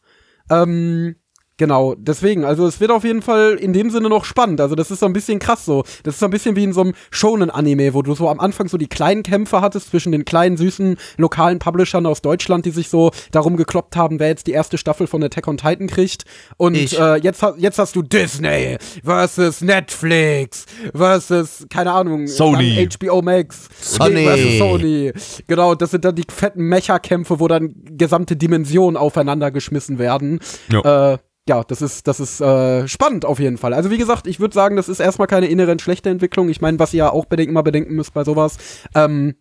Ähm, Genau, deswegen, also es wird auf jeden Fall in dem Sinne noch spannend. Also das ist so ein bisschen krass so. Das ist so ein bisschen wie in so einem Shonen-Anime, wo du so am Anfang so die kleinen Kämpfe hattest zwischen den kleinen, süßen, lokalen Publishern aus Deutschland, die sich so darum gekloppt haben, wer jetzt die erste Staffel von Attack on Titan kriegt. Und äh, jetzt, jetzt hast du Disney versus Netflix versus, keine Ahnung, Sony. HBO Max Sony. versus Sony. Genau, das sind dann die fetten Mecha-Kämpfe, wo dann gesamte Dimensionen aufeinander geschmissen werden. Ja. Äh, ja, das ist, das ist äh, spannend auf jeden Fall. Also wie gesagt, ich würde sagen, das ist erstmal keine inhärent schlechte Entwicklung. Ich meine, was ihr ja auch bedenken, immer bedenken müsst bei sowas, ähm,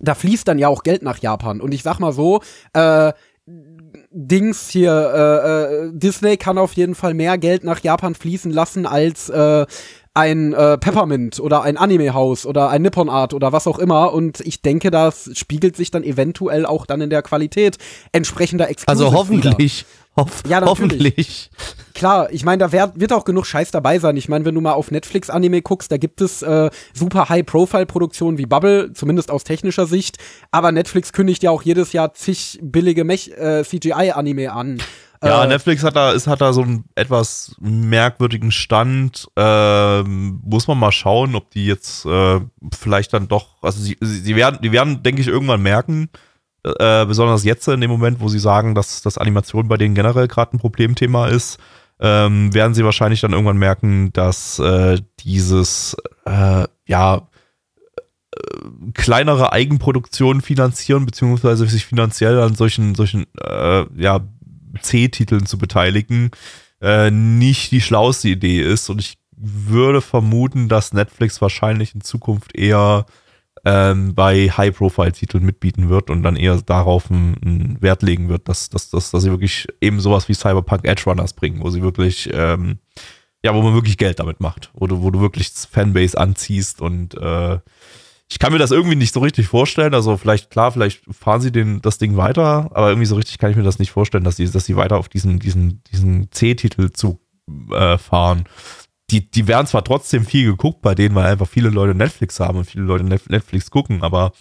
da fließt dann ja auch Geld nach Japan. Und ich sag mal so, äh, Dings hier, äh, äh, Disney kann auf jeden Fall mehr Geld nach Japan fließen lassen als äh, ein äh, Peppermint oder ein Anime-Haus oder ein Nippon Art oder was auch immer. Und ich denke, das spiegelt sich dann eventuell auch dann in der Qualität entsprechender Exclusives Also wieder. Hoffentlich. Hoff, Ja, hoffentlich. Klar, ich meine, da werd, wird auch genug Scheiß dabei sein. Ich meine, wenn du mal auf Netflix Anime guckst, da gibt es äh, super High-Profile-Produktionen wie Bubble, zumindest aus technischer Sicht. Aber Netflix kündigt ja auch jedes Jahr zig billige Mech- äh, CGI-Anime an. Ja, äh, Netflix hat da, ist, hat da so einen etwas merkwürdigen Stand. Ähm, muss man mal schauen, ob die jetzt äh, vielleicht dann doch, also sie, sie sie werden, die werden, denke ich, irgendwann merken, äh, besonders jetzt in dem Moment, wo sie sagen, dass das Animation bei denen generell gerade ein Problemthema ist, ähm, werden sie wahrscheinlich dann irgendwann merken, dass äh, dieses, äh, ja, äh, kleinere Eigenproduktionen finanzieren, beziehungsweise sich finanziell an solchen, solchen, äh, ja, C-Titeln zu beteiligen, äh, nicht die schlauste Idee ist. Und ich würde vermuten, dass Netflix wahrscheinlich in Zukunft eher ähm, bei High-Profile-Titeln mitbieten wird und dann eher darauf einen, Wert legen wird, dass, dass, dass, dass sie wirklich eben sowas wie Cyberpunk Edge Runners bringen, wo sie wirklich, ähm, ja, wo man wirklich Geld damit macht, wo du, wo du wirklich Fanbase anziehst und äh, ich kann mir das irgendwie nicht so richtig vorstellen. Also vielleicht, klar, vielleicht fahren sie den, das Ding weiter, aber irgendwie so richtig kann ich mir das nicht vorstellen, dass sie, dass sie weiter auf diesen, diesen, diesen C-Titel zu äh, fahren. Die, die werden zwar trotzdem viel geguckt bei denen, weil einfach viele Leute Netflix haben und viele Leute Netflix gucken, aber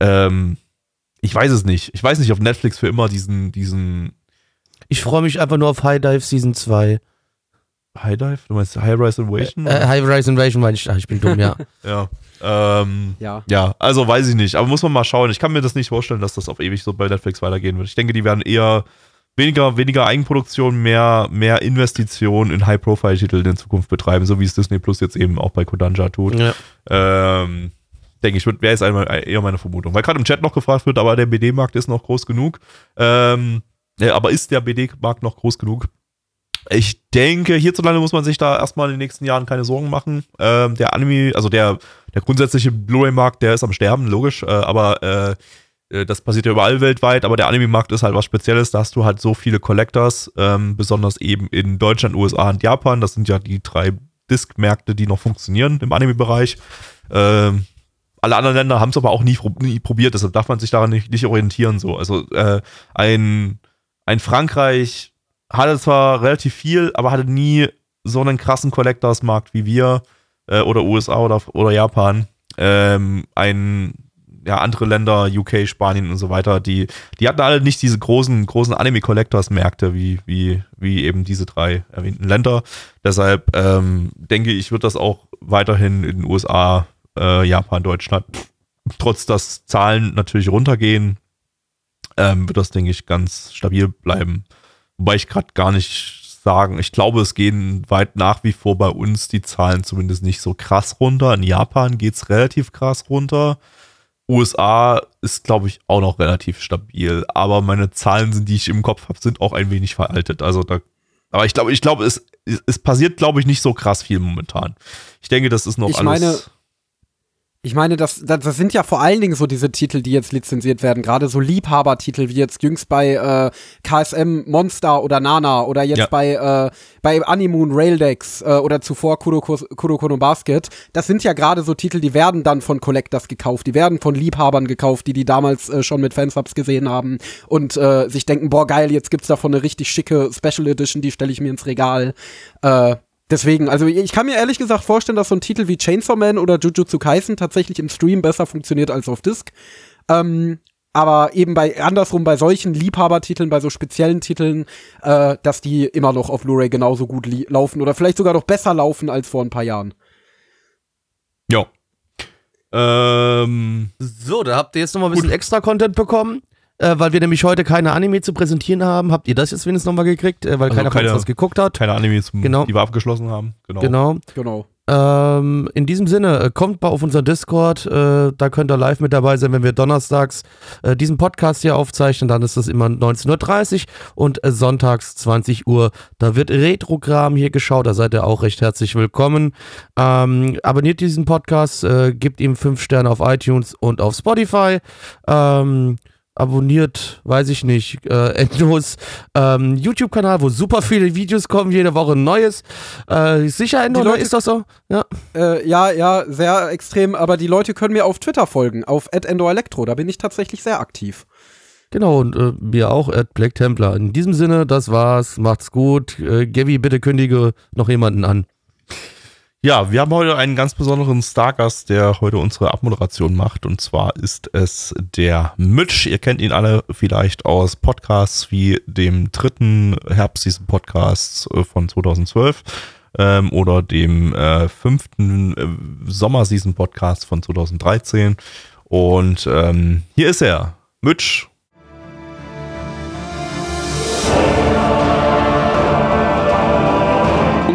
ähm, ich weiß es nicht. Ich weiß nicht, ob Netflix für immer diesen, diesen Ich freue mich einfach nur auf High Dive Season 2. High Dive, du meinst High Rise Invasion? Äh, High Rise Invasion meine ich, ach, ich bin dumm, ja. [LAUGHS] ja. Ähm, Ja. Ja, also weiß ich nicht, aber muss man mal schauen. Ich kann mir das nicht vorstellen, dass das auf ewig so bei Netflix weitergehen wird. Ich denke, die werden eher weniger, weniger Eigenproduktion, mehr, mehr Investition in High-Profile-Titel in Zukunft betreiben, so wie es Disney Plus jetzt eben auch bei Kodanja tut. ja. Ähm, denke ich, wäre jetzt einmal eher meine Vermutung. Weil gerade im Chat noch gefragt wird, aber der BD-Markt ist noch groß genug. Ähm, aber ist der BD-Markt noch groß genug? Ich denke, hierzulande muss man sich da erstmal in den nächsten Jahren keine Sorgen machen. Ähm, der Anime, also der, der grundsätzliche Blu-ray-Markt, der ist am Sterben, logisch, äh, aber äh, äh, das passiert ja überall weltweit, aber der Anime-Markt ist halt was Spezielles, da hast du halt so viele Collectors, ähm, besonders eben in Deutschland, USA und Japan, das sind ja die drei Disk-Märkte, die noch funktionieren im Anime-Bereich. Ähm, alle anderen Länder haben es aber auch nie, nie probiert, deshalb darf man sich daran nicht, nicht orientieren. So. Also äh, ein, ein Frankreich hatte zwar relativ viel, aber hatte nie so einen krassen Collectors-Markt wie wir äh, oder USA oder, oder Japan. Ähm, ein, ja, andere Länder, UK, Spanien und so weiter, die, die hatten alle nicht diese großen, großen Anime-Collectors-Märkte wie, wie, wie eben diese drei erwähnten Länder. Deshalb ähm, denke ich, wird das auch weiterhin in den USA, äh, Japan, Deutschland, trotz dass Zahlen natürlich runtergehen, ähm, wird das, denke ich, ganz stabil bleiben. Wobei ich gerade gar nicht sagen, ich glaube, es gehen weit nach wie vor bei uns die Zahlen zumindest nicht so krass runter. In Japan geht es relativ krass runter. USA ist, glaube ich, auch noch relativ stabil. Aber meine Zahlen, sind, die ich im Kopf habe, sind auch ein wenig veraltet. Also da, aber ich glaube, ich glaube, es, es passiert, glaube ich, nicht so krass viel momentan. Ich denke, das ist noch Ich alles. meine, Ich meine, das, das, das sind ja vor allen Dingen so diese Titel, die jetzt lizenziert werden, gerade so Liebhabertitel, wie jetzt jüngst bei äh, KSM Monster oder Nana oder jetzt Ja. bei, äh, bei Animoon Raildex äh, oder zuvor Kuroko, Kuroko no Basket. Das sind ja gerade so Titel, die werden dann von Collectors gekauft, die werden von Liebhabern gekauft, die die damals äh, schon mit Fansubs gesehen haben und äh, sich denken, boah geil, jetzt gibt's davon eine richtig schicke Special Edition, die stelle ich mir ins Regal. Äh, Deswegen, also ich kann mir ehrlich gesagt vorstellen, dass so ein Titel wie Chainsaw Man oder Jujutsu Kaisen tatsächlich im Stream besser funktioniert als auf Disc. Ähm, aber eben bei andersrum bei solchen Liebhabertiteln, bei so speziellen Titeln, äh, dass die immer noch auf Blu-ray genauso gut laufen oder vielleicht sogar noch besser laufen als vor ein paar Jahren. Ja. Ähm, so, da habt ihr jetzt nochmal ein bisschen extra Content bekommen. Äh, weil wir nämlich heute keine Anime zu präsentieren haben. Habt ihr das jetzt wenigstens nochmal gekriegt? Äh, weil Also keiner von uns was geguckt hat. keine Animes, Genau. die wir abgeschlossen haben. Genau. Genau. Genau. Ähm, in diesem Sinne, äh, kommt mal auf unser Discord, äh, da könnt ihr live mit dabei sein, wenn wir donnerstags äh, diesen Podcast hier aufzeichnen, dann ist das immer 19.30 Uhr und äh, sonntags 20 Uhr. Da wird Retrogramm hier geschaut, da seid ihr auch recht herzlich willkommen. Ähm, abonniert diesen Podcast, äh, gebt ihm 5 Sterne auf iTunes und auf Spotify. Ähm, abonniert, weiß ich nicht, äh, Endos ähm, YouTube-Kanal, wo super viele Videos kommen, jede Woche ein neues. Äh, sicher, Endo, Leute- ist das so? Ja. Äh, ja, ja, sehr extrem, aber die Leute können mir auf Twitter folgen, auf @endoelektro, da bin ich tatsächlich sehr aktiv. Genau, und äh, mir auch, at Black Templar. In diesem Sinne, das war's, macht's gut. Äh, Gavi, bitte kündige noch jemanden an. Ja, wir haben heute einen ganz besonderen Stargast, der heute unsere Abmoderation macht. Und zwar ist es der Mitch. Ihr kennt ihn alle vielleicht aus Podcasts wie dem dritten Herbstseason-Podcast äh, von 2012 ähm, oder dem äh, fünften äh, Sommerseason-Podcast von 2013. Und ähm, hier ist er, Mitch.